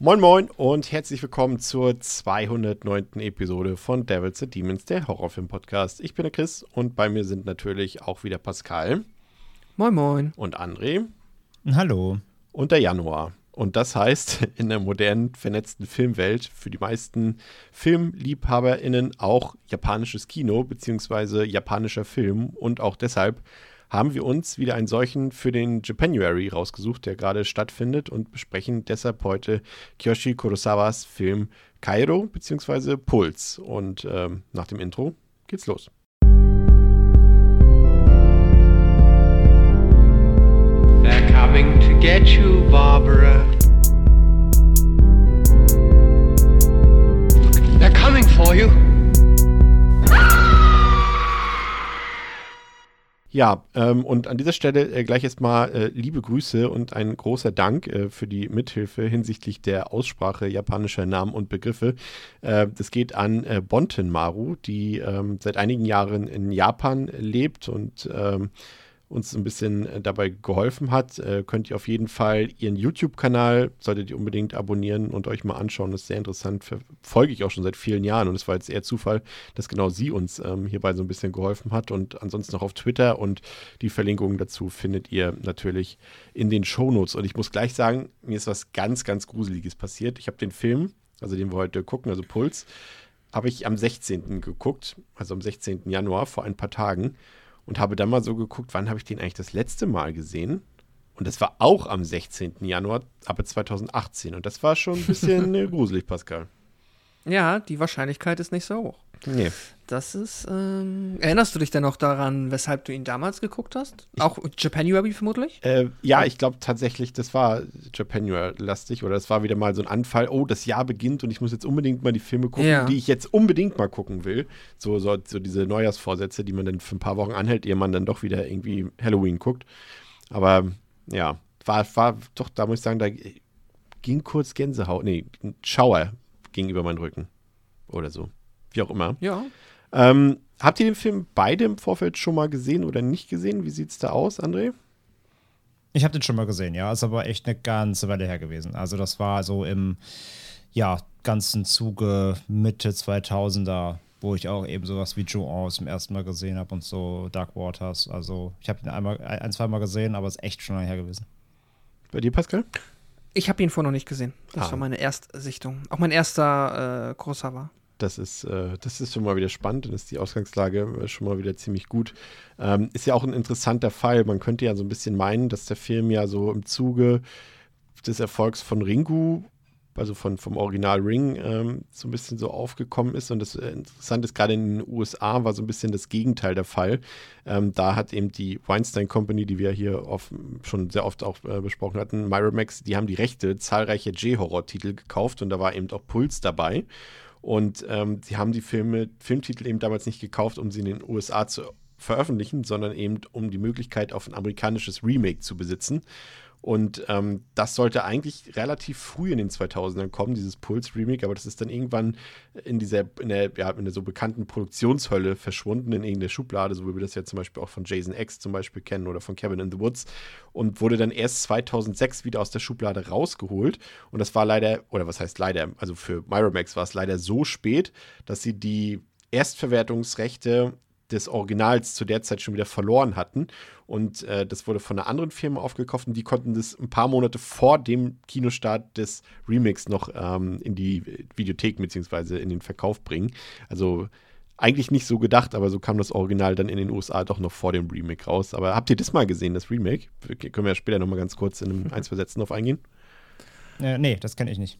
Moin Moin und herzlich willkommen zur 209. Episode von Devils and Demons, der Horrorfilm-Podcast. Ich bin der Chris und bei mir sind natürlich auch wieder Pascal. Moin Moin. Und André. Hallo. Und der Januar. Und das heißt, in der modernen, vernetzten Filmwelt für die meisten FilmliebhaberInnen auch japanisches Kino bzw. japanischer Film und auch deshalb haben wir uns wieder einen solchen für den Japanuary rausgesucht, der gerade stattfindet und besprechen deshalb heute Kiyoshi Kurosawas Film Kairo bzw. Puls. Und ähm, nach dem Intro geht's los. They're coming to get you, Barbara. Ja, ähm, und an dieser Stelle äh, gleich erstmal äh, liebe Grüße und ein großer Dank äh, für die Mithilfe hinsichtlich der Aussprache japanischer Namen und Begriffe. Äh, das geht an äh, Bonten Maru, die ähm, seit einigen Jahren in Japan lebt und ähm, uns ein bisschen äh, dabei geholfen hat. Äh, könnt ihr auf jeden Fall ihren YouTube-Kanal, solltet ihr unbedingt abonnieren und euch mal anschauen. Das ist sehr interessant. Verfolge ich auch schon seit vielen Jahren und es war jetzt eher Zufall, dass genau sie uns ähm, hierbei so ein bisschen geholfen hat. Und ansonsten noch auf Twitter und die Verlinkungen dazu findet ihr natürlich in den Shownotes. Und ich muss gleich sagen, mir ist was ganz, ganz Gruseliges passiert. Ich habe den Film, also den wir heute gucken, also Puls, habe ich am 16. geguckt, also am 16. Januar vor ein paar Tagen und habe dann mal so geguckt, wann habe ich den eigentlich das letzte Mal gesehen? Und das war auch am 16. Januar, aber 2018. Und das war schon ein bisschen äh, gruselig, Pascal. Ja, die Wahrscheinlichkeit ist nicht so hoch. Nee. Das ist. Ähm, erinnerst du dich denn noch daran, weshalb du ihn damals geguckt hast? Auch Japanuary vermutlich? Äh, ja, ich glaube tatsächlich, das war Japanuary-lastig oder das war wieder mal so ein Anfall. Oh, das Jahr beginnt und ich muss jetzt unbedingt mal die Filme gucken, Ja. die ich jetzt unbedingt mal gucken will. So, so, so diese Neujahrsvorsätze, die man dann für ein paar Wochen anhält, ehe man dann doch wieder irgendwie Halloween guckt. Aber ja, war, war doch, da muss ich sagen, da ging kurz Gänsehaut, nee, ein Schauer ging über meinen Rücken. Oder so. Wie auch immer. Ja. Ähm, habt ihr den Film beide im Vorfeld schon mal gesehen oder nicht gesehen? Wie sieht's da aus, André? Ich habe den schon mal gesehen, ja. Ist aber echt eine ganze Weile her gewesen. Also, das war so im, ja, ganzen Zuge Mitte 2000er, wo ich auch eben sowas wie Joe zum ersten Mal gesehen habe und so Dark Waters. Also, ich habe den einmal, ein, zwei Mal gesehen, aber ist echt schon lange her gewesen. Bei dir, Pascal? Ich habe ihn vorher noch nicht gesehen. Das Ah. war meine Erstsichtung. Auch mein erster äh, Kurosawa. Das ist, äh, das ist schon mal wieder spannend, dann ist die Ausgangslage äh, schon mal wieder ziemlich gut. Ähm, ist ja auch ein interessanter Fall. Man könnte ja so ein bisschen meinen, dass der Film ja so im Zuge des Erfolgs von Ringu, also von, vom Original Ring, ähm, so ein bisschen so aufgekommen ist. Und das äh, Interessante ist, gerade in den USA war so ein bisschen das Gegenteil der Fall. Ähm, da hat eben die Weinstein Company, die wir hier oft, schon sehr oft auch äh, besprochen hatten, Miramax, die haben die Rechte zahlreicher J-Horror-Titel gekauft und da war eben auch Puls dabei. Und ähm, sie haben die Filme, Filmtitel eben damals nicht gekauft, um sie in den USA zu veröffentlichen, sondern eben um die Möglichkeit auf ein amerikanisches Remake zu besitzen. Und ähm, das sollte eigentlich relativ früh in den 2000ern kommen, dieses Pulse-Remake, aber das ist dann irgendwann in dieser, in der, ja, in der so bekannten Produktionshölle verschwunden, in irgendeiner Schublade, so wie wir das ja zum Beispiel auch von Jason X zum Beispiel kennen oder von Cabin in the Woods und wurde dann erst 2006 wieder aus der Schublade rausgeholt. Und das war leider, oder was heißt leider, also für Miramax war es leider so spät, dass sie die Erstverwertungsrechte des Originals zu der Zeit schon wieder verloren hatten. Und äh, das wurde von einer anderen Firma aufgekauft und die konnten das ein paar Monate vor dem Kinostart des Remix noch ähm, in die Videothek bzw. in den Verkauf bringen. Also eigentlich nicht so gedacht, aber so kam das Original dann in den USA doch noch vor dem Remake raus. Aber habt ihr das mal gesehen, das Remake? Können wir ja später nochmal ganz kurz in einem, ein, zwei Sätzen drauf eingehen. Äh, nee, das kenne ich nicht.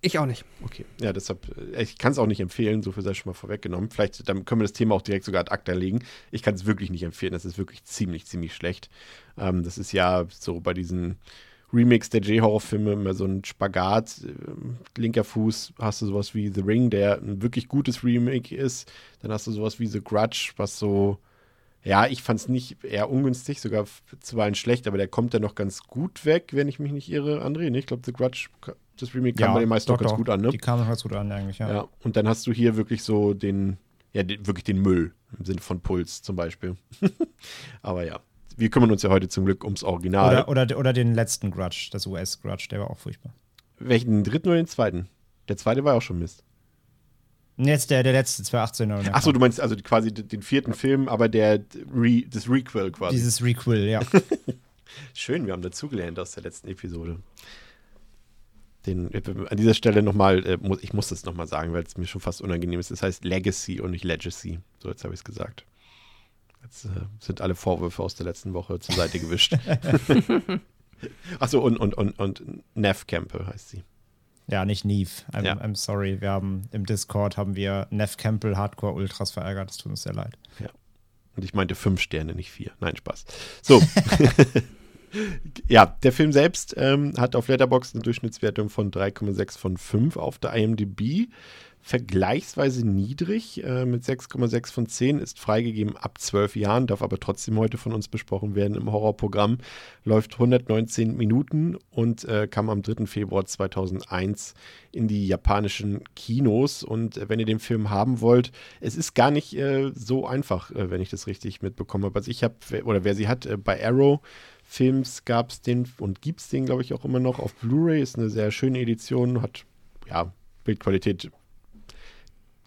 Ich auch nicht. Okay, ja, deshalb, äh, ich kann es auch nicht empfehlen, so viel sei schon mal vorweggenommen. Vielleicht dann können wir das Thema auch direkt sogar ad acta legen. Ich kann es wirklich nicht empfehlen, das ist wirklich ziemlich, ziemlich schlecht. Ähm, das ist ja so bei diesen Remix der J-Horror-Filme immer so ein Spagat. Ähm, linker Fuß hast du sowas wie The Ring, der ein wirklich gutes Remake ist. Dann hast du sowas wie The Grudge, was so Ja, ich fand es nicht eher ungünstig, sogar zuweilen schlecht, aber der kommt ja noch ganz gut weg, wenn ich mich nicht irre, André. ne? Ich glaube, The Grudge, das Remake kam bei den meisten noch ganz gut an, ne? Die kamen ganz gut an, eigentlich, ja. Ja, und dann hast du hier wirklich so den, ja, den, wirklich den Müll im Sinne von Puls zum Beispiel. aber ja, wir kümmern uns ja heute zum Glück ums Original. Oder, oder, oder den letzten Grudge, das US-Grudge, der war auch furchtbar. Welchen, den dritten oder den zweiten? Der zweite war auch schon Mist. Jetzt der, der letzte, 2018 oder Achso, du meinst also quasi den vierten Film, aber der Re, das Requel quasi. Dieses Requel, ja. Schön, wir haben dazugelernt aus der letzten Episode. Den, an dieser Stelle nochmal, äh, ich muss das nochmal sagen, weil es mir schon fast unangenehm ist. Das heißt Legacy und nicht Legacy. So, jetzt habe ich es gesagt. Jetzt äh, sind alle Vorwürfe aus der letzten Woche zur Seite gewischt. Achso, und, und, und, und Neff Campbell heißt sie. ja, nicht Neve. I'm, Ja. I'm sorry. Wir haben im Discord haben wir Neff Campbell Hardcore Ultras verärgert. Das tut uns sehr leid. Und ich meinte fünf Sterne, nicht vier. Nein, Spaß. So. ja, der Film selbst ähm, hat auf Letterboxd eine Durchschnittswertung von 3,6 von 5 auf der IMDb. Vergleichsweise niedrig äh, mit 6,6 von 10 ist freigegeben ab 12 Jahren, darf aber trotzdem heute von uns besprochen werden im Horrorprogramm. Läuft 119 Minuten und äh, kam am 3. Februar 2001 in die japanischen Kinos. Und äh, wenn ihr den Film haben wollt, es ist gar nicht äh, so einfach, äh, wenn ich das richtig mitbekommen habe. Also ich habe, oder wer sie hat, äh, bei Arrow Films gab es den und gibt es den, glaube ich, auch immer noch auf Blu-ray. Ist eine sehr schöne Edition, hat ja Bildqualität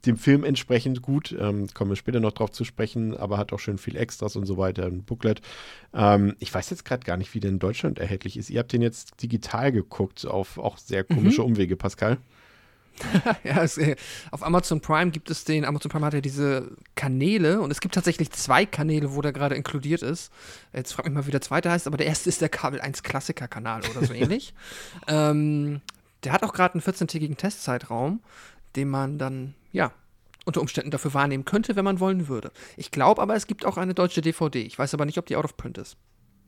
dem Film entsprechend gut. Ähm, kommen wir später noch drauf zu sprechen, aber hat auch schön viel Extras und so weiter, ein Booklet. Ähm, ich weiß jetzt gerade gar nicht, wie der in Deutschland erhältlich ist. Ihr habt den jetzt digital geguckt, auf auch sehr komische Umwege, Pascal. ja, es, äh, auf Amazon Prime gibt es den, Amazon Prime hat ja diese Kanäle und es gibt tatsächlich zwei Kanäle, wo der gerade inkludiert ist. Jetzt frag mich mal, wie der zweite heißt, aber der erste ist der Kabel 1 Klassiker-Kanal oder so ähnlich. Ähm, der hat auch gerade einen 14-tägigen Testzeitraum, den man dann, ja, unter Umständen dafür wahrnehmen könnte, wenn man wollen würde. Ich glaube aber, es gibt auch eine deutsche DVD. Ich weiß aber nicht, ob die out of print ist.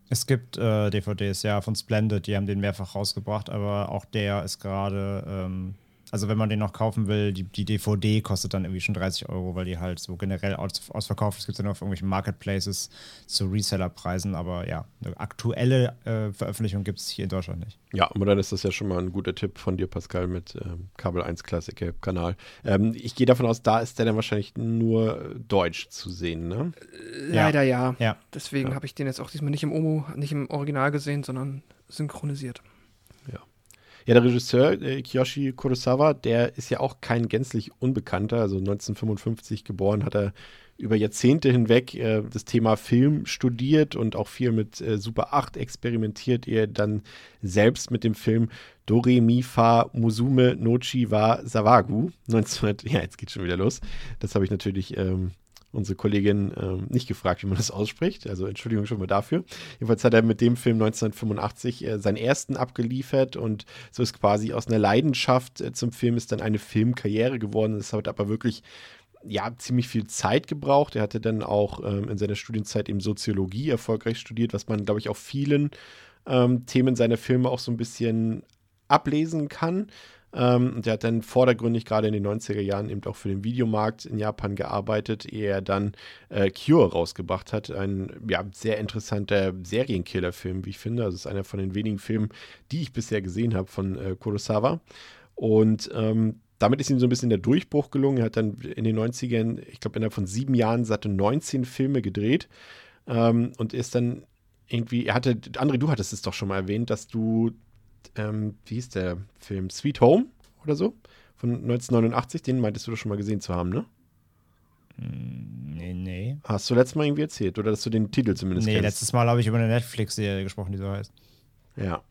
Es gibt äh, DVDs, ja, von Splendid, die haben den mehrfach rausgebracht, aber auch der ist gerade, ähm, also wenn man den noch kaufen will, die, die DVD kostet dann irgendwie schon 30 Euro, weil die halt so generell aus, ausverkauft ist. Es gibt dann auf irgendwelchen Marketplaces zu Resellerpreisen, aber ja, eine aktuelle äh, Veröffentlichung gibt es hier in Deutschland nicht. Ja, aber dann ist das ja schon mal ein guter Tipp von dir, Pascal, mit ähm, Kabel 1 Klassiker-Kanal. Ähm, ich gehe davon aus, da ist der dann wahrscheinlich nur äh, deutsch zu sehen, ne? Ja. Leider ja. Ja. Deswegen Ja. habe ich den jetzt auch diesmal nicht im Omo, nicht im Original gesehen, sondern synchronisiert. Ja, der Regisseur äh, Kiyoshi Kurosawa, der ist ja auch kein gänzlich Unbekannter. Also 1955 geboren, hat er über Jahrzehnte hinweg äh, das Thema Film studiert und auch viel mit äh, Super 8 experimentiert, er dann selbst mit dem Film Dore Mi Fa Musume Nochi wa Sawagu 1900, ja, jetzt geht's schon wieder los. Das habe ich natürlich ähm, unsere Kollegin ähm, nicht gefragt, wie man das ausspricht. Also Entschuldigung schon mal dafür. Jedenfalls hat er mit dem Film 1985 äh, seinen ersten abgeliefert und so ist quasi aus einer Leidenschaft äh, zum Film ist dann eine Filmkarriere geworden. Es hat aber wirklich ja, ziemlich viel Zeit gebraucht. Er hatte dann auch ähm, in seiner Studienzeit eben Soziologie erfolgreich studiert, was man, glaube ich, auf vielen ähm, Themen seiner Filme auch so ein bisschen ablesen kann. Ähm, und er hat dann vordergründig gerade in den 90er Jahren eben auch für den Videomarkt in Japan gearbeitet, ehe er dann äh, Cure rausgebracht hat. Ein ja, sehr interessanter Serienkiller-Film, wie ich finde. Also es ist einer von den wenigen Filmen, die ich bisher gesehen habe von äh, Kurosawa. Und ähm, damit ist ihm so ein bisschen der Durchbruch gelungen. Er hat dann in den 90ern, ich glaube, innerhalb von sieben Jahren satte 19 Filme gedreht ähm, und ist dann irgendwie, er hatte, André, du hattest es doch schon mal erwähnt, dass du, ähm, wie hieß der Film, Sweet Home oder so, von 1989, den meintest du doch schon mal gesehen zu haben, ne? Nee, nee. Hast du letztes Mal irgendwie erzählt oder dass du den Titel zumindest Nee, kennst? letztes Mal habe ich über eine Netflix-Serie gesprochen, die so heißt. Ja.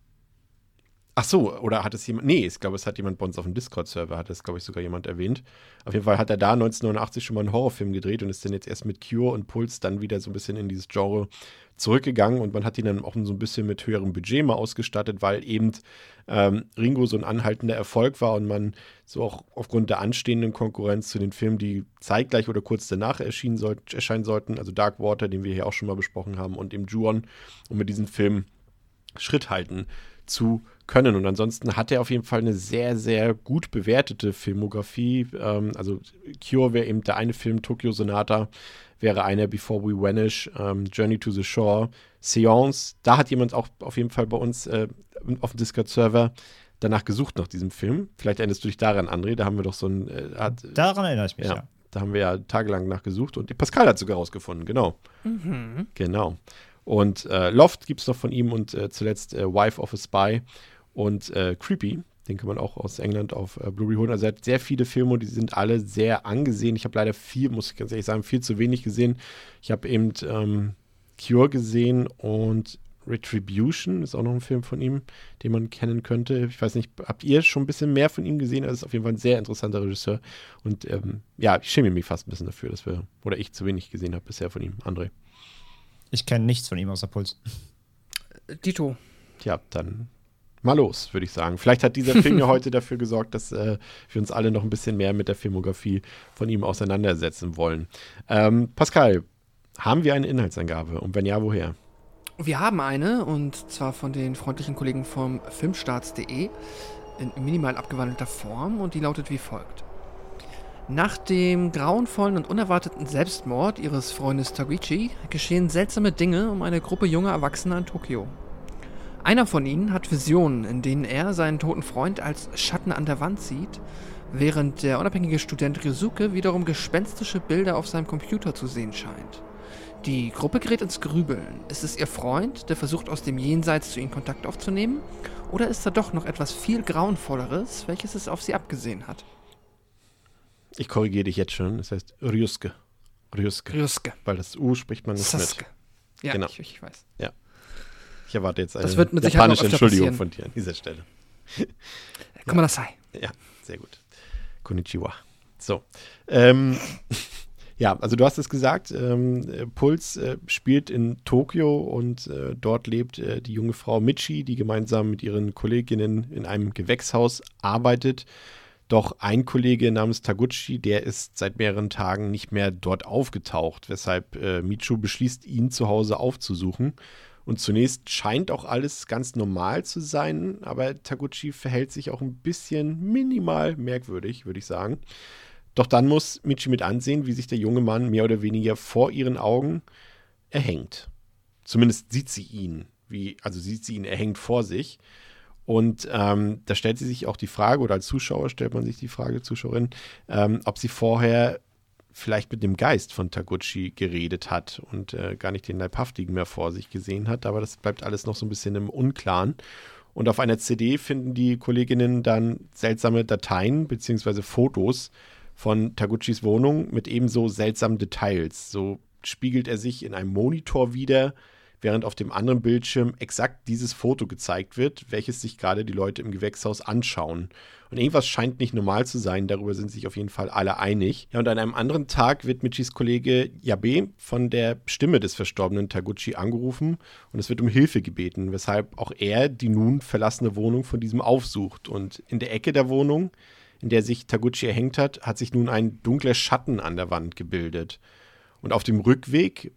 Ach so, oder hat es jemand, nee, ich glaube, es hat jemand bei uns auf dem Discord-Server, hat es, glaube ich, sogar jemand erwähnt. Auf jeden Fall hat er da 1989 schon mal einen Horrorfilm gedreht und ist dann jetzt erst mit Cure und Puls dann wieder so ein bisschen in dieses Genre zurückgegangen und man hat ihn dann auch so ein bisschen mit höherem Budget mal ausgestattet, weil eben ähm, Ringo so ein anhaltender Erfolg war und man so auch aufgrund der anstehenden Konkurrenz zu den Filmen, die zeitgleich oder kurz danach erschienen soll, erscheinen sollten, also Dark Water, den wir hier auch schon mal besprochen haben, und eben Juon, und mit diesen Filmen Schritt halten zu können. Und ansonsten hat er auf jeden Fall eine sehr, sehr gut bewertete Filmografie. Ähm, also Cure wäre eben der eine Film, Tokyo Sonata wäre einer, Before We Vanish, ähm, Journey to the Shore, Seance. Da hat jemand auch auf jeden Fall bei uns äh, auf dem Discord-Server danach gesucht nach diesem Film. Vielleicht erinnerst du dich daran, André. Da haben wir doch so ein. Äh, hat, Daran erinnere ich mich, ja, ja. Da haben wir ja tagelang nachgesucht und Pascal hat sogar rausgefunden, genau. Genau. Und äh, Loft gibt es noch von ihm und äh, zuletzt äh, Wife of a Spy und äh, Creepy. Den kann man auch aus England auf äh, Blu-ray holen. Also er hat sehr viele Filme und die sind alle sehr angesehen. Ich habe leider viel, muss ich ganz ehrlich sagen, viel zu wenig gesehen. Ich habe eben ähm, Cure gesehen und Retribution ist auch noch ein Film von ihm, den man kennen könnte. Ich weiß nicht, habt ihr schon ein bisschen mehr von ihm gesehen? Er ist auf jeden Fall ein sehr interessanter Regisseur. Und ähm, ja, ich schäme mich fast ein bisschen dafür, dass wir, oder ich zu wenig gesehen habe bisher von ihm. André. Ich kenne nichts von ihm außer Puls. Dito. Tja, dann mal los, würde ich sagen. Vielleicht hat dieser Film ja heute dafür gesorgt, dass äh, wir uns alle noch ein bisschen mehr mit der Filmografie von ihm auseinandersetzen wollen. Ähm, Pascal, haben wir eine Inhaltsangabe? Und wenn ja, woher? Wir haben eine, und zwar von den freundlichen Kollegen vom Filmstarts.de in minimal abgewandelter Form und die lautet wie folgt. Nach dem grauenvollen und unerwarteten Selbstmord ihres Freundes Taguchi geschehen seltsame Dinge um eine Gruppe junger Erwachsener in Tokio. Einer von ihnen hat Visionen, in denen er seinen toten Freund als Schatten an der Wand sieht, während der unabhängige Student Ryusuke wiederum gespenstische Bilder auf seinem Computer zu sehen scheint. Die Gruppe gerät ins Grübeln. Ist es ihr Freund, der versucht aus dem Jenseits zu ihnen Kontakt aufzunehmen? Oder ist da doch noch etwas viel Grauenvolleres, welches es auf sie abgesehen hat? Ich korrigiere dich jetzt schon. Es heißt Ryusuke. Ryusuke. Ryusuke. Weil das U spricht man nicht Sasuke. mit. Ja, Genau. ich, ich weiß. Ich erwarte jetzt eine Das wird mit japanische Entschuldigung passieren. von dir an dieser Stelle. Komm mal, das sei. Ja, sehr gut. Konnichiwa. So. Ähm, ja, also du hast es gesagt, ähm, äh, Puls äh, spielt in Tokio und äh, dort lebt äh, die junge Frau Michi, die gemeinsam mit ihren Kolleginnen in einem Gewächshaus arbeitet. Doch ein Kollege namens Taguchi, der ist seit mehreren Tagen nicht mehr dort aufgetaucht, weshalb äh, Michu beschließt, ihn zu Hause aufzusuchen. Und zunächst scheint auch alles ganz normal zu sein, aber Taguchi verhält sich auch ein bisschen minimal merkwürdig, würde ich sagen. Doch dann muss Michi mit ansehen, wie sich der junge Mann mehr oder weniger vor ihren Augen erhängt. Zumindest sieht sie ihn, wie, also sieht sie ihn erhängt vor sich. Und ähm, da stellt sie sich auch die Frage, oder als Zuschauer stellt man sich die Frage, Zuschauerin, ähm, ob sie vorher vielleicht mit dem Geist von Taguchi geredet hat und äh, gar nicht den Leibhaftigen mehr vor sich gesehen hat. Aber das bleibt alles noch so ein bisschen im Unklaren. Und auf einer CD finden die Kolleginnen dann seltsame Dateien bzw. Fotos von Taguchis Wohnung mit ebenso seltsamen Details. So spiegelt er sich in einem Monitor wieder, während auf dem anderen Bildschirm exakt dieses Foto gezeigt wird, welches sich gerade die Leute im Gewächshaus anschauen. Und irgendwas scheint nicht normal zu sein, darüber sind sich auf jeden Fall alle einig. Ja, und an einem anderen Tag wird Michis Kollege Yabe von der Stimme des verstorbenen Taguchi angerufen und es wird um Hilfe gebeten, weshalb auch er die nun verlassene Wohnung von diesem aufsucht. Und in der Ecke der Wohnung, in der sich Taguchi erhängt hat, hat sich nun ein dunkler Schatten an der Wand gebildet. Und auf dem Rückweg,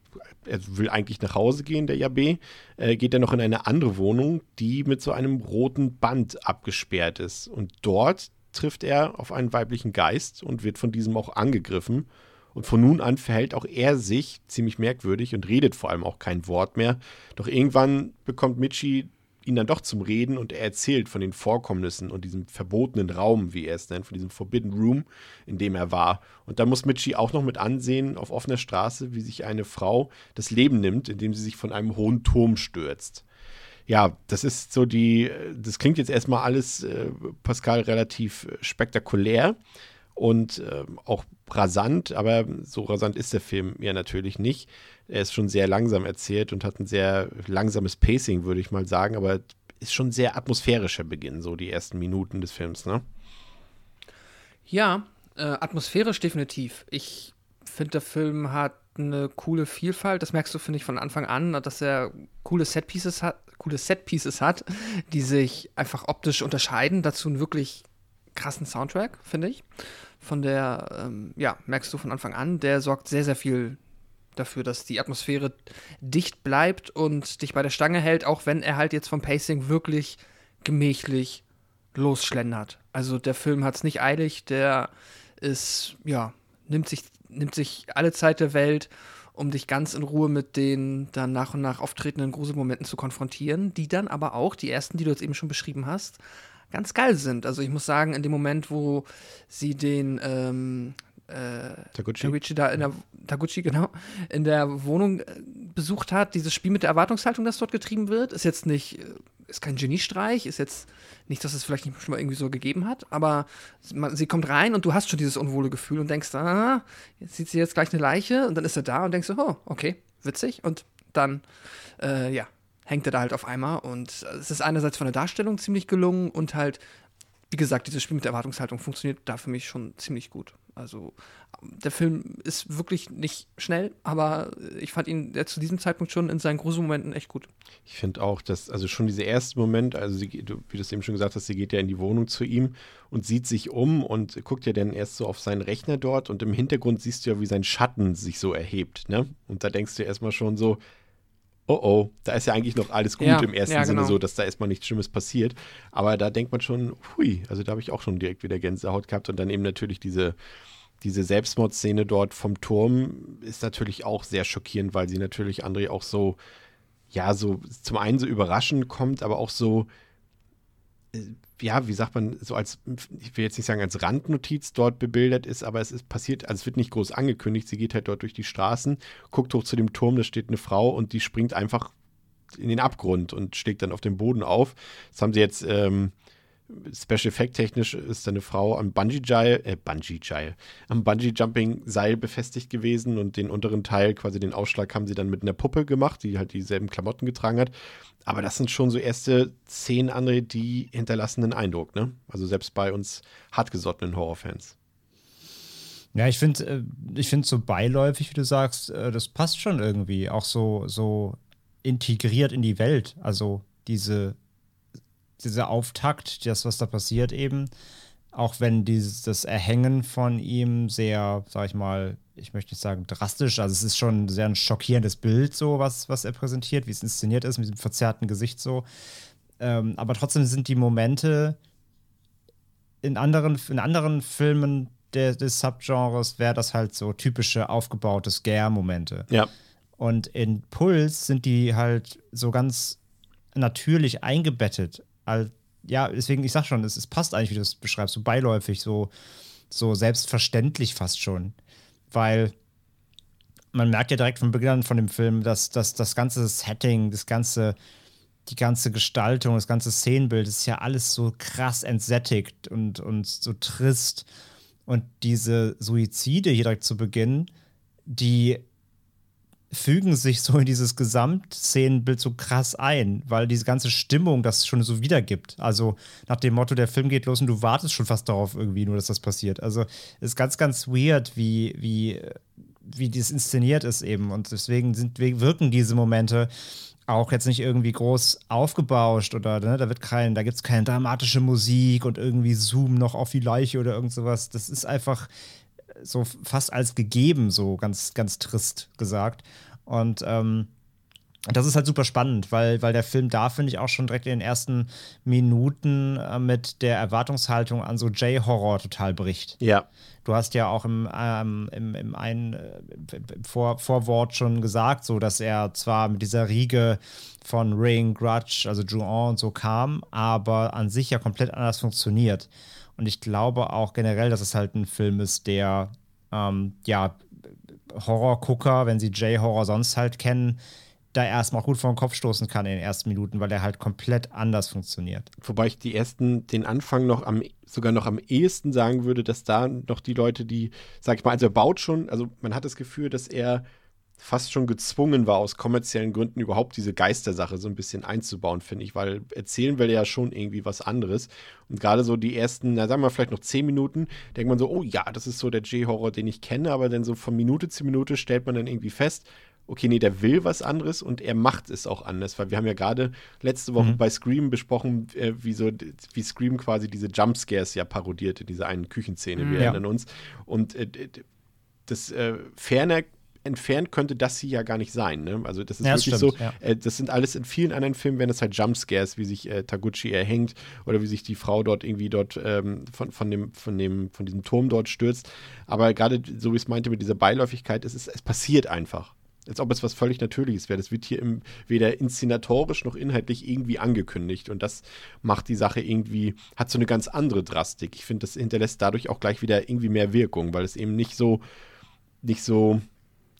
er will eigentlich nach Hause gehen, der Yabe, äh, geht er noch in eine andere Wohnung, die mit so einem roten Band abgesperrt ist. Und dort trifft er auf einen weiblichen Geist und wird von diesem auch angegriffen. Und von nun an verhält auch er sich ziemlich merkwürdig und redet vor allem auch kein Wort mehr. Doch irgendwann bekommt Michi ihn dann doch zum Reden und er erzählt von den Vorkommnissen und diesem verbotenen Raum, wie er es nennt, von diesem Forbidden Room, in dem er war. Und da muss Michi auch noch mit ansehen, auf offener Straße, wie sich eine Frau das Leben nimmt, indem sie sich von einem hohen Turm stürzt. Ja, das ist so die, das klingt jetzt erstmal alles, äh, Pascal, relativ äh, spektakulär und äh, auch rasant, aber so rasant ist der Film ja natürlich nicht. Er ist schon sehr langsam erzählt und hat ein sehr langsames Pacing, würde ich mal sagen, aber ist schon ein sehr atmosphärischer Beginn, so die ersten Minuten des Films, ne? Ja, äh, atmosphärisch definitiv. Ich finde, der Film hat eine coole Vielfalt. Das merkst du, finde ich, von Anfang an, dass er coole Setpieces hat, coole Setpieces hat, die sich einfach optisch unterscheiden. Dazu einen wirklich krassen Soundtrack, finde ich. Von der, ähm, ja, merkst du von Anfang an, der sorgt sehr, sehr viel dafür, dass die Atmosphäre dicht bleibt und dich bei der Stange hält, auch wenn er halt jetzt vom Pacing wirklich gemächlich losschlendert. Also der Film hat es nicht eilig, der ist, ja, nimmt sich, nimmt sich alle Zeit der Welt, um dich ganz in Ruhe mit den dann nach und nach auftretenden Gruselmomenten zu konfrontieren, die dann aber auch, die ersten, die du jetzt eben schon beschrieben hast, ganz geil sind. Also ich muss sagen, in dem Moment, wo sie den ähm, äh, Taguchi. Taguchi da in der Taguchi, genau, in der Wohnung äh, besucht hat, dieses Spiel mit der Erwartungshaltung, das dort getrieben wird, ist jetzt nicht, äh, ist kein Geniestreich, ist jetzt nicht, dass es vielleicht nicht schon mal irgendwie so gegeben hat, aber man, sie kommt rein und du hast schon dieses unwohle Gefühl und denkst, ah, jetzt sieht sie jetzt gleich eine Leiche und dann ist er da und denkst oh, okay, witzig und dann, äh, ja, hängt er da halt auf einmal und es ist einerseits von der Darstellung ziemlich gelungen und halt, wie gesagt, dieses Spiel mit der Erwartungshaltung funktioniert da für mich schon ziemlich gut. Also der Film ist wirklich nicht schnell, aber ich fand ihn zu diesem Zeitpunkt schon in seinen Gruselmomenten echt gut. Ich finde auch, dass, also schon dieser erste Moment, also sie, wie du es eben schon gesagt hast, sie geht ja in die Wohnung zu ihm und sieht sich um und guckt ja dann erst so auf seinen Rechner dort und im Hintergrund siehst du ja, wie sein Schatten sich so erhebt, ne? Und da denkst du erstmal schon so, oh oh, da ist ja eigentlich noch alles gut Ja, im ersten ja, Sinne genau. so, dass da erstmal nichts Schlimmes passiert. Aber da denkt man schon, hui, also da habe ich auch schon direkt wieder Gänsehaut gehabt und dann eben natürlich diese, diese Selbstmordszene dort vom Turm ist natürlich auch sehr schockierend, weil sie natürlich André auch so, ja, so zum einen so überraschend kommt, aber auch so, äh, ja, wie sagt man, so als, ich will jetzt nicht sagen, als Randnotiz dort bebildert ist, aber es ist passiert, also es wird nicht groß angekündigt, sie geht halt dort durch die Straßen, guckt hoch zu dem Turm, da steht eine Frau und die springt einfach in den Abgrund und schlägt dann auf dem Boden auf. Das haben sie jetzt ähm, Special Effect technisch ist eine Frau am Bungee Gile, äh, Bungee Gile, am Bungee Jumping Seil befestigt gewesen und den unteren Teil, quasi den Ausschlag, haben sie dann mit einer Puppe gemacht, die halt dieselben Klamotten getragen hat. Aber das sind schon so erste zehn andere, die hinterlassen einen Eindruck, ne? Also selbst bei uns hartgesottenen Horrorfans. Ja, ich finde, äh, ich finde so beiläufig, wie du sagst, äh, das passt schon irgendwie. Auch so, so integriert in die Welt. Also diese, dieser Auftakt, das, was da passiert eben, auch wenn dieses, das Erhängen von ihm sehr, sag ich mal, ich möchte nicht sagen drastisch, also es ist schon sehr ein schockierendes Bild, so was, was er präsentiert, wie es inszeniert ist, mit diesem verzerrten Gesicht so. Ähm, aber trotzdem sind die Momente in anderen, in anderen Filmen der, des Subgenres wäre das halt so typische aufgebaute Scare-Momente. Ja. Und in Puls sind die halt so ganz natürlich eingebettet. Al- ja, deswegen, ich sag schon, es, es passt eigentlich, wie du es beschreibst, so beiläufig, so, so selbstverständlich fast schon. Weil man merkt ja direkt von Beginn an von dem Film, dass, dass das ganze Setting, das ganze, die ganze Gestaltung, das ganze Szenenbild ist ja alles so krass entsättigt und, und so trist. Und diese Suizide hier direkt zu Beginn, die fügen sich so in dieses Gesamtszenenbild so krass ein, weil diese ganze Stimmung das schon so wiedergibt. Also nach dem Motto, der Film geht los und du wartest schon fast darauf irgendwie nur, dass das passiert. Also es ist ganz, ganz weird, wie, wie, wie das inszeniert ist eben. Und deswegen sind, wirken diese Momente auch jetzt nicht irgendwie groß aufgebauscht oder ne, da wird kein, da gibt es keine dramatische Musik und irgendwie Zoom noch auf die Leiche oder irgend sowas. Das ist einfach so fast als gegeben, so ganz, ganz trist gesagt. Und ähm, das ist halt super spannend, weil, weil der Film da, finde ich, auch schon direkt in den ersten Minuten äh, mit der Erwartungshaltung an so J-Horror total bricht. Ja. Du hast ja auch im, ähm, im, im, ein, äh, im Vor Vorwort schon gesagt, so dass er zwar mit dieser Riege von Ring, Grudge, also Juon und so kam, aber an sich ja komplett anders funktioniert. Und ich glaube auch generell, dass es halt ein Film ist, der ähm, ja Horrorgucker, wenn sie J-Horror sonst halt kennen, da erstmal gut vor den Kopf stoßen kann in den ersten Minuten, weil er halt komplett anders funktioniert. Wobei ich die ersten, den Anfang noch am, sogar noch am ehesten sagen würde, dass da noch die Leute, die, sag ich mal, also er baut schon, also man hat das Gefühl, dass er fast schon gezwungen war, aus kommerziellen Gründen überhaupt diese Geistersache so ein bisschen einzubauen, finde ich, weil erzählen will er ja schon irgendwie was anderes. Und gerade so die ersten, na sagen wir vielleicht noch zehn Minuten, denkt man so, oh ja, das ist so der J-Horror, den ich kenne, aber dann so von Minute zu Minute stellt man dann irgendwie fest, okay, nee, der will was anderes und er macht es auch anders, weil wir haben ja gerade letzte Woche Mhm. bei Scream besprochen, äh, wie so, wie Scream quasi diese Jumpscares ja parodierte, diese einen Küchenszene, wir Ja. erinnern uns. Und äh, das äh, Ferner entfernt könnte das sie ja gar nicht sein. Ne? Also das ist Ja, das wirklich stimmt, so, ja. äh, das sind alles in vielen anderen Filmen, werden das halt Jumpscares, wie sich äh, Taguchi erhängt oder wie sich die Frau dort irgendwie dort ähm, von, von, dem, von, dem, von diesem Turm dort stürzt. Aber gerade so wie es meinte mit dieser Beiläufigkeit, es, ist, es passiert einfach. Als ob es was völlig Natürliches wäre. Das wird hier im, weder inszenatorisch noch inhaltlich irgendwie angekündigt. Und das macht die Sache irgendwie, hat so eine ganz andere Drastik. Ich finde, das hinterlässt dadurch auch gleich wieder irgendwie mehr Wirkung, weil es eben nicht so, nicht so,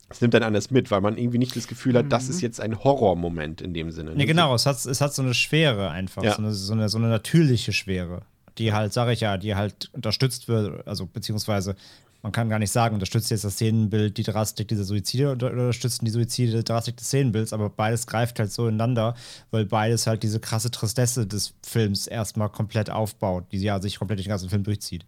es nimmt dann anders mit, weil man irgendwie nicht das Gefühl hat, das ist jetzt ein Horrormoment in dem Sinne. Nee, ne? genau, es hat, es hat so eine Schwere einfach, Ja. so, eine, so, eine, so eine natürliche Schwere, die halt, sage ich ja, die halt unterstützt wird, also beziehungsweise man kann gar nicht sagen, unterstützt jetzt das Szenenbild die Drastik dieser Suizide oder unterstützt die Suizide die Drastik des Szenenbilds, aber beides greift halt so ineinander, weil beides halt diese krasse Tristesse des Films erstmal komplett aufbaut, die ja sich komplett durch den ganzen Film durchzieht.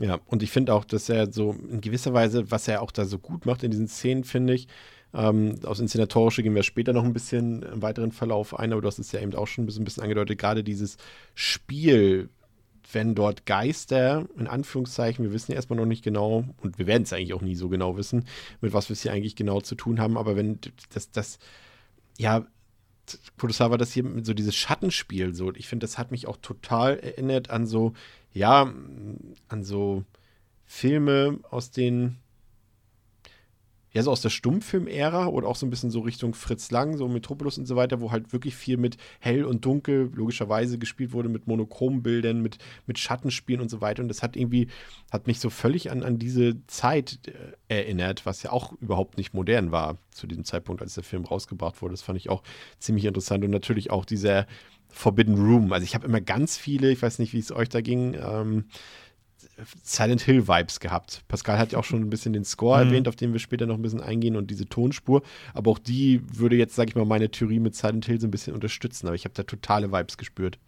Ja, und ich finde auch, dass er so in gewisser Weise, was er auch da so gut macht in diesen Szenen, finde ich, ähm, aus Inszenatorische gehen wir später noch ein bisschen im weiteren Verlauf ein, aber du hast es ja eben auch schon ein bisschen, angedeutet, gerade dieses Spiel, wenn dort Geister, in Anführungszeichen, wir wissen ja erstmal noch nicht genau, und wir werden es eigentlich auch nie so genau wissen, mit was wir es hier eigentlich genau zu tun haben, aber wenn das, das, ja, Kurosawa das hier mit so dieses Schattenspiel so, ich finde, das hat mich auch total erinnert an so, ja, an so Filme aus den, ja, so aus der Stummfilm-Ära oder auch so ein bisschen so Richtung Fritz Lang, so Metropolis und so weiter, wo halt wirklich viel mit hell und dunkel logischerweise gespielt wurde, mit Monochrombildern, mit, mit Schattenspielen und so weiter. Und das hat irgendwie, hat mich so völlig an, an diese Zeit äh, erinnert, was ja auch überhaupt nicht modern war zu diesem Zeitpunkt, als der Film rausgebracht wurde. Das fand ich auch ziemlich interessant. Und natürlich auch dieser Forbidden Room. Also ich habe immer ganz viele, ich weiß nicht, wie es euch da ging, ähm, Silent Hill Vibes gehabt. Pascal hat ja auch schon ein bisschen den Score Mhm. erwähnt, auf den wir später noch ein bisschen eingehen und diese Tonspur. Aber auch die würde jetzt, sag ich mal, meine Theorie mit Silent Hill so ein bisschen unterstützen. Aber ich habe da totale Vibes gespürt.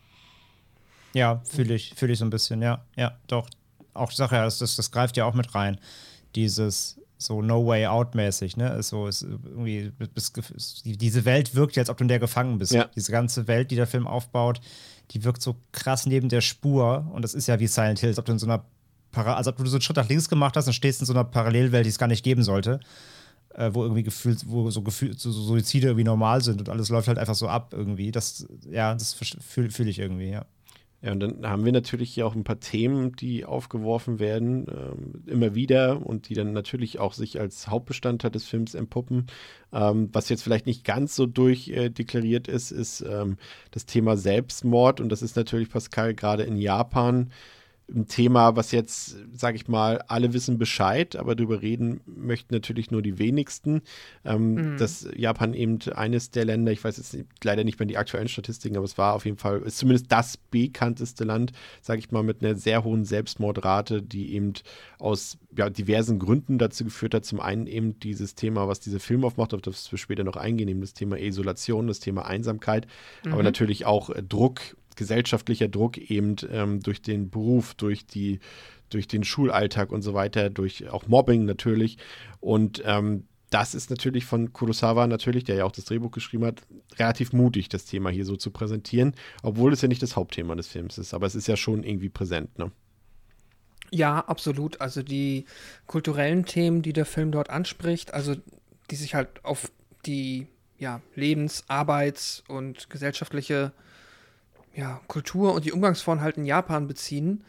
Ja, fühle ich, fühle ich so ein bisschen, ja, ja, doch. Auch Sache, ja, das, das, das greift ja auch mit rein. Dieses so No Way Out mäßig, ne? So, ist irgendwie, bis, diese Welt wirkt ja, als ob du in der gefangen bist. Ja. Diese ganze Welt, die der Film aufbaut, die wirkt so krass neben der Spur. Und das ist ja wie Silent Hill, als ob du in so einer, Para als ob du so einen Schritt nach links gemacht hast und stehst in so einer Parallelwelt, die es gar nicht geben sollte. Äh, wo irgendwie gefühlt, wo so gefühlt so, so Suizide irgendwie normal sind und alles läuft halt einfach so ab irgendwie. Das, ja, das fühle fühl ich irgendwie, ja. Ja, und dann haben wir natürlich hier auch ein paar Themen, die aufgeworfen werden, ähm, immer wieder und die dann natürlich auch sich als Hauptbestandteil des Films empuppen. Ähm, was jetzt vielleicht nicht ganz so durchdeklariert ist, ist ähm, das Thema Selbstmord. Und das ist natürlich, Pascal, gerade in Japan ein Thema, was jetzt, sage ich mal, alle wissen Bescheid, aber darüber reden möchten natürlich nur die wenigsten. Ähm, Dass Japan eben eines der Länder, ich weiß jetzt leider nicht mehr die aktuellen Statistiken, aber es war auf jeden Fall, ist zumindest das bekannteste Land, sage ich mal, mit einer sehr hohen Selbstmordrate, die eben aus ja, diversen Gründen dazu geführt hat. Zum einen eben dieses Thema, was dieser Film aufmacht, auf das wir später noch eingehen, eben das Thema Isolation, das Thema Einsamkeit, aber natürlich auch Druck, gesellschaftlicher Druck eben ähm, durch den Beruf, durch die, durch den Schulalltag und so weiter, durch auch Mobbing natürlich. Und ähm, das ist natürlich von Kurosawa natürlich, der ja auch das Drehbuch geschrieben hat, relativ mutig, das Thema hier so zu präsentieren, obwohl es ja nicht das Hauptthema des Films ist, aber es ist ja schon irgendwie präsent, ne? Ja, absolut. Also die kulturellen Themen, die der Film dort anspricht, also die sich halt auf die ja, Lebens-, Arbeits- und gesellschaftliche ja, Kultur und die Umgangsformen halt in Japan beziehen,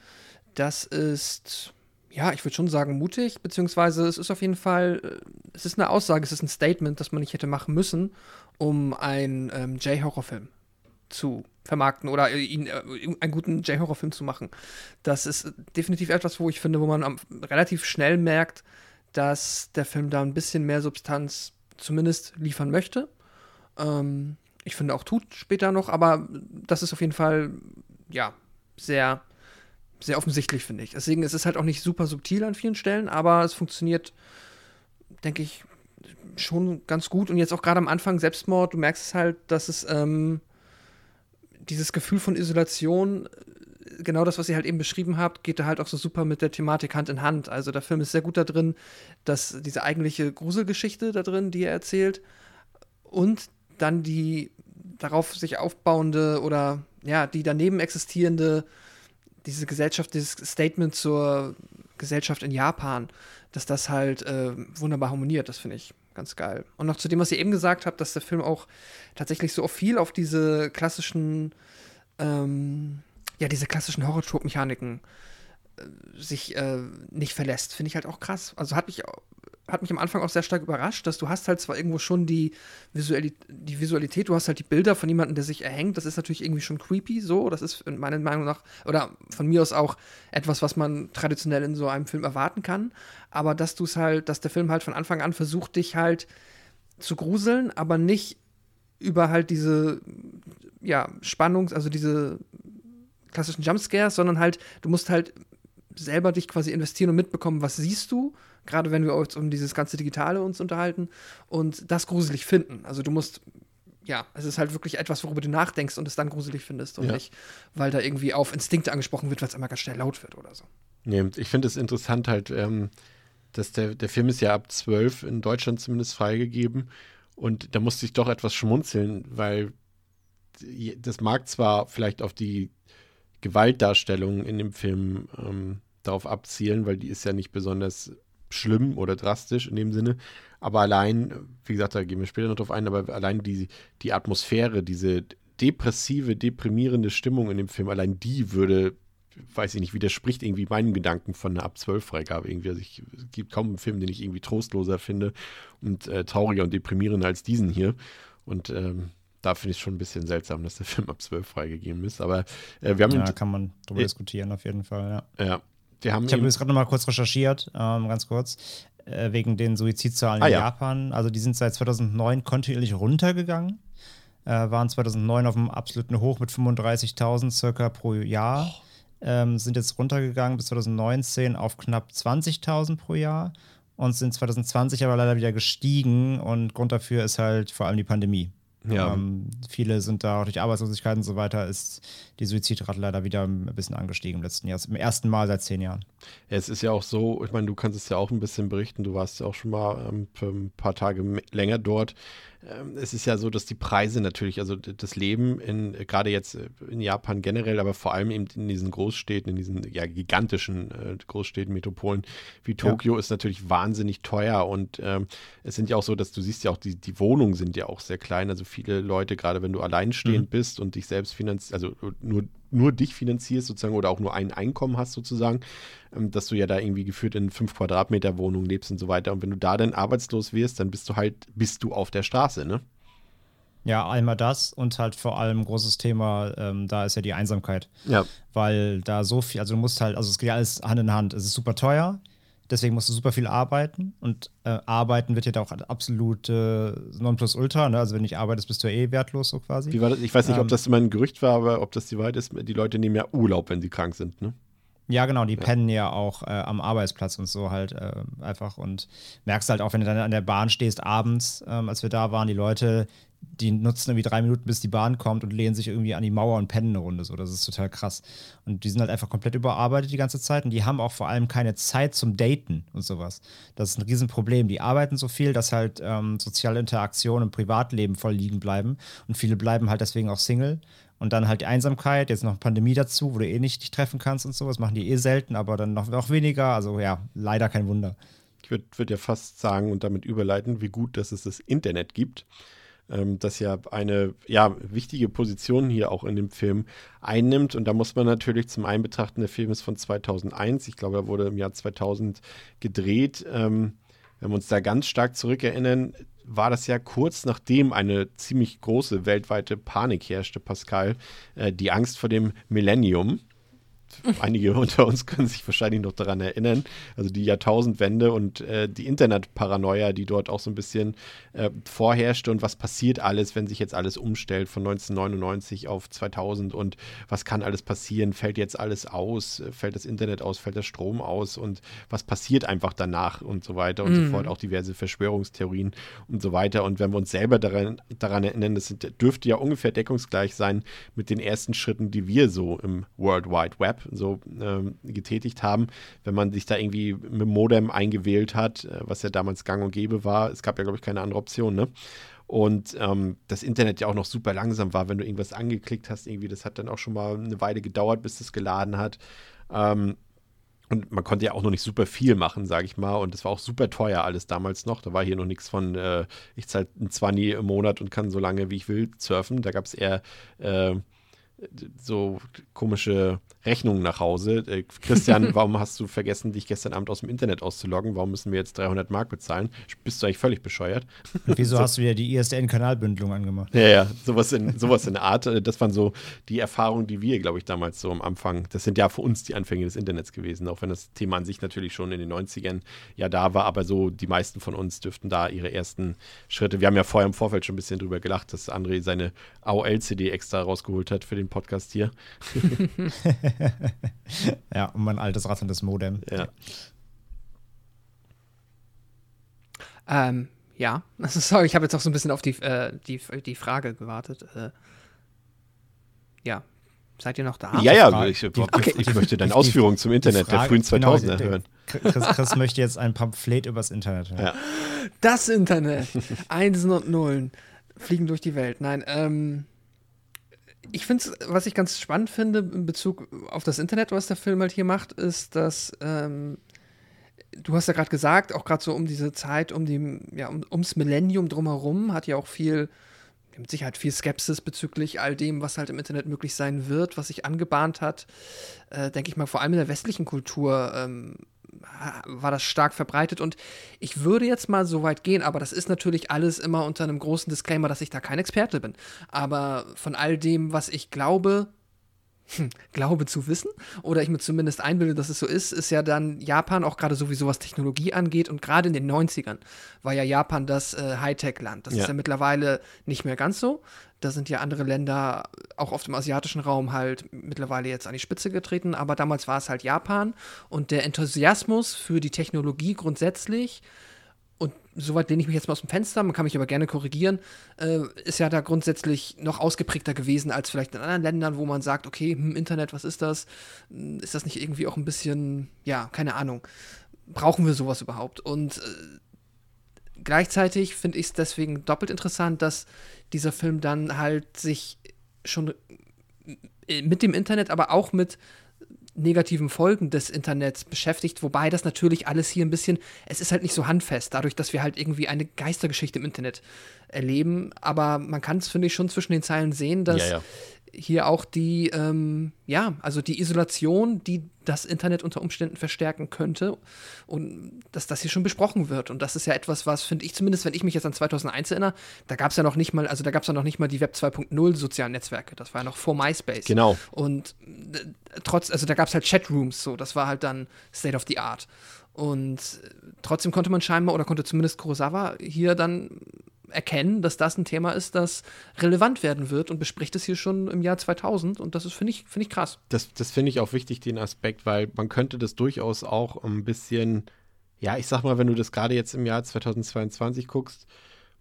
das ist, ja, ich würde schon sagen, mutig, beziehungsweise es ist auf jeden Fall, äh, es ist eine Aussage, es ist ein Statement, das man nicht hätte machen müssen, um einen ähm, J-Horror-Film zu vermarkten oder äh, ihn äh, einen guten J-Horror-Film zu machen. Das ist definitiv etwas, wo ich finde, wo man am, relativ schnell merkt, dass der Film da ein bisschen mehr Substanz zumindest liefern möchte. Ähm, ich finde auch tut später noch, aber das ist auf jeden Fall, ja, sehr, sehr offensichtlich, finde ich. Deswegen ist es halt auch nicht super subtil an vielen Stellen, aber es funktioniert, denke ich, schon ganz gut. Und jetzt auch gerade am Anfang Selbstmord, du merkst es halt, dass es ähm, dieses Gefühl von Isolation, genau das, was ihr halt eben beschrieben habt, geht da halt auch so super mit der Thematik Hand in Hand. Also der Film ist sehr gut da drin, dass diese eigentliche Gruselgeschichte da drin, die er erzählt, und dann die darauf sich aufbauende oder ja, die daneben existierende, diese Gesellschaft, dieses Statement zur Gesellschaft in Japan, dass das halt äh, wunderbar harmoniert. Das finde ich ganz geil. Und noch zu dem, was ihr eben gesagt habt, dass der Film auch tatsächlich so viel auf diese klassischen, ähm, ja, diese klassischen Horror-Trope-Mechaniken äh, sich äh, nicht verlässt, finde ich halt auch krass. Also hat mich hat mich am Anfang auch sehr stark überrascht, dass du hast halt zwar irgendwo schon die, Visuali die Visualität, du hast halt die Bilder von jemandem, der sich erhängt, das ist natürlich irgendwie schon creepy so, das ist meiner Meinung nach, oder von mir aus auch etwas, was man traditionell in so einem Film erwarten kann, aber dass du es halt, dass der Film halt von Anfang an versucht, dich halt zu gruseln, aber nicht über halt diese, ja, Spannungs-, also diese klassischen Jumpscares, sondern halt, du musst halt selber dich quasi investieren und mitbekommen, was siehst du gerade wenn wir uns um dieses ganze Digitale uns unterhalten und das gruselig finden. Also du musst, ja, es ist halt wirklich etwas, worüber du nachdenkst und es dann gruselig findest und ja. nicht, weil da irgendwie auf Instinkte angesprochen wird, weil es immer ganz schnell laut wird oder so. Nee, ich finde es interessant halt, ähm, dass der, der Film ist ja ab 12 in Deutschland zumindest freigegeben und da musste ich doch etwas schmunzeln, weil das mag zwar vielleicht auf die Gewaltdarstellung in dem Film ähm, darauf abzielen, weil die ist ja nicht besonders schlimm oder drastisch in dem Sinne. Aber allein, wie gesagt, da gehen wir später noch drauf ein, aber allein die, die Atmosphäre, diese depressive, deprimierende Stimmung in dem Film, allein die würde, weiß ich nicht, widerspricht irgendwie meinen Gedanken von einer ab 12 Freigabe irgendwie. Also ich, es gibt kaum einen Film, den ich irgendwie trostloser finde und äh, trauriger und deprimierender als diesen hier. Und ähm, da finde ich es schon ein bisschen seltsam, dass der Film ab 12 freigegeben ist. Aber äh, wir haben. Ja, kann man drüber äh, diskutieren, auf jeden Fall, ja. Ja, wir haben ich habe jetzt gerade noch mal kurz recherchiert, ähm, ganz kurz, äh, wegen den Suizidzahlen ah, in ja. Japan. Also die sind seit 2009 kontinuierlich runtergegangen, äh, waren 2009 auf einem absoluten Hoch mit 35.000 circa pro Jahr. Oh. Ähm, sind jetzt runtergegangen bis 2019 auf knapp 20.000 pro Jahr und sind 2020 aber leider wieder gestiegen und Grund dafür ist halt vor allem die Pandemie. Ja. Ähm, viele sind da auch durch Arbeitslosigkeit und so weiter, ist die Suizidrate leider wieder ein bisschen angestiegen im letzten Jahr. Zum ersten Mal seit zehn Jahren. Ja, es ist ja auch so, ich meine, du kannst es ja auch ein bisschen berichten, du warst ja auch schon mal ähm, ein paar Tage länger dort. Ähm, es ist ja so, dass die Preise natürlich, also das Leben in, gerade jetzt äh, in Japan generell, aber vor allem eben in diesen Großstädten, in diesen ja, gigantischen äh, Großstädten, Metropolen wie Tokio, ja. ist natürlich wahnsinnig teuer. Und ähm, es sind ja auch so, dass du siehst ja auch, die, die Wohnungen sind ja auch sehr klein. Also viele Leute, gerade wenn du alleinstehend mhm. bist und dich selbst finanzierst, also nur nur dich finanzierst sozusagen oder auch nur ein Einkommen hast sozusagen, ähm, dass du ja da irgendwie geführt in fünf Quadratmeter Wohnung lebst und so weiter. Und wenn du da dann arbeitslos wirst, dann bist du halt, bist du auf der Straße, ne? Ja, einmal das und halt vor allem großes Thema, ähm, da ist ja die Einsamkeit. Ja. Weil da so viel, also du musst halt, also es geht ja alles Hand in Hand. Es ist super teuer, deswegen musst du super viel arbeiten und äh, arbeiten wird ja da auch absolut äh, Nonplusultra. Ne? Also wenn du nicht arbeitest, bist du ja eh wertlos so quasi. Ich weiß nicht, ähm, ob das immer ein Gerücht war, aber ob das die Wahrheit ist. Die Leute nehmen ja Urlaub, wenn sie krank sind, ne? Ja, genau, die ja. pennen ja auch äh, am Arbeitsplatz und so halt äh, einfach und merkst halt auch, wenn du dann an der Bahn stehst abends, ähm, als wir da waren, die Leute, die nutzen irgendwie drei Minuten, bis die Bahn kommt und lehnen sich irgendwie an die Mauer und pennen eine Runde. So, das ist total krass. Und die sind halt einfach komplett überarbeitet die ganze Zeit und die haben auch vor allem keine Zeit zum Daten und sowas. Das ist ein Riesenproblem. Die arbeiten so viel, dass halt ähm, soziale Interaktionen im Privatleben voll liegen bleiben und viele bleiben halt deswegen auch Single. Und dann halt die Einsamkeit, jetzt noch Pandemie dazu, wo du eh nicht dich treffen kannst und sowas, machen die eh selten, aber dann noch, noch weniger. Also ja, leider kein Wunder. Ich würde würd ja fast sagen und damit überleiten, wie gut, dass es das Internet gibt ähm, das ja eine ja, wichtige Position hier auch in dem Film einnimmt. Und da muss man natürlich zum einen betrachten, der Film ist von 2001. Ich glaube, er wurde im Jahr 2000 gedreht. Ähm, wenn wir uns da ganz stark zurückerinnern, war das ja kurz nachdem eine ziemlich große weltweite Panik herrschte, Pascal, äh, die Angst vor dem Millennium. Einige unter uns können sich wahrscheinlich noch daran erinnern. Also die Jahrtausendwende und äh, die Internetparanoia, die dort auch so ein bisschen äh, vorherrschte und was passiert alles, wenn sich jetzt alles umstellt von 1999 auf 2000 und was kann alles passieren? Fällt jetzt alles aus? Fällt das Internet aus? Fällt der Strom aus? Und was passiert einfach danach und so weiter und mhm. so fort? Auch diverse Verschwörungstheorien und so weiter. Und wenn wir uns selber daran, daran erinnern, das dürfte ja ungefähr deckungsgleich sein mit den ersten Schritten, die wir so im World Wide Web so ähm, getätigt haben, wenn man sich da irgendwie mit Modem eingewählt hat, äh, was ja damals gang und gäbe war. Es gab ja, glaube ich, keine andere Option, ne? Und ähm, das Internet ja auch noch super langsam war, wenn du irgendwas angeklickt hast, irgendwie, das hat dann auch schon mal eine Weile gedauert, bis das geladen hat. Ähm, und man konnte ja auch noch nicht super viel machen, sage ich mal. Und es war auch super teuer alles damals noch. Da war hier noch nichts von, äh, ich zahle ein 20 im Monat und kann so lange wie ich will surfen. Da gab es eher äh, so komische Rechnungen nach Hause. Äh, Christian, warum hast du vergessen, dich gestern Abend aus dem Internet auszuloggen? Warum müssen wir jetzt 300 Mark bezahlen? Bist du eigentlich völlig bescheuert? Und wieso so. hast du wieder die ISDN-Kanalbündelung angemacht? Ja, ja, sowas in, sowas in Art. Äh, das waren so die Erfahrungen, die wir, glaube ich, damals so am Anfang, das sind ja für uns die Anfänge des Internets gewesen, auch wenn das Thema an sich natürlich schon in den 90ern ja da war, aber so die meisten von uns dürften da ihre ersten Schritte. Wir haben ja vorher im Vorfeld schon ein bisschen drüber gelacht, dass André seine AOL-CD extra rausgeholt hat für den Podcast hier. ja, und mein altes ratterndes Modem. Ja. Ähm, ja, also sorry, ich habe jetzt auch so ein bisschen auf die, äh, die, die Frage gewartet. Äh, ja, seid ihr noch da? Ja, ja, ich, ich, okay. ich möchte deine Ausführungen zum Internet Frage, der frühen 2000er genau, hören. Chris, Chris, möchte jetzt ein Pamphlet übers Internet hören. Ja. Das Internet. Einsen und Nullen fliegen durch die Welt. Nein, ähm, ich finde es, was ich ganz spannend finde in Bezug auf das Internet, was der Film halt hier macht, ist, dass ähm, du hast ja gerade gesagt, auch gerade so um diese Zeit, um die, ja, um, ums Millennium drumherum, hat ja auch viel, mit Sicherheit viel Skepsis bezüglich all dem, was halt im Internet möglich sein wird, was sich angebahnt hat. Äh, Denke ich mal, vor allem in der westlichen Kultur ähm, war das stark verbreitet und ich würde jetzt mal so weit gehen, aber das ist natürlich alles immer unter einem großen Disclaimer, dass ich da kein Experte bin. Aber von all dem, was ich glaube, hm, glaube zu wissen oder ich mir zumindest einbilde, dass es so ist, ist ja dann Japan auch gerade sowieso was Technologie angeht und gerade in den 90ern war ja Japan das äh, Hightech-Land. Das ja. ist ja mittlerweile nicht mehr ganz so. Da sind ja andere Länder, auch auf dem asiatischen Raum, halt mittlerweile jetzt an die Spitze getreten, aber damals war es halt Japan und der Enthusiasmus für die Technologie grundsätzlich und soweit lehne ich mich jetzt mal aus dem Fenster, man kann mich aber gerne korrigieren, äh, ist ja da grundsätzlich noch ausgeprägter gewesen als vielleicht in anderen Ländern, wo man sagt, okay, hm, Internet, was ist das? Hm, ist das nicht irgendwie auch ein bisschen, ja, keine Ahnung, brauchen wir sowas überhaupt? Und äh, gleichzeitig finde ich es deswegen doppelt interessant, dass dieser Film dann halt sich schon äh, mit dem Internet, aber auch mit negativen Folgen des Internets beschäftigt, wobei das natürlich alles hier ein bisschen, es ist halt nicht so handfest, dadurch, dass wir halt irgendwie eine Geistergeschichte im Internet erleben, aber man kann es, finde ich, schon zwischen den Zeilen sehen, dass ja, ja hier auch die, ähm, ja, also die Isolation, die das Internet unter Umständen verstärken könnte und dass das hier schon besprochen wird. Und das ist ja etwas, was, finde ich zumindest, wenn ich mich jetzt an 2001 erinnere, da gab es ja noch nicht mal, also da gab es ja noch nicht mal die Web 2.0 sozialen Netzwerke. Das war ja noch vor MySpace. Genau. Und äh, trotz, also da gab es halt Chatrooms, so, das war halt dann State of the Art. Und äh, trotzdem konnte man scheinbar, oder konnte zumindest Kurosawa hier dann erkennen, dass das ein Thema ist, das relevant werden wird und bespricht es hier schon im Jahr 2000 und das ist, finde ich, find ich krass. Das, das finde ich auch wichtig, den Aspekt, weil man könnte das durchaus auch ein bisschen, ja, ich sag mal, wenn du das gerade jetzt im Jahr 2022 guckst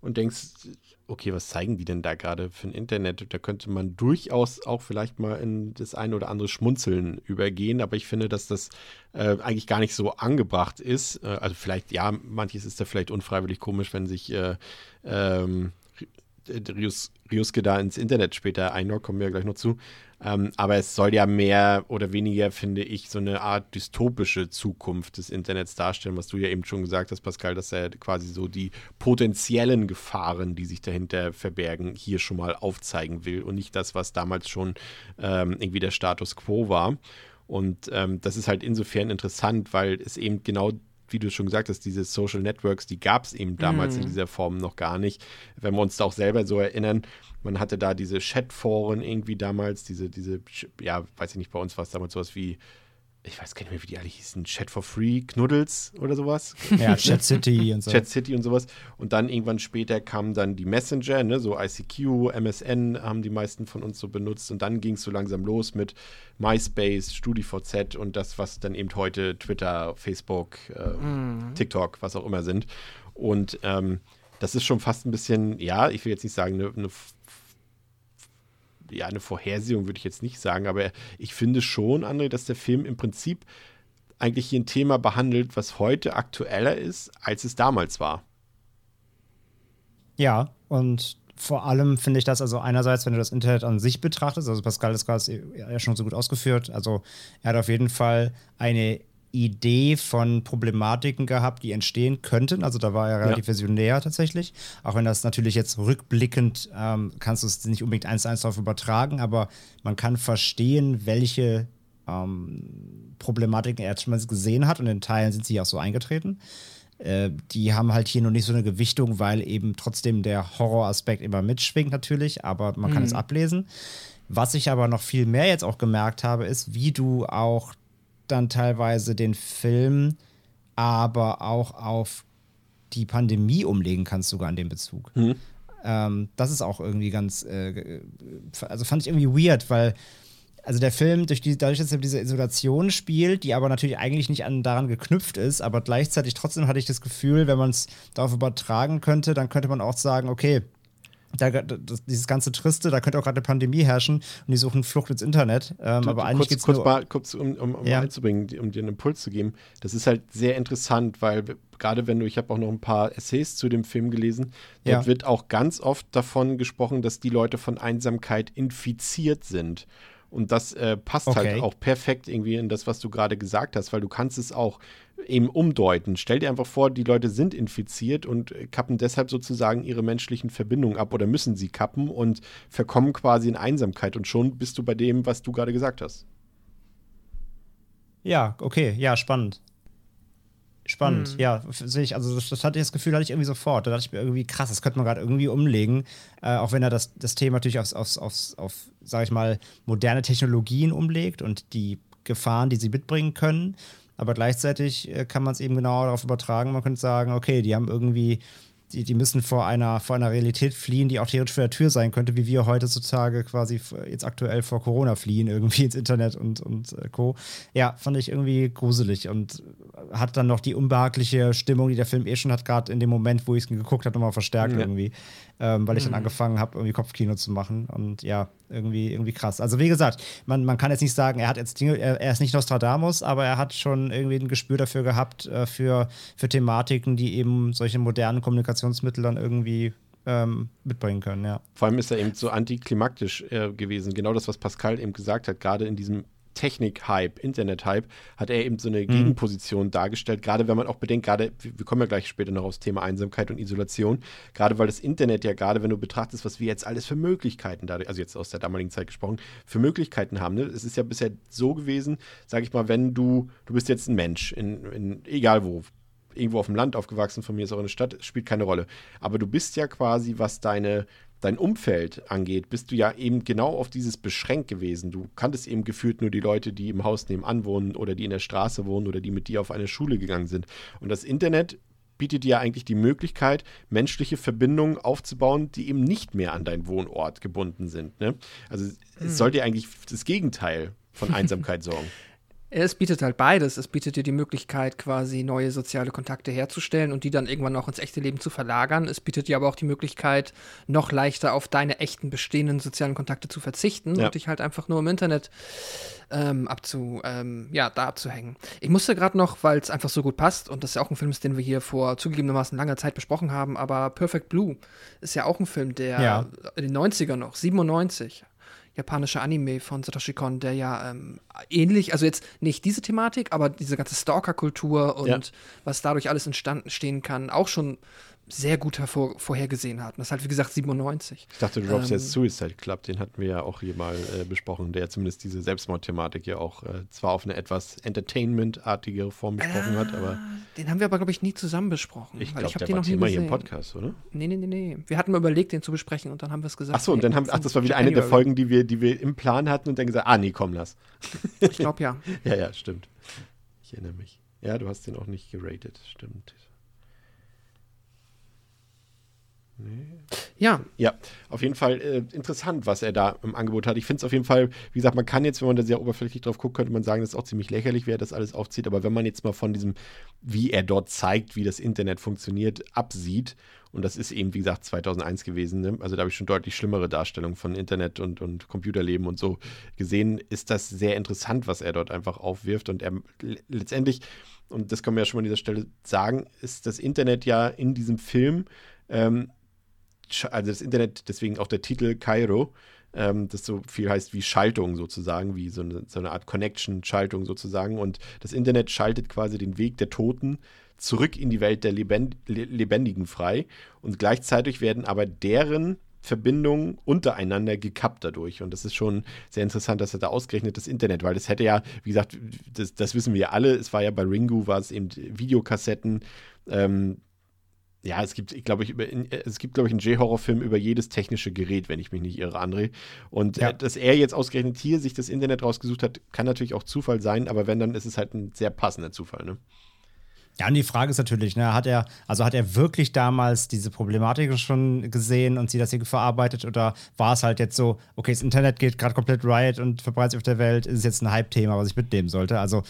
und denkst, okay, was zeigen die denn da gerade für ein Internet? Da könnte man durchaus auch vielleicht mal in das ein oder andere Schmunzeln übergehen, aber ich finde, dass das äh, eigentlich gar nicht so angebracht ist. Äh, also vielleicht, ja, manches ist da vielleicht unfreiwillig komisch, wenn sich äh, ähm, Rius, Riuske da ins Internet später einloggt, kommen wir gleich noch zu. Ähm, aber es soll ja mehr oder weniger, finde ich, so eine Art dystopische Zukunft des Internets darstellen, was du ja eben schon gesagt hast, Pascal, dass er quasi so die potenziellen Gefahren, die sich dahinter verbergen, hier schon mal aufzeigen will und nicht das, was damals schon ähm, irgendwie der Status quo war. Und ähm, das ist halt insofern interessant, weil es eben genau wie du schon gesagt hast, diese Social Networks, die gab es eben damals mm. in mhm. dieser Form noch gar nicht. Wenn wir uns da auch selber so erinnern, man hatte da diese Chatforen irgendwie damals, diese, diese, ja, weiß ich nicht, bei uns war es damals sowas wie ich weiß gar nicht mehr, wie die alle hießen, Chat for Free, Knuddels oder sowas. Ja, Chat City und so. Chat City und sowas. Und dann irgendwann später kamen dann die Messenger, ne, so ICQ, MSN haben die meisten von uns so benutzt. Und dann ging es so langsam los mit MySpace, StudiVZ und das, was dann eben heute Twitter, Facebook, äh, mm. TikTok, was auch immer sind. Und ähm, das ist schon fast ein bisschen, ja, ich will jetzt nicht sagen, eine, eine ja, eine Vorhersehung würde ich jetzt nicht sagen, aber ich finde schon, André, dass der Film im Prinzip eigentlich hier ein Thema behandelt, was heute aktueller ist, als es damals war. Ja, und vor allem finde ich das also einerseits, wenn du das Internet an sich betrachtest, also Pascal ist gerade ja schon so gut ausgeführt, also er hat auf jeden Fall eine Idee von Problematiken gehabt, die entstehen könnten. Also da war er relativ ja. visionär tatsächlich. Auch wenn das natürlich jetzt rückblickend ähm, kannst du es nicht unbedingt eins zu eins darauf übertragen, aber man kann verstehen, welche ähm, Problematiken er schon mal gesehen hat und in Teilen sind sie auch so eingetreten. Äh, die haben halt hier noch nicht so eine Gewichtung, weil eben trotzdem der Horroraspekt immer mitschwingt natürlich, aber man kann mhm. es ablesen. Was ich aber noch viel mehr jetzt auch gemerkt habe, ist, wie du auch dann teilweise den Film aber auch auf die Pandemie umlegen kannst, sogar an dem Bezug. Mhm. Ähm, das ist auch irgendwie ganz, äh, also fand ich irgendwie weird, weil also der Film, durch die, dadurch, dass er diese Isolation spielt, die aber natürlich eigentlich nicht an, daran geknüpft ist, aber gleichzeitig trotzdem hatte ich das Gefühl, wenn man es darauf übertragen könnte, dann könnte man auch sagen, okay, da, das, dieses ganze Triste, da könnte auch gerade eine Pandemie herrschen und die suchen Flucht ins Internet. Ähm, du, aber eigentlich kurz, kurz, mal, kurz um, um, um ja. einzubringen, um dir einen Impuls zu geben. Das ist halt sehr interessant, weil gerade wenn du, ich habe auch noch ein paar Essays zu dem Film gelesen, dort ja. wird auch ganz oft davon gesprochen, dass die Leute von Einsamkeit infiziert sind. Und das äh, passt halt okay. halt auch perfekt irgendwie in das, was du gerade gesagt hast, weil du kannst es auch eben umdeuten. Stell dir einfach vor, die Leute sind infiziert und kappen deshalb sozusagen ihre menschlichen Verbindungen ab oder müssen sie kappen und verkommen quasi in Einsamkeit. Und schon bist du bei dem, was du gerade gesagt hast. Ja, okay, ja, spannend. Spannend, hm. ja, sehe ich. Also, das, das, hatte ich das Gefühl, hatte ich irgendwie sofort. Da dachte ich mir irgendwie, krass, das könnte man gerade irgendwie umlegen. Äh, auch wenn er das, das Thema natürlich aufs, aufs, aufs, auf, sag ich mal, moderne Technologien umlegt und die Gefahren, die sie mitbringen können. Aber gleichzeitig äh, kann man es eben genau darauf übertragen. Man könnte sagen, okay, die haben irgendwie die, die müssen vor einer, vor einer Realität fliehen, die auch theoretisch vor der Tür sein könnte, wie wir heutzutage quasi jetzt aktuell vor Corona fliehen, irgendwie ins Internet und, und äh, Co. Ja, fand ich irgendwie gruselig und hat dann noch die unbehagliche Stimmung, die der Film eh schon hat, gerade in dem Moment, wo ich es geguckt habe, nochmal verstärkt ja. irgendwie ähm, weil ich dann mhm. angefangen habe, irgendwie Kopfkino zu machen. Und ja, irgendwie, irgendwie krass. Also wie gesagt, man, man kann jetzt nicht sagen, er hat jetzt Dinge, er, er ist nicht Nostradamus, aber er hat schon irgendwie ein Gespür dafür gehabt, äh, für, für Thematiken, die eben solche modernen Kommunikationsmittel dann irgendwie ähm, mitbringen können, ja. Vor allem ist er eben so antiklimaktisch äh, gewesen. Genau das, was Pascal eben gesagt hat, gerade in diesem Technik-Hype, Internet-Hype, hat er eben so eine mhm. Gegenposition dargestellt, gerade wenn man auch bedenkt, gerade, wir kommen ja gleich später noch aufs Thema Einsamkeit und Isolation, gerade weil das Internet ja gerade, wenn du betrachtest, was wir jetzt alles für Möglichkeiten da, also jetzt aus der damaligen Zeit gesprochen, für Möglichkeiten haben. Ne? Es ist ja bisher so gewesen, sage ich mal, wenn du, du bist jetzt ein Mensch, in, in egal wo, irgendwo auf dem Land aufgewachsen, von mir ist auch eine Stadt, spielt keine Rolle. Aber du bist ja quasi, was deine dein Umfeld angeht, bist du ja eben genau auf dieses beschränkt gewesen. Du kanntest eben gefühlt nur die Leute, die im Haus nebenan wohnen oder die in der Straße wohnen oder die mit dir auf eine Schule gegangen sind. Und das Internet bietet dir ja eigentlich die Möglichkeit, menschliche Verbindungen aufzubauen, die eben nicht mehr an deinen Wohnort gebunden sind. Ne? Also mhm. es hm. sollte eigentlich das Gegenteil von Einsamkeit sorgen. Es bietet halt beides. Es bietet dir die Möglichkeit, quasi neue soziale Kontakte herzustellen und die dann irgendwann auch ins echte Leben zu verlagern. Es bietet dir aber auch die Möglichkeit, noch leichter auf deine echten bestehenden sozialen Kontakte zu verzichten ja. und dich halt einfach nur im Internet ähm, abzu, ähm, ja, da abzuhängen. Ich musste gerade noch, weil es einfach so gut passt und das ja auch ein Film ist, den wir hier vor zugegebenermaßen langer Zeit besprochen haben, aber Perfect Blue ist ja auch ein Film, der ja. in den 90ern noch, 97, japanische Anime von Satoshi Kon, der ja ähm, ähnlich, also jetzt nicht diese Thematik, aber diese ganze Stalker-Kultur und ja. was dadurch alles entstanden stehen kann, auch schon sehr gut hervor, vorhergesehen hat. Und das ist halt, wie gesagt, 97. Ich dachte, du droppst ähm, jetzt Suicide Club, den hatten wir ja auch hier mal äh, besprochen, der zumindest diese Selbstmordthematik ja auch äh, zwar auf eine etwas Entertainment-artigere Form besprochen äh, hat, aber. Ah, den haben wir aber, glaube ich, nie zusammen besprochen. Ich glaube, der war Thema hier im Podcast, oder? Nee, nee, nee, nee. Wir hatten mal überlegt, den zu besprechen und dann haben wir es gesagt. Ach so, und dann haben ach, das war wieder eine der Folgen, die wir, die wir im Plan hatten und dann gesagt, ah, nee, komm, lass. ich glaube, ja. ja, ja, stimmt. Ich erinnere mich. Ja, du hast den auch nicht geratet, stimmt. Nee. Ja. Ja, auf jeden Fall äh, interessant, was er da im Angebot hat. Ich finde es auf jeden Fall, wie gesagt, man kann jetzt, wenn man da sehr oberflächlich drauf guckt, könnte man sagen, das ist auch ziemlich lächerlich, wer das alles aufzieht. Aber wenn man jetzt mal von diesem, wie er dort zeigt, wie das Internet funktioniert, absieht, und das ist eben, wie gesagt, 2001 gewesen, ne? also da habe ich schon deutlich schlimmere Darstellungen von Internet und, und Computerleben und so gesehen, ist das sehr interessant, was er dort einfach aufwirft. Und er letztendlich, und das kann man ja schon mal an dieser Stelle sagen, ist das Internet ja in diesem Film ähm, also das Internet, deswegen auch der Titel Kairo, ähm, das so viel heißt wie Schaltung sozusagen, wie so eine, so eine Art Connection-Schaltung sozusagen. Und das Internet schaltet quasi den Weg der Toten zurück in die Welt der Lebend Lebendigen frei. Und gleichzeitig werden aber deren Verbindungen untereinander gekappt dadurch. Und das ist schon sehr interessant, dass er da ausgerechnet das Internet, weil das hätte ja, wie gesagt, das, das wissen wir alle, es war ja bei Ringu, war es eben Videokassetten, ähm, ja, es gibt, glaube, ich, es gibt, glaube ich, einen J-Horror-Film über jedes technische Gerät, wenn ich mich nicht irre, André. Und äh, ja. äh, dass er jetzt ausgerechnet hier sich das Internet rausgesucht hat, kann natürlich auch Zufall sein, aber wenn, dann ist es halt ein sehr passender Zufall, ne? Ja, und die Frage ist natürlich, ne, hat er, also hat er wirklich damals diese Problematik schon gesehen und sie das hier verarbeitet oder war es halt jetzt so, okay, das Internet geht gerade komplett riot und verbreitet sich auf der Welt, ist jetzt ein Hype-Thema, was ich mitnehmen sollte? Also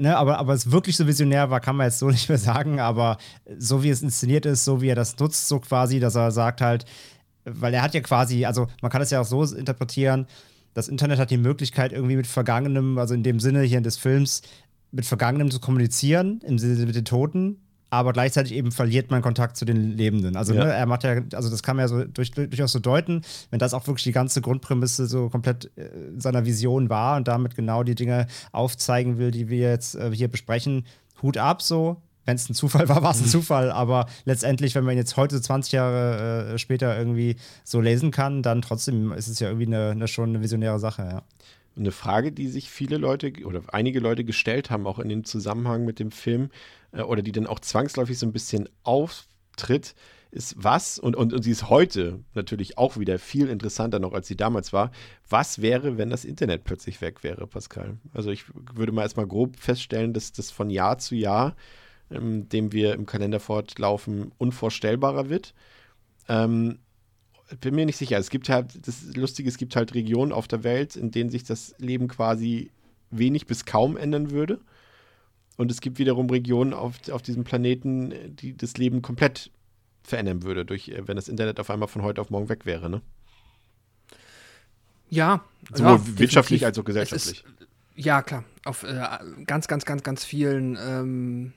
Ne, aber, aber es wirklich so visionär war, kann man jetzt so nicht mehr sagen. Aber so wie es inszeniert ist, so wie er das nutzt, so quasi, dass er sagt halt, weil er hat ja quasi, also man kann es ja auch so interpretieren, das Internet hat die Möglichkeit, irgendwie mit Vergangenem, also in dem Sinne hier des Films, mit Vergangenem zu kommunizieren, im Sinne mit den Toten, aber gleichzeitig eben verliert man Kontakt zu den Lebenden. Also ja. ne, er macht ja, also das kann man ja so durch, durchaus so deuten, wenn das auch wirklich die ganze Grundprämisse so komplett äh, seiner Vision war und damit genau die Dinge aufzeigen will, die wir jetzt äh, hier besprechen. Hut ab so. Wenn es ein Zufall war, war es ein mhm. Zufall, aber letztendlich, wenn man jetzt heute 20 Jahre äh, später irgendwie so lesen kann, dann trotzdem ist es ja irgendwie eine, eine schon eine visionäre Sache, ja. Eine Frage, die sich viele Leute oder einige Leute gestellt haben, auch in dem Zusammenhang mit dem Film, oder die dann auch zwangsläufig so ein bisschen auftritt, ist was, und, und, und sie ist heute natürlich auch wieder viel interessanter noch, als sie damals war, was wäre, wenn das Internet plötzlich weg wäre, Pascal? Also ich würde mal erstmal grob feststellen, dass das von Jahr zu Jahr, ähm, dem wir im Kalender fortlaufen, unvorstellbarer wird. Ähm, bin mir nicht sicher. Es gibt halt, das Lustige, es gibt halt Regionen auf der Welt, in denen sich das Leben quasi wenig bis kaum ändern würde. Und es gibt wiederum Regionen auf, auf diesem Planeten, die das Leben komplett verändern würde, durch, äh, wenn das Internet auf einmal von heute auf morgen weg wäre, ne? Ja. Sowohl ja, wirtschaftlich als auch gesellschaftlich. Ist, ja, klar. Auf äh, ganz, ganz, ganz, ganz vielen ähm,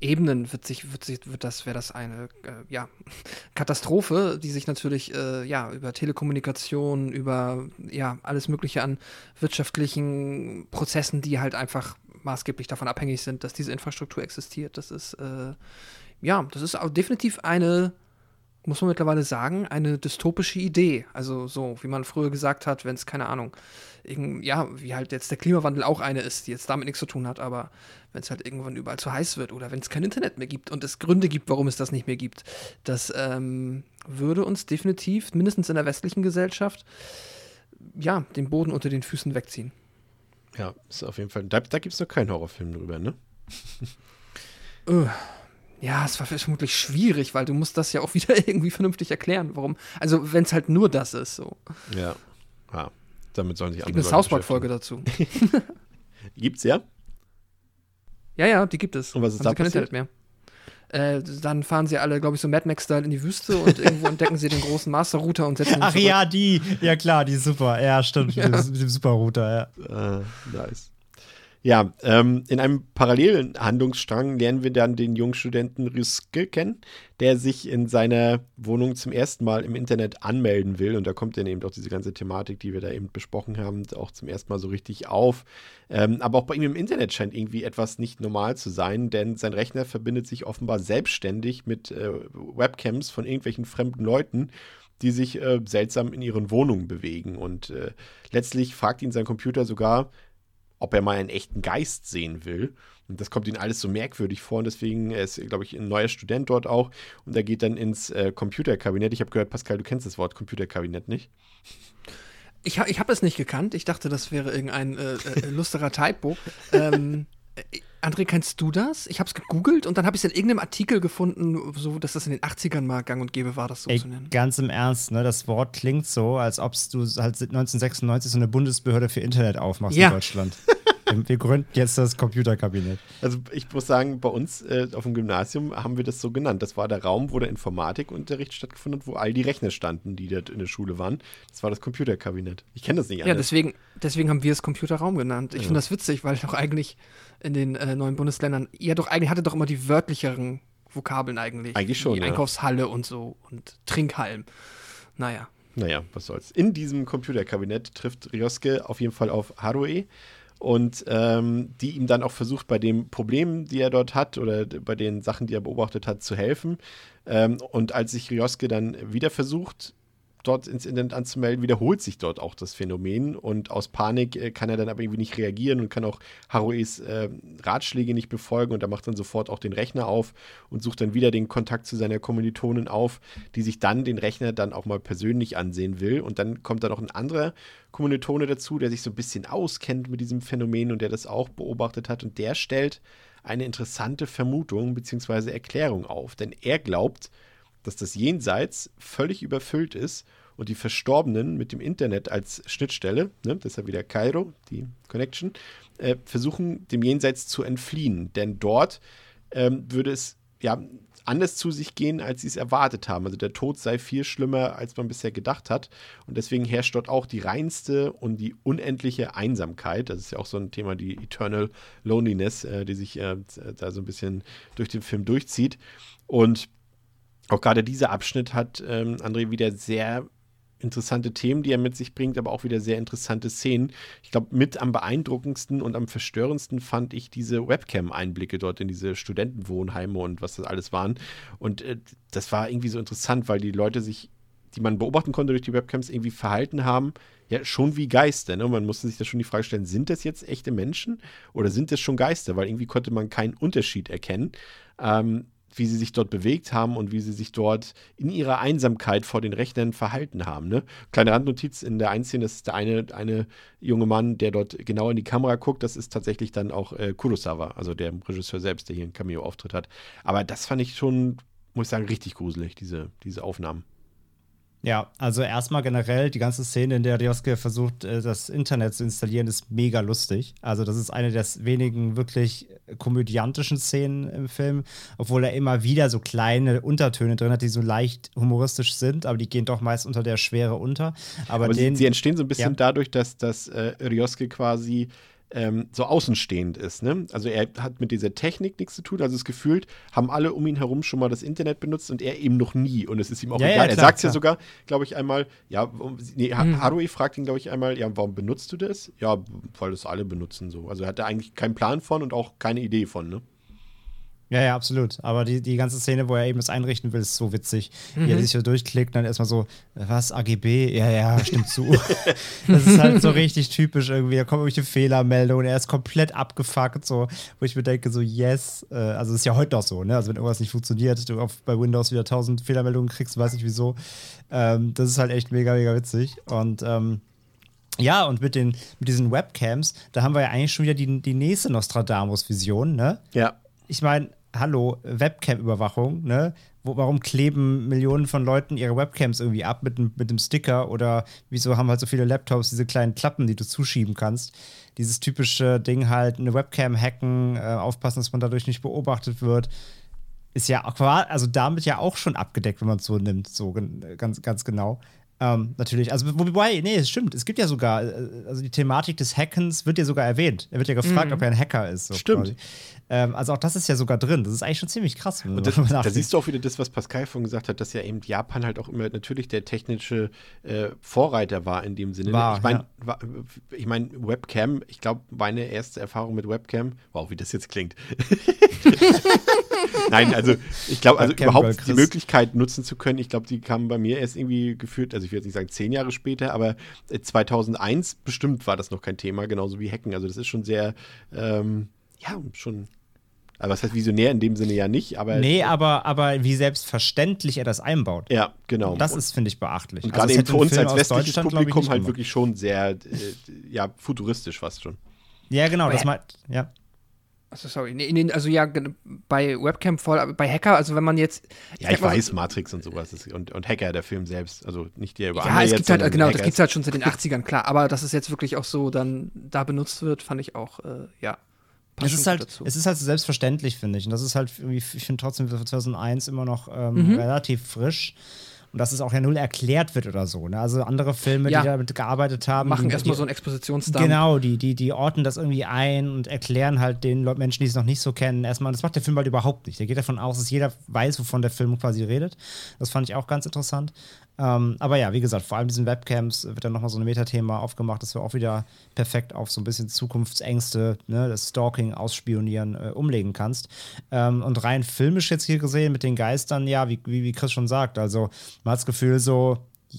Ebenen wird sich, wird sich, wird das, wäre das eine äh, ja, Katastrophe, die sich natürlich äh, ja über Telekommunikation, über ja alles Mögliche an wirtschaftlichen Prozessen, die halt einfach maßgeblich davon abhängig sind, dass diese Infrastruktur existiert. Das ist, äh, ja, das ist auch definitiv eine, muss man mittlerweile sagen, eine dystopische Idee. Also so, wie man früher gesagt hat, wenn es, keine Ahnung, ja, wie halt jetzt der Klimawandel auch eine ist, die jetzt damit nichts zu tun hat, aber wenn es halt irgendwann überall zu heiß wird oder wenn es kein Internet mehr gibt und es Gründe gibt, warum es das nicht mehr gibt, das ähm, würde uns definitiv, mindestens in der westlichen Gesellschaft, ja, den Boden unter den Füßen wegziehen. Ja, ist auf jeden Fall. Da, da gibt es noch keinen Horrorfilm drüber, ne? ja, es war vermutlich schwierig, weil du musst das ja auch wieder irgendwie vernünftig erklären, warum. Also, wenn es halt nur das ist, so. Ja. ja. Damit sollen sich andere. Gibt eine South Park-Folge dazu. Gibt's ja? Ja, ja, die gibt es. Und was ist Haben da kein passiert? Internet mehr. Äh, dann fahren sie alle, glaube ich, so Mad Max-Style in die Wüste und irgendwo entdecken sie den großen Master-Router und setzen ihn Ach zurück. ja, die. Ja klar, die ist super. Ja, stimmt. Ja. Mit, dem, mit dem Super-Router, ja. Uh, nice. Ja, ähm, in einem parallelen Handlungsstrang lernen wir dann den Jungstudenten Rüske kennen, der sich in seiner Wohnung zum ersten Mal im Internet anmelden will. Und da kommt dann eben auch diese ganze Thematik, die wir da eben besprochen haben, auch zum ersten Mal so richtig auf. Ähm, aber auch bei ihm im Internet scheint irgendwie etwas nicht normal zu sein, denn sein Rechner verbindet sich offenbar selbstständig mit äh, Webcams von irgendwelchen fremden Leuten die sich äh, seltsam in ihren Wohnungen bewegen. Und äh, letztlich fragt ihn sein Computer sogar, ob er mal einen echten Geist sehen will. Und das kommt ihm alles so merkwürdig vor. Und deswegen er ist, glaube ich, ein neuer Student dort auch. Und er geht dann ins äh, Computerkabinett. Ich habe gehört, Pascal, du kennst das Wort Computerkabinett nicht? Ich, ich habe es nicht gekannt. Ich dachte, das wäre irgendein äh, äh, lusterer Typo. ähm, äh, André, kennst du das? Ich habe es gegoogelt und dann habe ich es in irgendeinem Artikel gefunden, so dass das in den 80ern mal gang und gäbe war, das so Ey, zu nennen. Ganz im Ernst, ne? Das Wort klingt so, als ob du halt 1996 so eine Bundesbehörde für Internet aufmachst ja. in Deutschland. wir gründen jetzt das Computerkabinett. Also ich muss sagen, bei uns äh, auf dem Gymnasium haben wir das so genannt. Das war der Raum, wo der Informatikunterricht stattgefunden hat, wo all die Rechner standen, die dort in der Schule waren. Das war das Computerkabinett. Ich kenne das nicht anders. Ja, deswegen, deswegen haben wir es Computerraum genannt. Ich ja. finde das witzig, weil doch eigentlich in den äh, neuen Bundesländern, ihr doch eigentlich hatte doch immer die wörtlicheren Vokabeln eigentlich. Eigentlich schon. Die ja. Einkaufshalle und so und Trinkhalm. Naja. naja, was soll's. In diesem Computerkabinett trifft Ryosuke auf jeden Fall auf Harue und ähm, die ihm dann auch versucht, bei dem Problem, die er dort hat oder bei den Sachen, die er beobachtet hat, zu helfen. Ähm, und als sich Ryosuke dann wieder versucht, dort ins Internet anzumelden, wiederholt sich dort auch das Phänomen. Und aus Panik äh, kann er dann aber irgendwie nicht reagieren und kann auch Harues äh, Ratschläge nicht befolgen. Und er macht dann sofort auch den Rechner auf und sucht dann wieder den Kontakt zu seiner Kommilitonin auf, die sich dann den Rechner dann auch mal persönlich ansehen will. Und dann kommt da noch ein anderer Kommilitone dazu, der sich so ein bisschen auskennt mit diesem Phänomen und der das auch beobachtet hat. Und der stellt eine interessante Vermutung bzw. Erklärung auf, denn er glaubt, dass das Jenseits völlig überfüllt ist und die Verstorbenen mit dem Internet als Schnittstelle, ne, ja wieder Cairo, die Connection, äh, versuchen, dem Jenseits zu entfliehen. Denn dort ähm, würde es ja anders zu sich gehen, als sie es erwartet haben. Also der Tod sei viel schlimmer, als man bisher gedacht hat. Und deswegen herrscht dort auch die reinste und die unendliche Einsamkeit. Das ist ja auch so ein Thema, die Eternal Loneliness, äh, die sich äh, da so ein bisschen durch den Film durchzieht. Und auch gerade dieser Abschnitt hat ähm, André wieder sehr interessante Themen, die er mit sich bringt, aber auch wieder sehr interessante Szenen. Ich glaube, mit am beeindruckendsten und am verstörendsten fand ich diese Webcam-Einblicke dort in diese Studentenwohnheime und was das alles waren. Und äh, das war irgendwie so interessant, weil die Leute sich, die man beobachten konnte durch die Webcams, irgendwie verhalten haben, ja, schon wie Geister. Ne? Man musste sich da schon die Frage stellen, sind das jetzt echte Menschen oder sind das schon Geister? Weil irgendwie konnte man keinen Unterschied erkennen. Ähm, wie sie sich dort bewegt haben und wie sie sich dort in ihrer Einsamkeit vor den Rechnern verhalten haben. Ne? Kleine Randnotiz in der Einszene, das ist der eine, eine junge Mann, der dort genau in die Kamera guckt. Das ist tatsächlich dann auch äh, Kurosawa, also der Regisseur selbst, der hier einen Cameo-Auftritt hat. Aber das fand ich schon, muss ich sagen, richtig gruselig, diese, diese Aufnahmen. Ja, also erstmal generell die ganze Szene, in der Ryosuke versucht, äh, das Internet zu installieren, ist mega lustig. Also das ist eine der wenigen wirklich komödiantischen Szenen im Film, obwohl er immer wieder so kleine Untertöne drin hat, die so leicht humoristisch sind, aber die gehen doch meist unter der Schwere unter. Aber, aber den, sie, sie, entstehen so ein bisschen ja. dadurch, dass, dass äh, Ryosuke quasi ähm, so außenstehend ist. Ne? Also er hat mit dieser Technik nichts zu tun. Also es gefühlt haben alle um ihn herum schon mal das Internet benutzt und er eben noch nie. Und es ist ihm auch ja, egal. Ja, er sagt es ja sogar, glaube ich, einmal, ja, nee, hm. Haruhi fragt ihn, glaube ich, einmal, ja, warum benutzt du das? Ja, weil das alle benutzen so. Also er hat da eigentlich keinen Plan von und auch keine Idee von, ne? Ja, ja, absolut. Aber die, die ganze Szene, wo er eben das einrichten will, ist so witzig. Mhm. Wie er sich so durchklickt und dann erstmal so, was, AGB? Ja, ja, stimmt zu. das ist halt so richtig typisch irgendwie. Da kommen irgendwelche Fehlermeldungen, er ist komplett abgefuckt, so, wo ich mir denke, so, yes. Äh, also, das ist ja heute noch so, ne? Also, wenn irgendwas nicht funktioniert, du auf, bei Windows wieder tausend Fehlermeldungen kriegst, weiß nicht wieso. Ähm, das ist halt echt mega, mega witzig. Und, ähm, ja, und mit, den, mit diesen Webcams, da haben wir ja eigentlich schon wieder die, die nächste Nostradamus-Vision, ne? Ja. Ich meine, hallo, Webcam-Überwachung, ne? Wo, warum kleben Millionen von Leuten ihre Webcams irgendwie ab mit, mit dem Sticker oder wieso haben halt so viele Laptops diese kleinen Klappen, die du zuschieben kannst? Dieses typische Ding halt, eine Webcam hacken, äh, aufpassen, dass man dadurch nicht beobachtet wird, ist ja also damit ja auch schon abgedeckt, wenn man es so nimmt, so ganz, ganz genau. Ähm, natürlich, also wobei, nee, es stimmt, es gibt ja sogar, äh, also die Thematik des Hackens wird ja sogar erwähnt. Er wird ja gefragt, mhm. ob er ein Hacker ist. So stimmt. Ähm, also auch das ist ja sogar drin. Das ist eigentlich schon ziemlich krass. Und das, da siehst du auch wieder das, was Pascal vorhin gesagt hat, dass ja eben Japan halt auch immer natürlich der technische äh, Vorreiter war in dem Sinne. War, ich meine, ja. ich mein, Webcam, ich glaube, meine erste Erfahrung mit Webcam, wow, wie das jetzt klingt. Nein, also ich glaube, also überhaupt die Möglichkeit nutzen zu können, ich glaube, die kam bei mir erst irgendwie geführt, also ich will jetzt nicht sagen zehn Jahre später, aber 2001 äh, bestimmt war das noch kein Thema, genauso wie Hacken. Also das ist schon sehr, ähm, ja, schon also was heißt visionär in dem Sinne ja nicht, aber. Nee, aber, aber wie selbstverständlich er das einbaut. Ja, genau. Das ist, finde ich, beachtlich. Und also gerade eben für uns als westliches Publikum halt wirklich schon sehr, äh, ja, futuristisch fast schon. Ja, genau, das meint, ja. Achso, sorry. Nee, nee, also ja, bei Webcam voll, bei Hacker, also wenn man jetzt. Ja, ich weiß, so, Matrix und sowas. Ist, und, und Hacker, der Film selbst. Also nicht der über Ja, es gibt halt, genau, Hackers. das gibt es halt schon seit den 80ern, klar. Aber dass es jetzt wirklich auch so dann da benutzt wird, fand ich auch, äh, ja. Es ist, halt, es ist halt so selbstverständlich, finde ich. Und das ist halt, ich finde trotzdem für 2001 immer noch ähm, mhm. relativ frisch und dass es auch ja null erklärt wird oder so. Ne? Also andere Filme, ja. die damit gearbeitet haben. Machen erstmal so einen Expositionsdump. Genau, die, die, die orten das irgendwie ein und erklären halt den Menschen, die es noch nicht so kennen, erstmal, das macht der Film halt überhaupt nicht. Der geht davon aus, dass jeder weiß, wovon der Film quasi redet. Das fand ich auch ganz interessant. Ähm, aber ja, wie gesagt, vor allem diesen Webcams wird dann nochmal so ein Metathema aufgemacht, das wir auch wieder perfekt auf so ein bisschen Zukunftsängste, ne, das Stalking, Ausspionieren äh, umlegen kannst. Ähm, und rein filmisch jetzt hier gesehen mit den Geistern, ja, wie, wie, wie Chris schon sagt, also man hat das Gefühl so,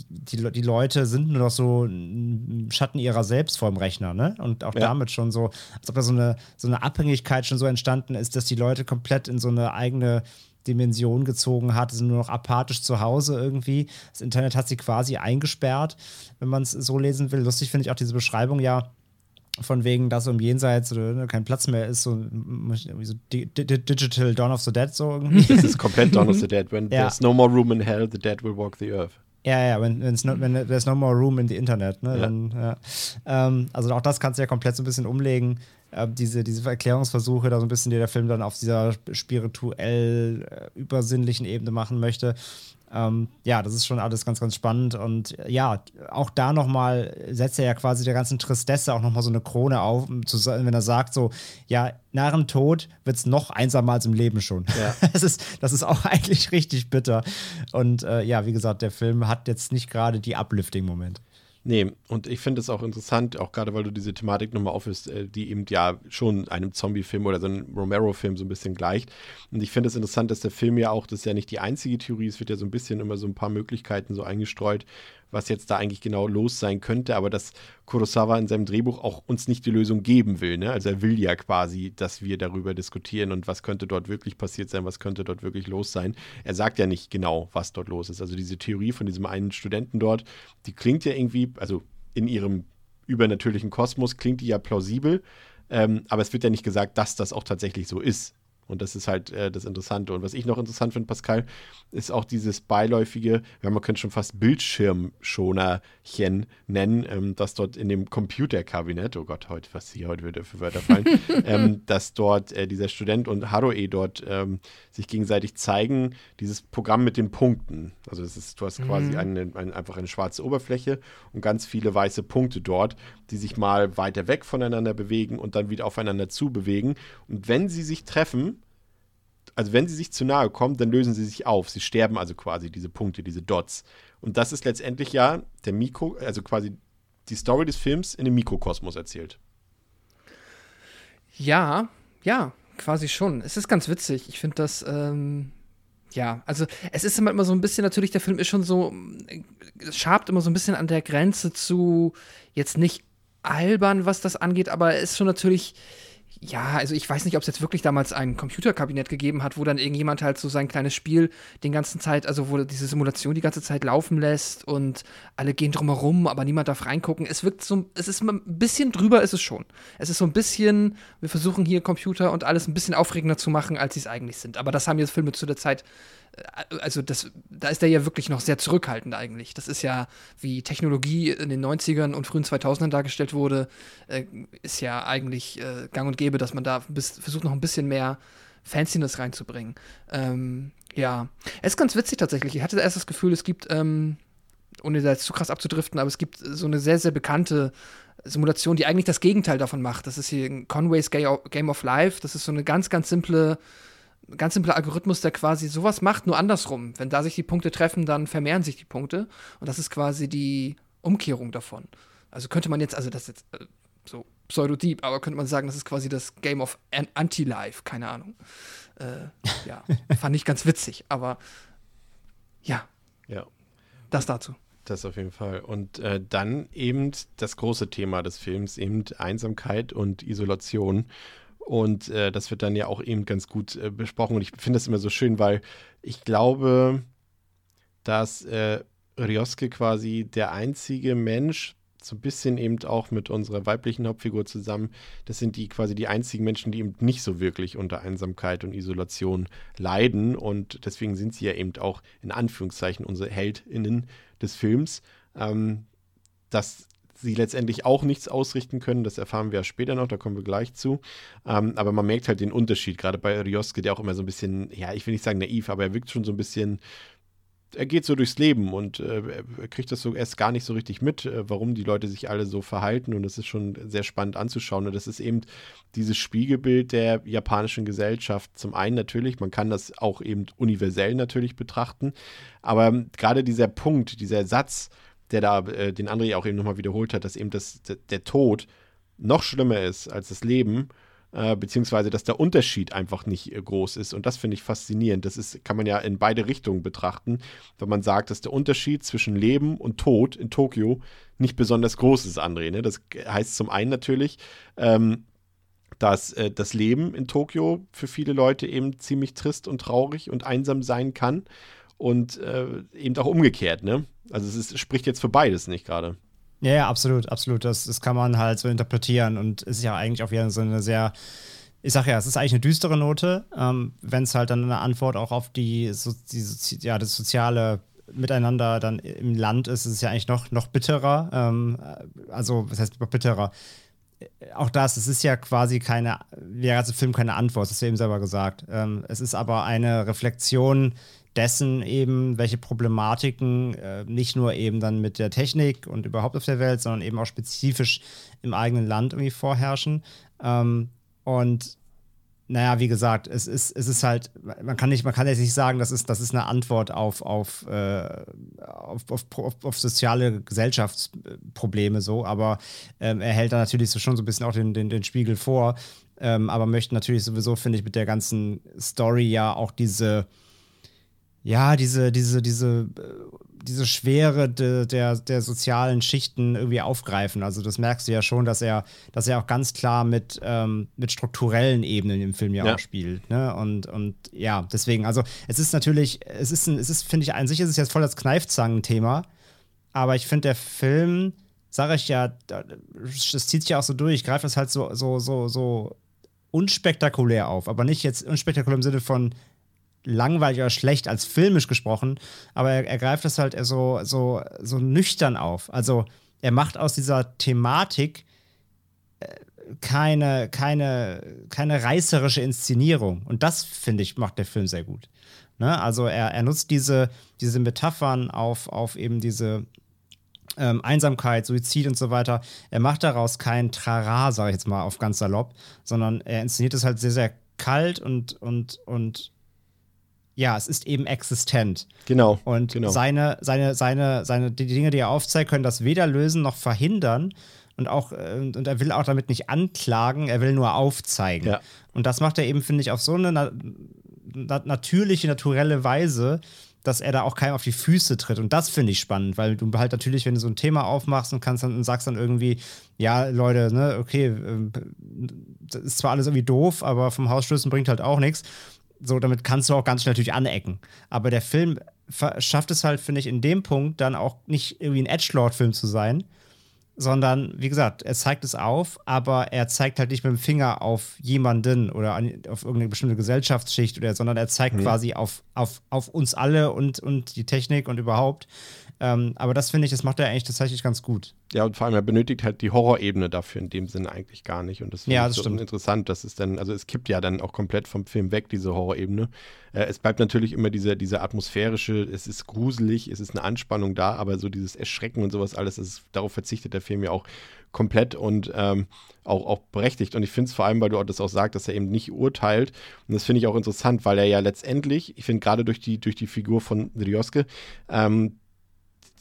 die, die Leute sind nur noch so ein Schatten ihrer selbst vor dem Rechner, ne? Und auch ja. damit schon so, als ob da so eine, so eine Abhängigkeit schon so entstanden ist, dass die Leute komplett in so eine eigene Dimension gezogen hat, sind nur noch apathisch zu Hause irgendwie. Das Internet hat sie quasi eingesperrt, wenn man es so lesen will. Lustig finde ich auch diese Beschreibung ja von wegen, dass im Jenseits oder kein Platz mehr ist, so, so Digital Dawn of the Dead so irgendwie. Das ist komplett Dawn of the Dead. When ja. there's no more room in hell, the dead will walk the earth. Ja, ja, wenn, wenn's no, wenn there's no more room in the Internet. Ne? Ja. Dann, ja. Ähm, also auch das kannst du ja komplett so ein bisschen umlegen. Äh, diese, diese Erklärungsversuche, da so ein bisschen, die der Film dann auf dieser spirituell äh, übersinnlichen Ebene machen möchte. Ähm, ja, das ist schon alles ganz, ganz spannend. Und äh, ja, auch da nochmal setzt er ja quasi der ganzen Tristesse auch nochmal so eine Krone auf, zu, wenn er sagt so, ja, nach dem Tod wird es noch einsamer als im Leben schon. Ja. Das, ist, das ist auch eigentlich richtig bitter. Und äh, ja, wie gesagt, der Film hat jetzt nicht gerade die Uplifting-Momente. Nee, und ich finde es auch interessant, auch gerade weil du diese Thematik nochmal aufhörst, äh, die eben ja schon einem Zombie-Film oder so einem Romero-Film so ein bisschen gleicht. Und ich finde es interessant, dass der Film ja auch, das ist ja nicht die einzige Theorie, es wird ja so ein bisschen immer so ein paar Möglichkeiten so eingestreut, was jetzt da eigentlich genau los sein könnte, aber dass Kurosawa in seinem Drehbuch auch uns nicht die Lösung geben will. Ne? Also er will ja quasi, dass wir darüber diskutieren und was könnte dort wirklich passiert sein, was könnte dort wirklich los sein. Er sagt ja nicht genau, was dort los ist. Also diese Theorie von diesem einen Studenten dort, die klingt ja irgendwie, also in ihrem übernatürlichen Kosmos klingt die ja plausibel, ähm, aber es wird ja nicht gesagt, dass das auch tatsächlich so ist. Und das ist halt äh, das Interessante. Und was ich noch interessant finde, Pascal, ist auch dieses beiläufige, ja, man könnte schon fast Bildschirmschonerchen nennen, ähm, dass dort in dem Computerkabinett, oh Gott, heute, was hier heute wieder für Wörter fallen, ähm, dass dort äh, dieser Student und Haroe dort ähm, sich gegenseitig zeigen, dieses Programm mit den Punkten. Also das ist, du hast quasi mhm. eine, eine, einfach eine schwarze Oberfläche und ganz viele weiße Punkte dort, die sich mal weiter weg voneinander bewegen und dann wieder aufeinander zu bewegen. Und wenn sie sich treffen, also wenn sie sich zu nahe kommen, dann lösen sie sich auf. Sie sterben also quasi diese Punkte, diese Dots. Und das ist letztendlich ja der Mikro, also quasi die Story des Films in dem Mikrokosmos erzählt. Ja, ja, quasi schon. Es ist ganz witzig. Ich finde das, ähm, ja, also es ist immer so ein bisschen natürlich, der Film ist schon so, es schabt immer so ein bisschen an der Grenze zu jetzt nicht albern, was das angeht, aber es ist schon natürlich ja, also ich weiß nicht, ob es jetzt wirklich damals ein Computerkabinett gegeben hat, wo dann irgendjemand halt so sein kleines Spiel den ganzen Zeit, also wo diese Simulation die ganze Zeit laufen lässt und alle gehen drumherum, aber niemand darf reingucken. Es wirkt so, es ist ein bisschen drüber, ist es schon. Es ist so ein bisschen, wir versuchen hier Computer und alles ein bisschen aufregender zu machen, als sie es eigentlich sind. Aber das haben jetzt Filme zu der Zeit also das, da ist er ja wirklich noch sehr zurückhaltend eigentlich. Das ist ja, wie Technologie in den 90ern und frühen 2000ern dargestellt wurde, äh, ist ja eigentlich äh, gang und gäbe, dass man da bis, versucht noch ein bisschen mehr Fanciness reinzubringen. Ähm, ja, es ist ganz witzig tatsächlich. Ich hatte erst das Gefühl, es gibt, ähm, ohne da jetzt zu krass abzudriften, aber es gibt so eine sehr, sehr bekannte Simulation, die eigentlich das Gegenteil davon macht. Das ist hier Conway's Game of Life. Das ist so eine ganz, ganz simple ganz simpler Algorithmus, der quasi sowas macht, nur andersrum. Wenn da sich die Punkte treffen, dann vermehren sich die Punkte. Und das ist quasi die Umkehrung davon. Also könnte man jetzt, also das ist jetzt äh, so pseudodeep, aber könnte man sagen, das ist quasi das Game of Anti-Life, keine Ahnung. Äh, ja, fand ich ganz witzig, aber ja. Ja. Das dazu. Das auf jeden Fall. Und äh, dann eben das große Thema des Films, eben Einsamkeit und Isolation. Und äh, das wird dann ja auch eben ganz gut äh, besprochen. Und ich finde das immer so schön, weil ich glaube, dass äh, Ryosuke quasi der einzige Mensch, so ein bisschen eben auch mit unserer weiblichen Hauptfigur zusammen, das sind die quasi die einzigen Menschen, die eben nicht so wirklich unter Einsamkeit und Isolation leiden. Und deswegen sind sie ja eben auch in Anführungszeichen unsere HeldInnen des Films. Ähm, das sie letztendlich auch nichts ausrichten können. Das erfahren wir ja später noch, da kommen wir gleich zu. Ähm, aber man merkt halt den Unterschied, gerade bei Ryosuke, der auch immer so ein bisschen, ja, ich will nicht sagen naiv, aber er wirkt schon so ein bisschen er geht so durchs Leben und äh, er kriegt das so erst gar nicht so richtig mit, äh, warum die Leute sich alle so verhalten. Und das ist schon sehr spannend anzuschauen. Und das ist eben dieses Spiegelbild der japanischen Gesellschaft. Zum einen natürlich, man kann das auch eben universell natürlich betrachten. Aber ähm, gerade dieser Punkt, dieser Satz, der da äh, den André auch eben nochmal wiederholt hat, dass eben das, der Tod noch schlimmer ist als das Leben äh, beziehungsweise dass der Unterschied einfach nicht äh, groß ist. Und das finde ich faszinierend. Das ist, kann man ja in beide Richtungen betrachten, wenn man sagt, dass der Unterschied zwischen Leben und Tod in Tokio nicht besonders groß ist, André. Ne? Das heißt zum einen natürlich, ähm, dass äh, das Leben in Tokio für viele Leute eben ziemlich trist und traurig und einsam sein kann. Und äh, eben auch umgekehrt, ne? Also es ist, spricht jetzt für beides nicht gerade. Ja, ja, absolut, absolut. Das, das kann man halt so interpretieren und ist ja eigentlich auch wieder so eine sehr, ich sag ja, es ist eigentlich eine düstere Note, ähm, wenn es halt dann eine Antwort auch auf die, so, die ja, das soziale Miteinander dann im Land ist, ist es ja eigentlich noch, noch bitterer. Ähm, also, was heißt bitterer? Auch das, es ist ja quasi keine, wie der ganze Film keine Antwort, das hast du eben selber gesagt. Ähm, es ist aber eine Reflexion dessen eben, welche Problematiken äh, nicht nur eben dann mit der Technik und überhaupt auf der Welt, sondern eben auch spezifisch im eigenen Land irgendwie vorherrschen. Ähm, und naja, wie gesagt, es ist, es ist halt, man kann nicht, man kann jetzt nicht sagen, das ist, das ist eine Antwort auf, auf, äh, auf, auf, auf, soziale Gesellschaftsprobleme so, aber ähm, er hält da natürlich so schon so ein bisschen auch den, den, den Spiegel vor, ähm, aber möchte natürlich sowieso, finde ich, mit der ganzen Story ja auch diese ja, diese, diese, diese, äh, diese Schwere de, der, der sozialen Schichten irgendwie aufgreifen. Also das merkst du ja schon, dass er, dass er auch ganz klar mit, ähm, mit strukturellen Ebenen im Film ja, ja. auch spielt. Ne? Und, und ja, deswegen, also es ist natürlich, es ist, ein, es ist, finde ich, an sich ist es jetzt voll das Kneifzangen-Thema, aber ich finde, der Film, sage ich ja, das zieht sich ja auch so durch, ich greife das halt so, so, so, so unspektakulär auf, aber nicht jetzt unspektakulär im Sinne von langweilig oder schlecht als filmisch gesprochen, aber er, er greift das halt so, so, so nüchtern auf. Also er macht aus dieser Thematik äh, keine, keine, keine reißerische Inszenierung. Und das, finde ich, macht der Film sehr gut. Ne? Also er, er nutzt diese, diese Metaphern auf, auf eben diese ähm, Einsamkeit, Suizid und so weiter. Er macht daraus kein Trara, sage ich jetzt mal auf ganz salopp, sondern er inszeniert es halt sehr, sehr kalt und, und, und ja, es ist eben existent. Genau. Und genau. seine, seine, seine, seine, die Dinge, die er aufzeigt, können das weder lösen noch verhindern. Und auch, äh, und er will auch damit nicht anklagen, er will nur aufzeigen. Ja. Und das macht er eben, finde ich, auf so eine na na natürliche, naturelle Weise, dass er da auch keinem auf die Füße tritt. Und das finde ich spannend, weil du halt natürlich, wenn du so ein Thema aufmachst und kannst dann und sagst dann irgendwie, ja, Leute, ne, okay, äh, das ist zwar alles irgendwie doof, aber vom Hausstößen bringt halt auch nichts so, damit kannst du auch ganz schnell natürlich anecken. Aber der Film schafft es halt, finde ich, in dem Punkt dann auch nicht irgendwie ein Edgelord-Film zu sein, sondern, wie gesagt, er zeigt es auf, aber er zeigt halt nicht mit dem Finger auf jemanden oder an, auf irgendeine bestimmte Gesellschaftsschicht oder, sondern er zeigt mhm. quasi auf, auf, auf uns alle und, und die Technik und überhaupt. Ähm, aber das finde ich, das macht er eigentlich tatsächlich ganz gut. Ja, und vor allem, er benötigt halt die Horrorebene dafür in dem Sinne eigentlich gar nicht. Und das finde ja, ich so stimmt. interessant, dass es dann, also es kippt ja dann auch komplett vom Film weg, diese Horrorebene. Äh, es bleibt natürlich immer diese, diese atmosphärische, es ist gruselig, es ist eine Anspannung da, aber so dieses Erschrecken und sowas alles, ist, darauf verzichtet der Film ja auch komplett und ähm, auch, auch berechtigt. Und ich finde es vor allem, weil du das auch sagst, dass er eben nicht urteilt. Und das finde ich auch interessant, weil er ja letztendlich, ich finde gerade durch die, durch die Figur von Rioske, ähm,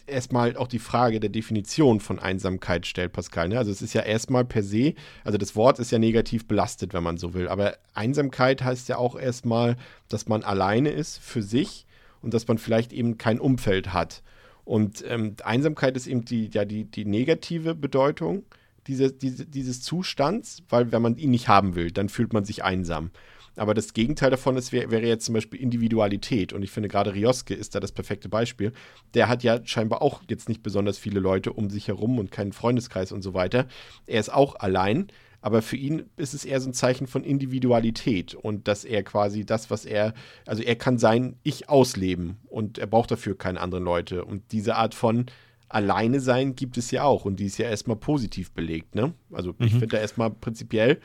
erstmal auch die Frage der Definition von Einsamkeit stellt, Pascal. Ne? Also es ist ja erstmal per se, also das Wort ist ja negativ belastet, wenn man so will. Aber Einsamkeit heißt ja auch erstmal, dass man alleine ist für sich und dass man vielleicht eben kein Umfeld hat. Und ähm, Einsamkeit ist eben die, ja, die, die negative Bedeutung diese, diese, dieses Zustands, weil wenn man ihn nicht haben will, dann fühlt man sich einsam. Aber das Gegenteil davon ist, wär, wäre jetzt zum Beispiel Individualität. Und ich finde gerade Rioske ist da das perfekte Beispiel. Der hat ja scheinbar auch jetzt nicht besonders viele Leute um sich herum und keinen Freundeskreis und so weiter. Er ist auch allein. Aber für ihn ist es eher so ein Zeichen von Individualität und dass er quasi das, was er, also er kann sein Ich ausleben und er braucht dafür keine anderen Leute. Und diese Art von Alleine sein gibt es ja auch und die ist ja erstmal positiv belegt, ne? Also mhm. ich finde da erstmal prinzipiell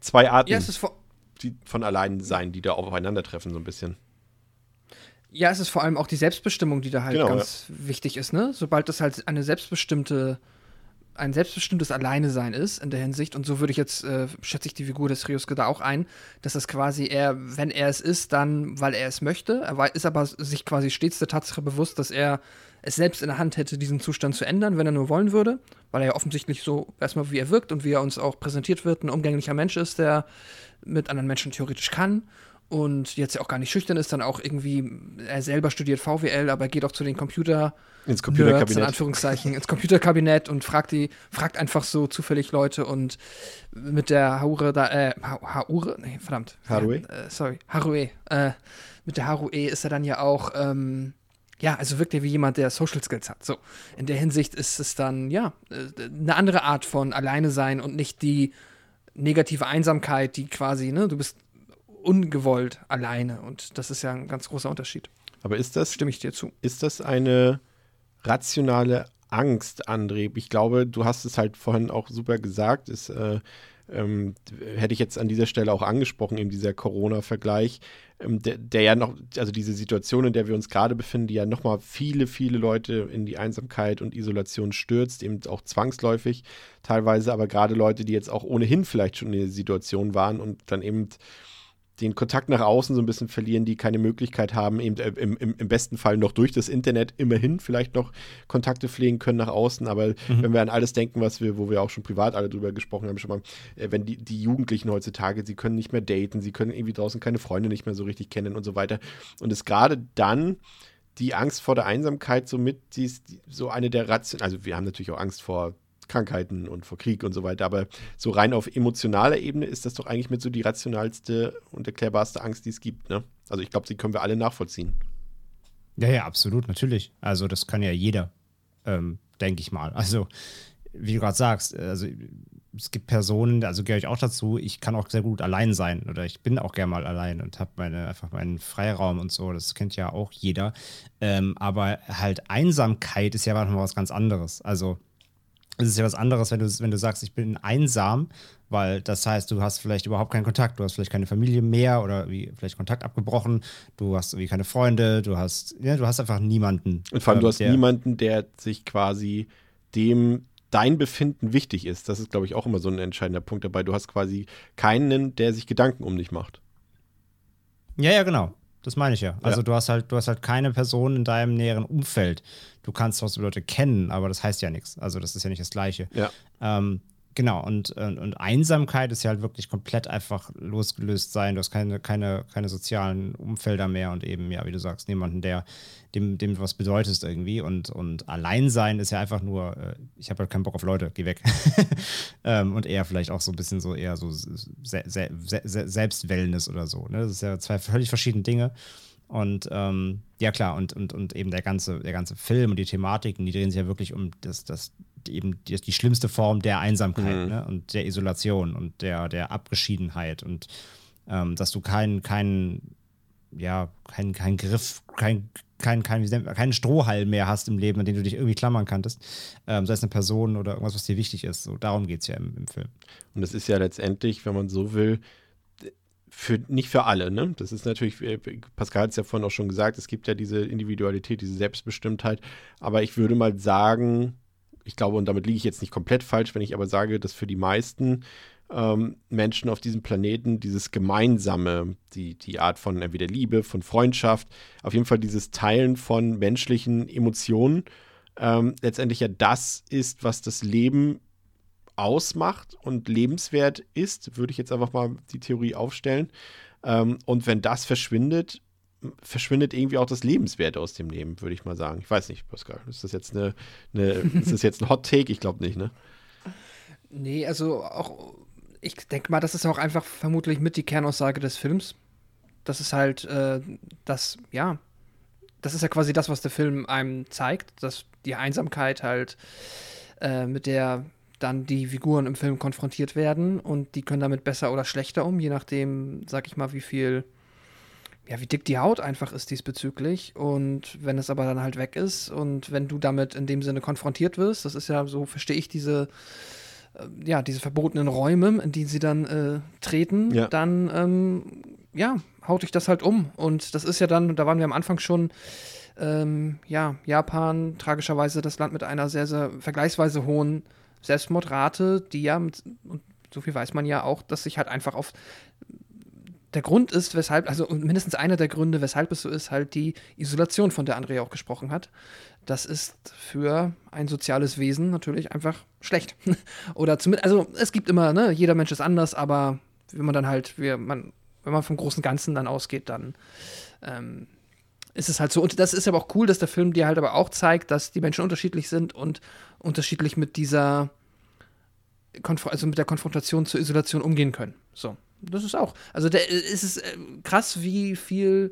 zwei Arten. Ja, es ist vor die von allein sein, die da aufeinandertreffen, so ein bisschen. Ja, es ist vor allem auch die Selbstbestimmung, die da halt Genau, ganz wichtig ist, ne? Sobald das halt eine selbstbestimmte, ein selbstbestimmtes Alleine-Sein ist in der Hinsicht, und so würde ich jetzt, äh, schätze ich die Figur des Ryusuke da auch ein, dass das quasi er, wenn er es ist, dann, weil er es möchte, er ist aber sich quasi stets der Tatsache bewusst, dass er es selbst in der Hand hätte, diesen Zustand zu ändern, wenn er nur wollen würde, weil er ja offensichtlich so erstmal, wie er wirkt und wie er uns auch präsentiert wird, ein umgänglicher Mensch ist, der mit anderen Menschen theoretisch kann und jetzt ja auch gar nicht schüchtern ist, dann auch irgendwie, er selber studiert VWL, aber geht auch zu den Computer Ins Nerds, in Computerkabinett. Anführungszeichen, ins Computerkabinett und fragt die, fragt einfach so zufällig Leute und mit der Haure da, äh, Ha- Haure, nee, verdammt. Harue? Äh, sorry, Harue. Äh, mit der Harue ist er dann ja auch, ähm, ja, also wirkt er wie jemand, der Social Skills hat. So, in der Hinsicht ist es dann, ja, äh, eine andere Art von Alleine sein und nicht die negative Einsamkeit, die quasi, ne, du bist ungewollt alleine und das ist ja ein ganz großer Unterschied. Aber ist das, Stimme ich dir zu. ist das eine rationale Angst, André? Ich glaube, du hast es halt vorhin auch super gesagt. Ist, äh, ähm, hätte ich jetzt an dieser Stelle auch angesprochen, eben dieser Corona-Vergleich, ähm, der, der ja noch, also diese Situation, in der wir uns gerade befinden, die ja nochmal viele, viele Leute in die Einsamkeit und Isolation stürzt, eben auch zwangsläufig teilweise, aber gerade Leute, die jetzt auch ohnehin vielleicht schon in der Situation waren und dann eben den Kontakt nach außen so ein bisschen verlieren, die keine Möglichkeit haben, eben äh, im, im, im besten Fall noch durch das Internet immerhin vielleicht noch Kontakte pflegen können nach außen. Aber wenn wir an alles denken, was wir, wo wir auch schon privat alle drüber gesprochen haben, schon mal, äh, wenn die, die Jugendlichen heutzutage, sie können nicht mehr daten, sie können irgendwie draußen keine Freunde nicht mehr so richtig kennen und so weiter. Und es gerade dann die Angst vor der Einsamkeit somit, die ist so eine der Ration, also wir haben natürlich auch Angst vor Krankheiten und vor Krieg und so weiter, aber so rein auf emotionaler Ebene ist das doch eigentlich mit so die rationalste und erklärbarste Angst, die es gibt, ne? Also ich glaube, die können wir alle nachvollziehen. Ja, ja, absolut, natürlich. Also das kann ja jeder, ähm, denke ich mal. Also, wie du gerade sagst, also es gibt Personen, also gehöre ich auch dazu, ich kann auch sehr gut allein sein oder ich bin auch gerne mal allein und habe meine, einfach meinen Freiraum und so, das kennt ja auch jeder. Ähm, aber halt Einsamkeit ist ja noch mal was ganz anderes. Also es ist ja was anderes, wenn du, wenn du sagst, ich bin einsam, weil das heißt, du hast vielleicht überhaupt keinen Kontakt, du hast vielleicht keine Familie mehr oder wie vielleicht Kontakt abgebrochen, du hast irgendwie keine Freunde, du hast, ja, du hast einfach niemanden. Und vor allem, du ähm, hast der- niemanden, der sich quasi dem dein Befinden wichtig ist. Das ist, glaube ich, auch immer so ein entscheidender Punkt dabei. Du hast quasi keinen, der sich Gedanken um dich macht. Ja, ja, genau. Das meine ich ja. Also Ja. du hast halt, du hast halt keine Person in deinem näheren Umfeld. Du kannst trotzdem Leute kennen, aber das heißt ja nichts. Also das ist ja nicht das Gleiche. Ja. Ähm, genau, und, und, und Einsamkeit ist ja halt wirklich komplett einfach losgelöst sein. Du hast keine, keine, keine sozialen Umfelder mehr und eben, ja, wie du sagst, niemanden, der dem, dem was bedeutest irgendwie. Und, und Alleinsein ist ja einfach nur, äh, ich habe halt keinen Bock auf Leute, geh weg. ähm, und eher vielleicht auch so ein bisschen so eher so se se se Selbstwellness oder so. Ne? Das ist ja zwei völlig verschiedene Dinge. Und ähm, ja klar, und, und, und eben der ganze, der ganze Film und die Thematiken, die drehen sich ja wirklich um das, das eben die, die schlimmste Form der Einsamkeit ne? und der Isolation und der, der Abgeschiedenheit und ähm, dass du keinen, keinen, ja, keinen, keinen Griff, kein, kein, kein, keinen Strohhalm mehr hast im Leben, an den du dich irgendwie klammern kanntest. Ähm, sei es eine Person oder irgendwas, was dir wichtig ist. So, darum geht es ja im, im Film. Und das ist ja letztendlich, wenn man so will, für, nicht für alle, ne? Das ist natürlich, äh, Pascal hat es ja vorhin auch schon gesagt, es gibt ja diese Individualität, diese Selbstbestimmtheit. Aber ich würde mal sagen, ich glaube, und damit liege ich jetzt nicht komplett falsch, wenn ich aber sage, dass für die meisten ähm, Menschen auf diesem Planeten dieses Gemeinsame, die, die Art von entweder Liebe, von Freundschaft, auf jeden Fall dieses Teilen von menschlichen Emotionen, ähm, letztendlich ja das ist, was das Leben ausmacht und lebenswert ist, würde ich jetzt einfach mal die Theorie aufstellen. Ähm, und wenn das verschwindet, verschwindet irgendwie auch das Lebenswert aus dem Leben, würde ich mal sagen. Ich weiß nicht, Pascal, ist das jetzt eine, eine ist das jetzt ein Hot Take? Ich glaube nicht, ne? Nee, also auch, ich denke mal, das ist auch einfach vermutlich mit die Kernaussage des Films. Das ist halt äh, das, ja, das ist ja quasi das, was der Film einem zeigt, dass die Einsamkeit halt, äh, mit der dann die Figuren im Film konfrontiert werden und die können damit besser oder schlechter um, je nachdem, sag ich mal, wie viel, ja, wie dick die Haut einfach ist diesbezüglich. Und wenn es aber dann halt weg ist und wenn du damit in dem Sinne konfrontiert wirst, das ist ja so, verstehe ich diese ja, diese verbotenen Räume, in die sie dann äh, treten, Ja. dann ähm, ja, haut dich das halt um. Und das ist ja dann, da waren wir am Anfang schon, ähm, ja, Japan, tragischerweise das Land mit einer sehr, sehr vergleichsweise hohen Selbstmordrate, die ja, mit, und so viel weiß man ja auch, dass sich halt einfach auf der Grund ist, weshalb, also mindestens einer der Gründe, weshalb es so ist, halt die Isolation, von der Andrea auch gesprochen hat. Das ist für ein soziales Wesen natürlich einfach schlecht. Oder zumindest, also es gibt immer, ne, jeder Mensch ist anders, aber wenn man dann halt, wir, man, wenn man vom großen Ganzen dann ausgeht, dann ähm, ist es halt so. Und das ist aber auch cool, dass der Film dir halt aber auch zeigt, dass die Menschen unterschiedlich sind und unterschiedlich mit dieser, Konf also mit der Konfrontation zur Isolation umgehen können. So, das ist auch. Also der, es ist äh, krass, wie viel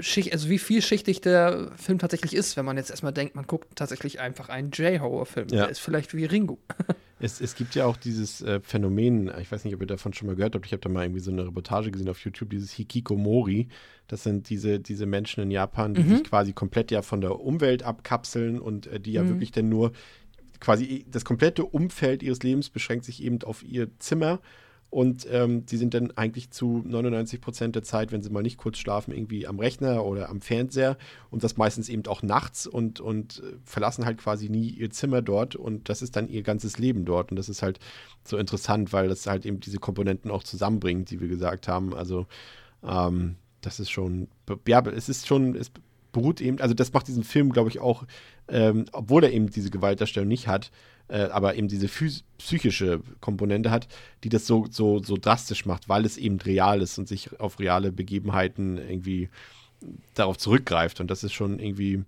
Schicht, also wie vielschichtig der Film tatsächlich ist, wenn man jetzt erstmal denkt, man guckt tatsächlich einfach einen J-Horror-Film. Ja. Der ist vielleicht wie Ringo. Es, es gibt ja auch dieses äh, Phänomen, ich weiß nicht, ob ihr davon schon mal gehört habt, ich habe da mal irgendwie so eine Reportage gesehen auf YouTube, dieses Hikikomori. Das sind diese, diese Menschen in Japan, die Mhm. sich quasi komplett ja von der Umwelt abkapseln und äh, die ja Mhm. wirklich dann nur quasi das komplette Umfeld ihres Lebens beschränkt sich eben auf ihr Zimmer und ähm, die sind dann eigentlich zu 99 Prozent der Zeit, wenn sie mal nicht kurz schlafen, irgendwie am Rechner oder am Fernseher. Und das meistens eben auch nachts und, und äh, verlassen halt quasi nie ihr Zimmer dort. Und das ist dann ihr ganzes Leben dort. Und das ist halt so interessant, weil das halt eben diese Komponenten auch zusammenbringt, die wir gesagt haben. Also ähm, das ist schon, ja, es ist schon, es beruht eben, also das macht diesen Film, glaube ich, auch, ähm, obwohl er eben diese Gewaltdarstellung nicht hat, äh, aber eben diese psychische Komponente hat, die das so, so, so drastisch macht, weil es eben real ist und sich auf reale Begebenheiten irgendwie darauf zurückgreift. Und das ist schon irgendwie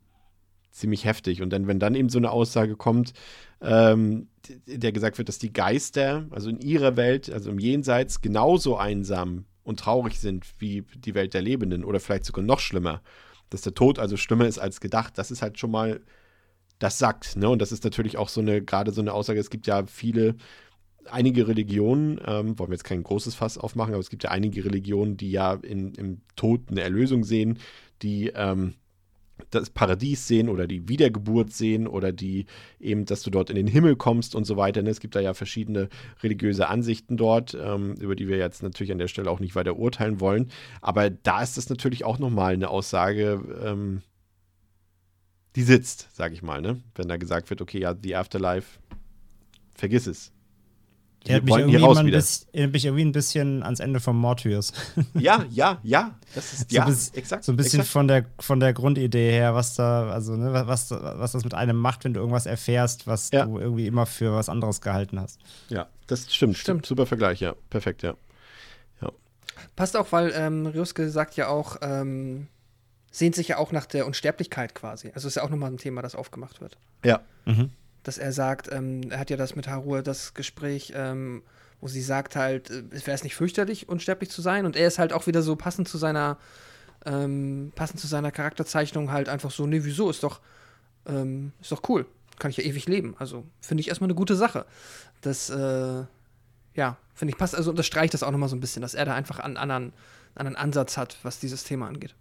ziemlich heftig. Und dann, wenn dann eben so eine Aussage kommt, ähm, der gesagt wird, dass die Geister, also in ihrer Welt, also im Jenseits, genauso einsam und traurig sind wie die Welt der Lebenden oder vielleicht sogar noch schlimmer. Dass der Tod also schlimmer ist als gedacht, das ist halt schon mal, das sagt, ne? Und das ist natürlich auch so eine, gerade so eine Aussage, es gibt ja viele, einige Religionen, ähm, wollen wir jetzt kein großes Fass aufmachen, aber es gibt ja einige Religionen, die ja in, im Tod eine Erlösung sehen, die ähm, das Paradies sehen oder die Wiedergeburt sehen oder die eben, dass du dort in den Himmel kommst und so weiter. ne? Es gibt da ja verschiedene religiöse Ansichten dort, ähm, über die wir jetzt natürlich an der Stelle auch nicht weiter urteilen wollen. Aber da ist das natürlich auch nochmal eine Aussage, ähm, die sitzt, sage ich mal, ne? Wenn da gesagt wird, okay, ja, the Afterlife, vergiss es. Wir Erinnert mich, irgendwie hier raus wieder. bisschen, erinnert mich irgendwie ein bisschen ans Ende von Mortius. Ja, ja, ja, das ist, So ja, ein bisschen- exakt. So ein bisschen exakt. von der, von der Grundidee her, was da, also, ne, was, was das mit einem macht, wenn du irgendwas erfährst, was Ja. du irgendwie immer für was anderes gehalten hast. Ja, das stimmt. Stimmt. Super Vergleich, ja. Perfekt, ja. Passt auch, weil ähm, Rioske sagt ja auch, ähm, sehnt sich ja auch nach der Unsterblichkeit quasi. Also ist ja auch nochmal ein Thema, das aufgemacht wird. Ja, Dass er sagt, ähm, er hat ja das mit Harur, das Gespräch, ähm, wo sie sagt halt, äh, wäre es nicht fürchterlich, unsterblich zu sein? Und er ist halt auch wieder so passend zu seiner, ähm, passend zu seiner Charakterzeichnung halt einfach so, nee, wieso? Ist doch, ähm, ist doch cool. Kann ich ja ewig leben. Also finde ich erstmal eine gute Sache. Das, äh, ja, finde ich passt, also unterstreicht das auch nochmal so ein bisschen, dass er da einfach einen anderen, anderen Ansatz hat, was dieses Thema angeht.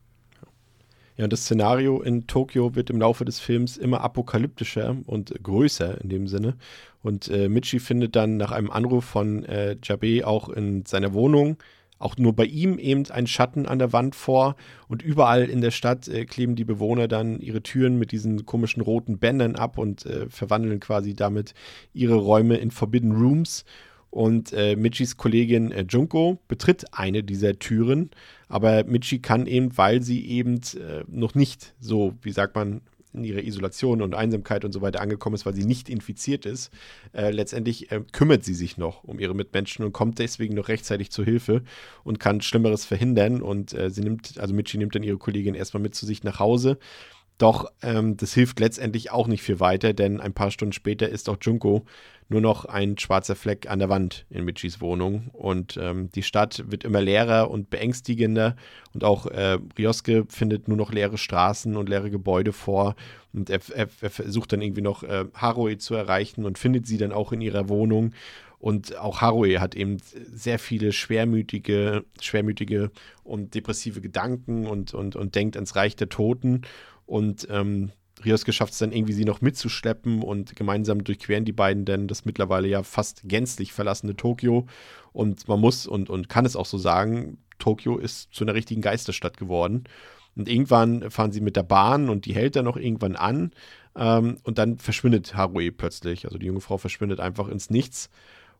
Ja, und das Szenario in Tokio wird im Laufe des Films immer apokalyptischer und größer in dem Sinne. Und äh, Michi findet dann nach einem Anruf von äh, Jabe auch in seiner Wohnung, auch nur bei ihm eben ein Schatten an der Wand vor. Und überall in der Stadt äh, kleben die Bewohner dann ihre Türen mit diesen komischen roten Bändern ab und äh, verwandeln quasi damit ihre Räume in Forbidden Rooms. Und äh, Michis Kollegin äh, Junko betritt eine dieser Türen, aber Michi kann eben, weil sie eben äh, noch nicht so, wie sagt man, in ihrer Isolation und Einsamkeit und so weiter angekommen ist, weil sie nicht infiziert ist, äh, letztendlich äh, kümmert sie sich noch um ihre Mitmenschen und kommt deswegen noch rechtzeitig zu Hilfe und kann Schlimmeres verhindern. Und äh, sie nimmt, also Michi nimmt dann ihre Kollegin erstmal mit zu sich nach Hause. Doch ähm, das hilft letztendlich auch nicht viel weiter, denn ein paar Stunden später ist auch Junko nur noch ein schwarzer Fleck an der Wand in Michis Wohnung. Und ähm, die Stadt wird immer leerer und beängstigender. Und auch äh, Ryosuke findet nur noch leere Straßen und leere Gebäude vor. Und er, er, er versucht dann irgendwie noch äh, Haruhi zu erreichen und findet sie dann auch in ihrer Wohnung. Und auch Haruhi hat eben sehr viele schwermütige, schwermütige und depressive Gedanken und, und, und denkt ans Reich der Toten. Und ähm, Ryosuke schafft es dann irgendwie, sie noch mitzuschleppen und gemeinsam durchqueren die beiden dann das mittlerweile ja fast gänzlich verlassene Tokio. Und man muss und, und kann es auch so sagen, Tokio ist zu einer richtigen Geisterstadt geworden. Und irgendwann fahren sie mit der Bahn und die hält dann noch irgendwann an. Ähm, und dann verschwindet Harue plötzlich. Also die junge Frau verschwindet einfach ins Nichts.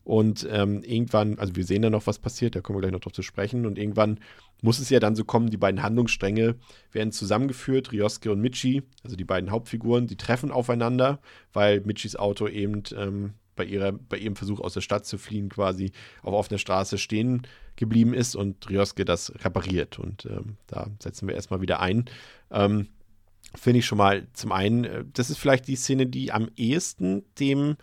Und ähm, irgendwann, also wir sehen dann noch, was passiert, da kommen wir gleich noch drauf zu sprechen. Und irgendwann muss es ja dann so kommen, die beiden Handlungsstränge werden zusammengeführt. Ryosuke und Michi, also die beiden Hauptfiguren, die treffen aufeinander, weil Michis Auto eben ähm, bei, ihrer, bei ihrem Versuch aus der Stadt zu fliehen quasi auf offener Straße stehen geblieben ist und Ryosuke das repariert. Und ähm, da setzen wir erstmal wieder ein. Ähm, Finde ich schon mal zum einen, äh, das ist vielleicht die Szene, die am ehesten dem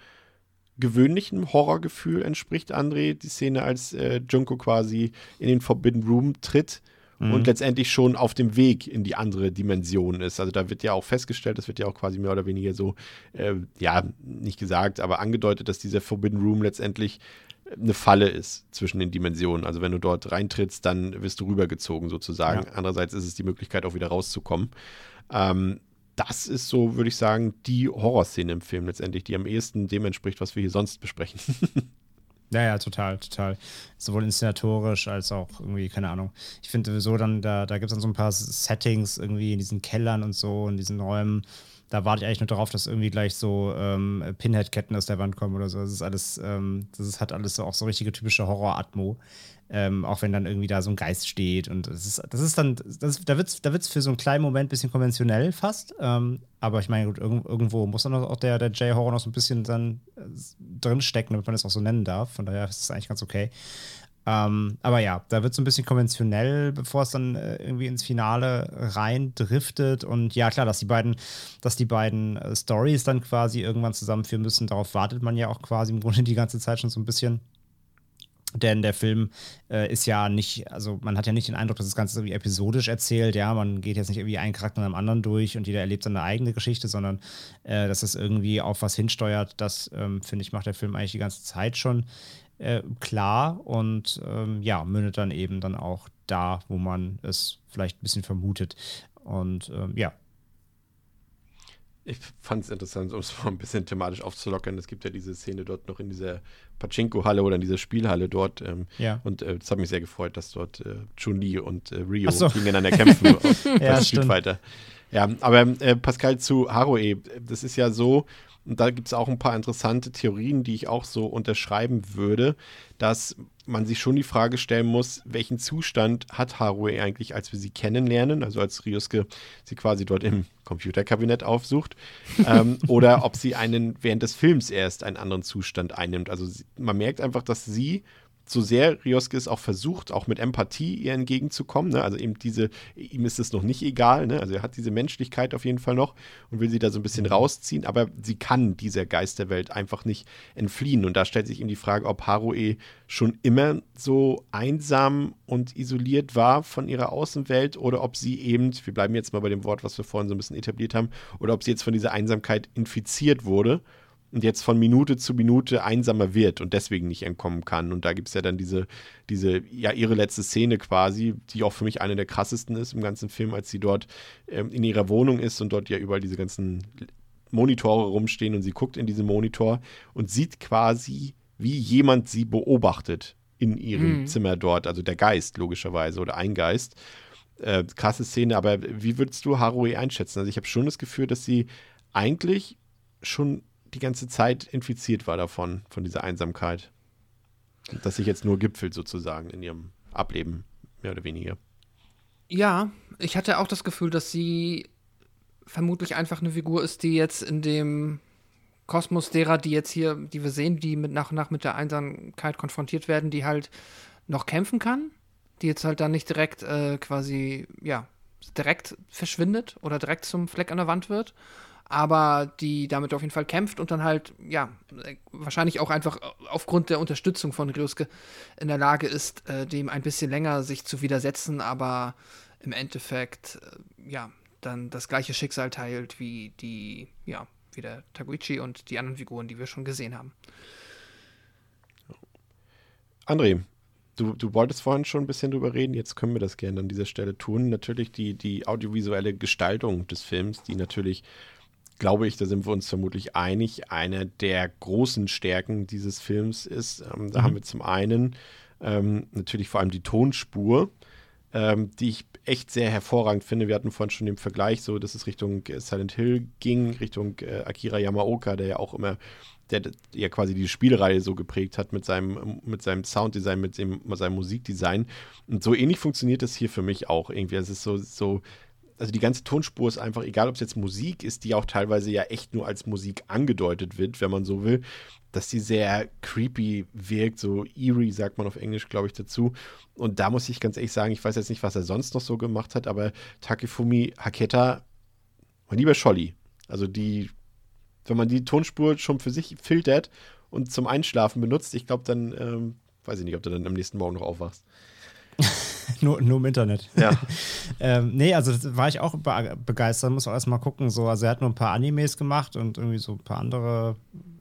gewöhnlichen Horrorgefühl entspricht, André. Die Szene, als äh, Junko quasi in den Forbidden Room tritt mhm. und letztendlich schon auf dem Weg in die andere Dimension ist. Also da wird ja auch festgestellt, das wird ja auch quasi mehr oder weniger so, äh, ja, nicht gesagt, aber angedeutet, dass dieser Forbidden Room letztendlich eine Falle ist zwischen den Dimensionen. Also wenn du dort reintrittst, dann wirst du rübergezogen sozusagen. Ja. Andererseits ist es die Möglichkeit, auch wieder rauszukommen. Ähm, das ist so, würde ich sagen, die Horrorszene im Film letztendlich, die am ehesten dem entspricht, was wir hier sonst besprechen. Ja, ja, total, total. Sowohl inszenatorisch als auch irgendwie, keine Ahnung. Ich finde sowieso dann, da, da gibt es dann so ein paar Settings irgendwie in diesen Kellern und so, in diesen Räumen. Da warte ich eigentlich nur darauf, dass irgendwie gleich so ähm, Pinhead-Ketten aus der Wand kommen oder so. Das ist alles, ähm, das ist, hat alles so auch so richtige typische Horror-Atmo. Ähm, auch wenn dann irgendwie da so ein Geist steht. Und das ist, das ist dann, das, da wird es da wird's für so einen kleinen Moment ein bisschen konventionell fast. Ähm, aber ich meine, gut, irg irgendwo muss dann auch der, der J-Horror noch so ein bisschen dann äh, drinstecken, damit man das auch so nennen darf. Von daher ist es eigentlich ganz okay. Ähm, aber ja, da wird es ein bisschen konventionell, bevor es dann äh, irgendwie ins Finale rein driftet. Und ja, klar, dass die beiden, dass die beiden äh, Stories dann quasi irgendwann zusammenführen müssen, darauf wartet man ja auch quasi im Grunde die ganze Zeit schon so ein bisschen. Denn der Film äh, ist ja nicht, also man hat ja nicht den Eindruck, dass das Ganze irgendwie episodisch erzählt, ja, man geht jetzt nicht irgendwie einen Charakter nach dem anderen durch und jeder erlebt seine eigene Geschichte, sondern äh, dass es irgendwie auf was hinsteuert, das, ähm, finde ich, macht der Film eigentlich die ganze Zeit schon äh, klar und ähm, ja, mündet dann eben dann auch da, wo man es vielleicht ein bisschen vermutet. Und ähm, ja, ich fand es interessant, um es mal ein bisschen thematisch aufzulockern. Es gibt ja diese Szene dort noch in dieser Pachinko-Halle oder in dieser Spielhalle dort. Ähm, ja. Und es äh, hat mich sehr gefreut, dass dort äh, Chun-Li und äh, Rio so. gegeneinander kämpfen auf ja, Street Fighter. Ja, aber äh, Pascal zu Haroe, das ist ja so, und da gibt es auch ein paar interessante Theorien, die ich auch so unterschreiben würde, dass man sich schon die Frage stellen muss, welchen Zustand hat Haruhi eigentlich, als wir sie kennenlernen, also als Ryusuke sie quasi dort im Computerkabinett aufsucht, ähm, oder ob sie einen während des Films erst einen anderen Zustand einnimmt. Also man merkt einfach, dass sie so sehr Rioske es auch versucht, auch mit Empathie ihr entgegenzukommen. Ne? Also eben diese, ihm ist es noch nicht egal, ne? also er hat diese Menschlichkeit auf jeden Fall noch und will sie da so ein bisschen mhm. rausziehen, aber sie kann dieser Geisterwelt einfach nicht entfliehen. Und da stellt sich ihm die Frage, ob Harue schon immer so einsam und isoliert war von ihrer Außenwelt oder ob sie eben, wir bleiben jetzt mal bei dem Wort, was wir vorhin so ein bisschen etabliert haben, oder ob sie jetzt von dieser Einsamkeit infiziert wurde und jetzt von Minute zu Minute einsamer wird und deswegen nicht entkommen kann. Und da gibt es ja dann diese, diese, ja, ihre letzte Szene quasi, die auch für mich eine der krassesten ist im ganzen Film, als sie dort ähm, in ihrer Wohnung ist und dort ja überall diese ganzen Monitore rumstehen und sie guckt in diesen Monitor und sieht quasi, wie jemand sie beobachtet in ihrem mhm. Zimmer dort, also der Geist logischerweise oder ein Geist. Äh, krasse Szene, aber wie würdest du Haruhi einschätzen? Also ich habe schon das Gefühl, dass sie eigentlich schon die ganze Zeit infiziert war davon, von dieser Einsamkeit. Dass sich jetzt nur gipfelt sozusagen in ihrem Ableben, mehr oder weniger. Ja, ich hatte auch das Gefühl, dass sie vermutlich einfach eine Figur ist, die jetzt in dem Kosmos derer, die jetzt hier, die wir sehen, die mit nach und nach mit der Einsamkeit konfrontiert werden, die halt noch kämpfen kann, die jetzt halt dann nicht direkt äh, quasi, ja, direkt verschwindet oder direkt zum Fleck an der Wand wird, aber die damit auf jeden Fall kämpft und dann halt, ja, wahrscheinlich auch einfach aufgrund der Unterstützung von Ryosuke in der Lage ist, äh, dem ein bisschen länger sich zu widersetzen, aber im Endeffekt, äh, ja, dann das gleiche Schicksal teilt wie die, ja, wie der Taguchi und die anderen Figuren, die wir schon gesehen haben. André, Du, du wolltest vorhin schon ein bisschen drüber reden, jetzt können wir das gerne an dieser Stelle tun. Natürlich die, die audiovisuelle Gestaltung des Films, die natürlich glaube ich, da sind wir uns vermutlich einig, eine der großen Stärken dieses Films ist, ähm, da mhm. haben wir zum einen Ähm, natürlich vor allem die Tonspur, ähm, die ich echt sehr hervorragend finde. Wir hatten vorhin schon den Vergleich, so dass es Richtung äh, Silent Hill ging, Richtung äh, Akira Yamaoka, der ja auch immer, der, ja quasi die Spielreihe so geprägt hat mit seinem, mit seinem Sounddesign, mit, dem, mit seinem Musikdesign. Und so ähnlich funktioniert das hier für mich auch irgendwie. Es ist so, so also die ganze Tonspur ist einfach, egal ob es jetzt Musik ist, die auch teilweise ja echt nur als Musik angedeutet wird, wenn man so will, dass die sehr creepy wirkt, so eerie sagt man auf Englisch, glaube ich, dazu. Und da muss ich ganz ehrlich sagen, ich weiß jetzt nicht, was er sonst noch so gemacht hat, aber Takefumi Haketa, mein lieber Scholli, also die, wenn man die Tonspur schon für sich filtert und zum Einschlafen benutzt, ich glaube, dann ähm, weiß ich nicht, ob du dann am nächsten Morgen noch aufwachst. nur, nur im Internet. Ja. ähm, nee, also war ich auch begeistert, muss auch erstmal gucken. So. Also er hat nur ein paar Animes gemacht und irgendwie so ein paar andere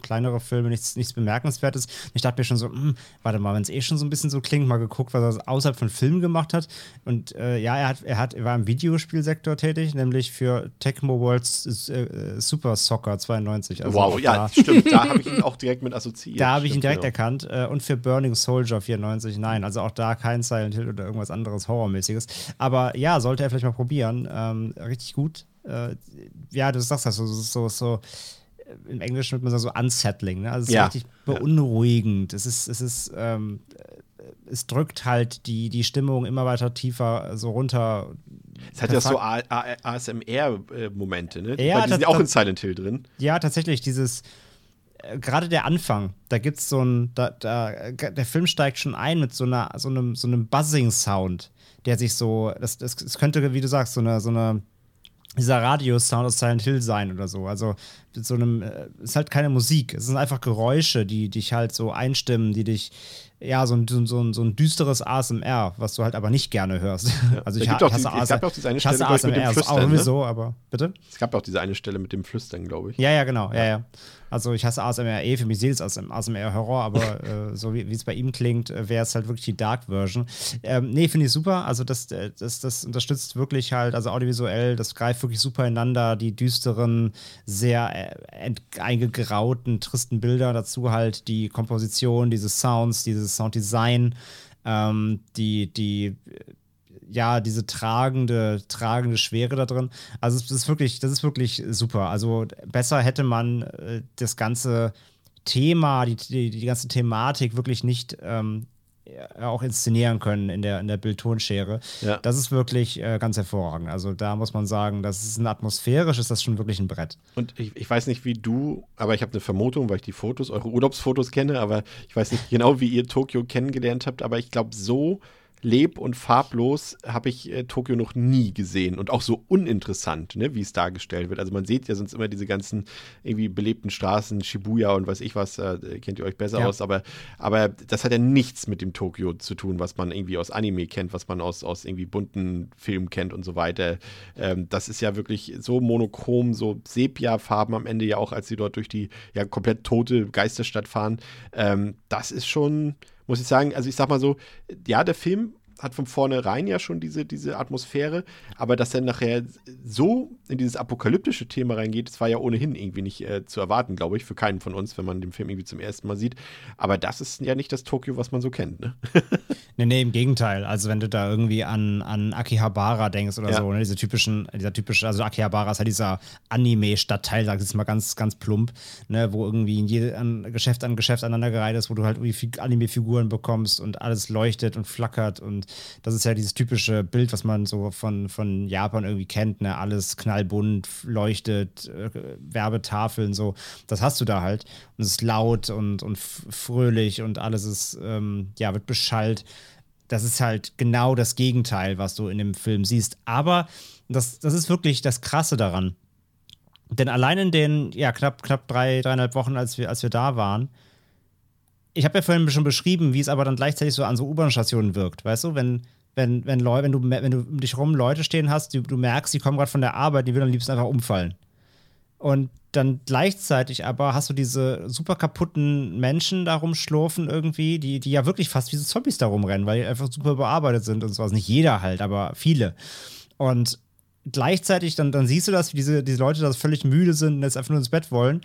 kleinere Filme, nichts, nichts Bemerkenswertes. Ich dachte mir schon so, hm, warte mal, wenn es eh schon so ein bisschen so klingt, mal geguckt, was er außerhalb von Filmen gemacht hat. Und äh, ja, er, hat, er, hat, er war im Videospielsektor tätig, nämlich für Tecmo Worlds äh, Super Soccer 92. Also wow, ja, stimmt. Da habe ich ihn auch direkt mit assoziiert. Da habe ich ihn direkt genau. erkannt. Äh, und für Burning Soldier 94, nein. Also auch da kein Silent Hill oder irgendwas anderes Horrormäßiges. Aber ja, sollte er vielleicht mal probieren. Ähm, richtig gut. Äh, ja, du sagst das so, so, so im Englischen würde man sagen, so unsettling. Ne? Also es ist Ja. richtig beunruhigend. Es ist, es ist, ähm, es drückt halt die, die Stimmung immer weiter tiefer so runter. Es hat ja so ASMR-Momente, ne? Ja, Weil die sind auch das- in Silent Hill drin. Ja, tatsächlich, dieses, äh, gerade der Anfang, da gibt es so ein, da, da, der Film steigt schon ein mit so, einer, so einem, so einem Buzzing-Sound, der sich so, das, das, das könnte, wie du sagst, so eine, so eine, dieser Radio-Sound aus Silent Hill sein oder so. Also mit so einem, äh, es ist halt keine Musik, es sind einfach Geräusche, die dich halt so einstimmen, die dich, ja, so ein, so, ein- so, ein, düsteres ASMR, was du halt aber nicht gerne hörst. Also ich, ha- hasse die- es gab auch diese eine ich hasse ich, mit dem ASMR, ist auch Flüstern, ne? sowieso, aber bitte? Es gab auch diese eine Stelle mit dem Flüstern, glaube ich. Ja, ja, genau. Ja, ja. Also ich hasse ASMR eh, für mich seht es ASMR Horror, aber äh, so wie es bei ihm klingt, äh, wäre es halt wirklich die Dark Version. Ähm, nee, finde ich super. Also das, äh, das, das unterstützt wirklich halt, also audiovisuell, das greift wirklich super ineinander, die düsteren, sehr äh, eingegrauten, tristen Bilder, dazu halt die Komposition, diese Sounds, dieses Sounddesign, ähm, die, die ja, diese tragende, tragende Schwere da drin. Also es ist wirklich, das ist wirklich super. Also besser hätte man äh, das ganze Thema, die, die, die ganze Thematik wirklich nicht ähm, auch inszenieren können in der, in der Bildtonschere. Ja. Das ist wirklich äh, ganz hervorragend. Also da muss man sagen, das ist ein atmosphärisch, ist das schon wirklich ein Brett. Und ich, ich weiß nicht, wie du, aber ich habe eine Vermutung, weil ich die Fotos, eure Urlaubsfotos kenne, aber ich weiß nicht genau, wie ihr Tokio kennengelernt habt, aber ich glaube, so leb- und farblos habe ich äh, Tokio noch nie gesehen und auch so uninteressant, ne, wie es dargestellt wird. Also man sieht ja sonst immer diese ganzen irgendwie belebten Straßen, Shibuya und weiß ich was, äh, kennt ihr euch besser Ja. aus, aber, aber das hat ja nichts mit dem Tokio zu tun, was man irgendwie aus Anime kennt, was man aus, aus irgendwie bunten Filmen kennt und so weiter. Ähm, das ist ja wirklich so monochrom, so Sepia-Farben am Ende ja auch, als sie dort durch die ja komplett tote Geisterstadt fahren. Ähm, das ist schon, muss ich sagen, also ich sag mal so, ja, der Film hat von vornherein ja schon diese, diese Atmosphäre, aber dass er nachher so in dieses apokalyptische Thema reingeht, das war ja ohnehin irgendwie nicht äh, zu erwarten, glaube ich, für keinen von uns, wenn man den Film irgendwie zum ersten Mal sieht. Aber das ist ja nicht das Tokio, was man so kennt, ne? Nee, nee, im Gegenteil. Also wenn du da irgendwie an, an Akihabara denkst oder Ja. so, ne, diese typischen, dieser typische, also Akihabara ist halt dieser Anime-Stadtteil, sag ich jetzt mal ganz, ganz plump, ne, wo irgendwie in jede, an Geschäft an Geschäft aneinandergereiht ist, wo du halt irgendwie Fig- Anime-Figuren bekommst und alles leuchtet und flackert und das ist ja dieses typische Bild, was man so von, von Japan irgendwie kennt, ne, alles knallbunt, leuchtet, äh, Werbetafeln, so, das hast du da halt und es ist laut und, und fröhlich und alles ist, ähm, ja, wird beschallt das ist halt genau das Gegenteil, was du in dem Film siehst. Aber das, das ist wirklich das Krasse daran. Denn allein in den, ja, knapp, knapp drei, dreieinhalb Wochen, als wir, als wir da waren, ich habe ja vorhin schon beschrieben, wie es aber dann gleichzeitig so an so U-Bahn-Stationen wirkt. Weißt du, wenn, wenn, wenn, Leu wenn, du, wenn du um dich rum Leute stehen hast, die, du merkst, die kommen gerade von der Arbeit, die würden am liebsten einfach umfallen. Und dann gleichzeitig aber hast du diese super kaputten Menschen da rumschlurfen irgendwie, die, die ja wirklich fast wie so Zombies da rumrennen, weil die einfach super überarbeitet sind und sowas. Nicht jeder halt, aber viele. Und gleichzeitig, dann, dann siehst du das, wie diese, diese Leute da völlig müde sind und jetzt einfach nur ins Bett wollen.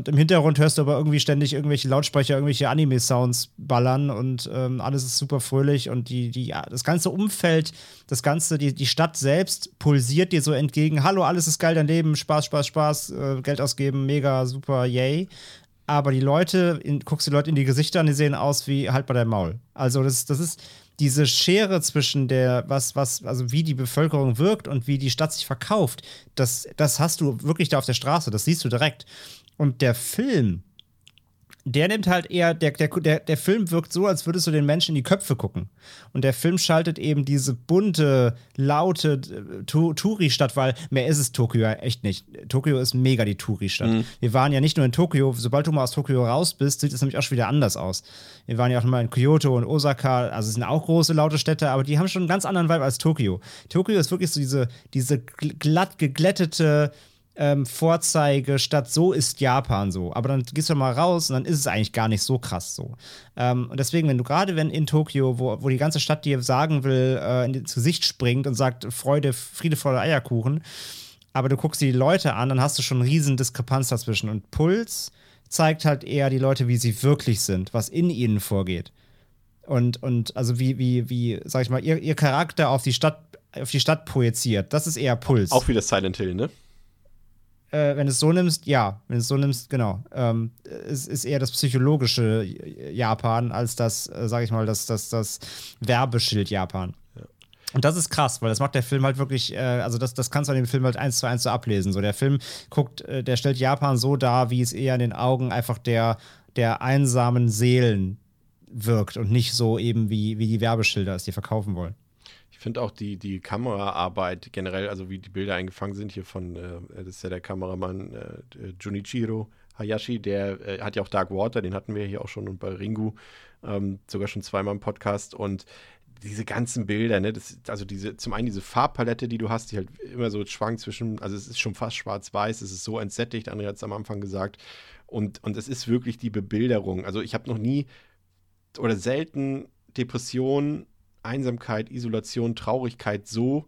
Und im Hintergrund hörst du aber irgendwie ständig irgendwelche Lautsprecher, irgendwelche Anime-Sounds ballern und ähm, alles ist super fröhlich und die, die, das ganze Umfeld, das ganze, die, die Stadt selbst pulsiert dir so entgegen. Hallo, alles ist geil, dein Leben, Spaß, Spaß, Spaß, äh, Geld ausgeben, mega, super, yay. Aber die Leute, in, guckst die Leute in die Gesichter an, die sehen aus wie halt bei deinem Maul. Also, das, das ist diese Schere zwischen der, was, was, also wie die Bevölkerung wirkt und wie die Stadt sich verkauft, das, das hast du wirklich da auf der Straße, das siehst du direkt. Und der Film, der nimmt halt eher, der, der, der, der Film wirkt so, als würdest du den Menschen in die Köpfe gucken. Und der Film schaltet eben diese bunte, laute äh, Touri-Stadt, weil mehr ist es Tokio ja echt nicht. Tokio ist mega die Touri-Stadt. Mhm. Wir waren ja nicht nur in Tokio, sobald du mal aus Tokio raus bist, sieht es nämlich auch schon wieder anders aus. Wir waren ja auch mal in Kyoto und Osaka, also es sind auch große, laute Städte, aber die haben schon einen ganz anderen Vibe als Tokio. Tokio ist wirklich so diese, diese glatt geglättete, ähm, Vorzeige statt so ist Japan so. Aber dann gehst du mal raus und dann ist es eigentlich gar nicht so krass so. Ähm, und deswegen, wenn du gerade wenn in Tokio, wo, wo die ganze Stadt dir sagen will, äh, ins Gesicht springt und sagt Freude, Friede, Freude, Eierkuchen, aber du guckst dir die Leute an, dann hast du schon eine riesen Diskrepanz dazwischen. Und Puls zeigt halt eher die Leute, wie sie wirklich sind, was in ihnen vorgeht. Und, und also wie, wie, wie, sag ich mal, ihr, ihr Charakter auf die Stadt, auf die Stadt projiziert. Das ist eher Puls. Auch wieder Silent Hill, ne? Äh, wenn du es so nimmst, ja. Wenn du es so nimmst, genau. Ähm, es ist eher das psychologische Japan als das, äh, sag ich mal, das, das, das Werbeschild Japan. Und das ist krass, weil das macht der Film halt wirklich, äh, also das, das kannst du an dem Film halt eins zu eins so ablesen. So, der Film guckt, äh, der stellt Japan so dar, wie es eher in den Augen einfach der, der einsamen Seelen wirkt und nicht so eben wie, wie die Werbeschilder es dir verkaufen wollen finde auch die, die Kameraarbeit generell, also wie die Bilder eingefangen sind hier von, äh, das ist ja der Kameramann äh, Junichiro Hayashi, der äh, hat ja auch Dark Water, den hatten wir hier auch schon und bei Ringu ähm, sogar schon zweimal im Podcast und diese ganzen Bilder, ne, das, also diese, zum einen diese Farbpalette, die du hast, die halt immer so schwankt zwischen, also es ist schon fast schwarz-weiß, es ist so entsättigt, André hat es am Anfang gesagt, und, und es ist wirklich die Bebilderung. Also ich habe noch nie oder selten Depressionen Einsamkeit, Isolation, Traurigkeit so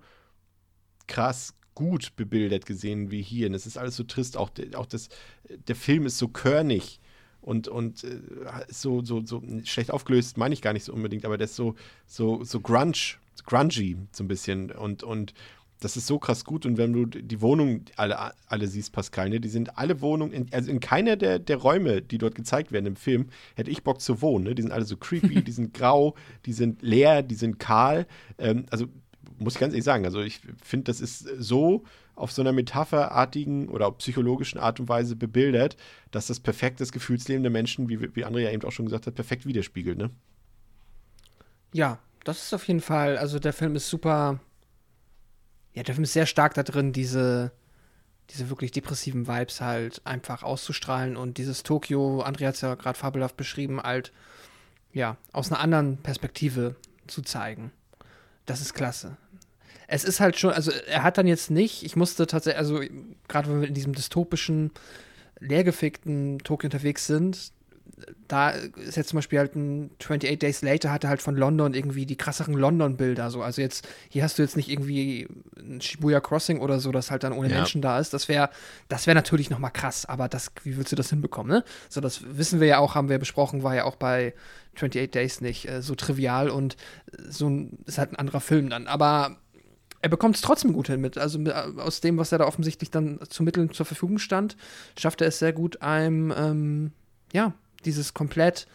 krass gut bebildert gesehen wie hier. Und es ist alles so trist. Auch, auch das, der Film ist so körnig und, und äh, so, so, so schlecht aufgelöst, meine ich gar nicht so unbedingt, aber der ist so, so, so grunge, grungy so ein bisschen. Und, und das ist so krass gut. Und wenn du die Wohnungen alle, alle siehst, Pascal, ne, die sind alle Wohnungen, in, also in keiner der, der Räume, die dort gezeigt werden im Film, hätte ich Bock zu wohnen. Ne? Die sind alle so creepy, die sind grau, die sind leer, die sind kahl. Ähm, also muss ich ganz ehrlich sagen, also ich finde, das ist so auf so einer metapherartigen oder psychologischen Art und Weise bebildert, dass das perfekt das Gefühlsleben der Menschen, wie, wie Andrea eben auch schon gesagt hat, perfekt widerspiegelt, ne? Ja, das ist auf jeden Fall, also der Film ist super ja, der Film ist sehr stark da drin, diese, diese wirklich depressiven Vibes halt einfach auszustrahlen und dieses Tokio, Andrea hat es ja gerade fabelhaft beschrieben, halt, ja, aus einer anderen Perspektive zu zeigen. Das ist klasse. Es ist halt schon, also er hat dann jetzt nicht, ich musste tatsächlich, also gerade wenn wir in diesem dystopischen, leergefickten Tokio unterwegs sind, da ist jetzt zum Beispiel halt ein 28 Days Later hatte halt von London irgendwie die krasseren London-Bilder. So. Also jetzt, hier hast du jetzt nicht irgendwie ein Shibuya Crossing oder so, das halt dann ohne ja. Menschen da ist. Das wäre das wäre natürlich noch mal krass, aber das, wie willst du das hinbekommen, ne? So, das wissen wir ja auch, haben wir besprochen, war ja auch bei 28 Days nicht äh, so trivial und so ein, ist halt ein anderer Film dann. Aber er bekommt es trotzdem gut hin mit. Also mit, aus dem, was er da offensichtlich dann zu Mitteln zur Verfügung stand, schafft er es sehr gut, einem, ähm, ja, dieses komplett,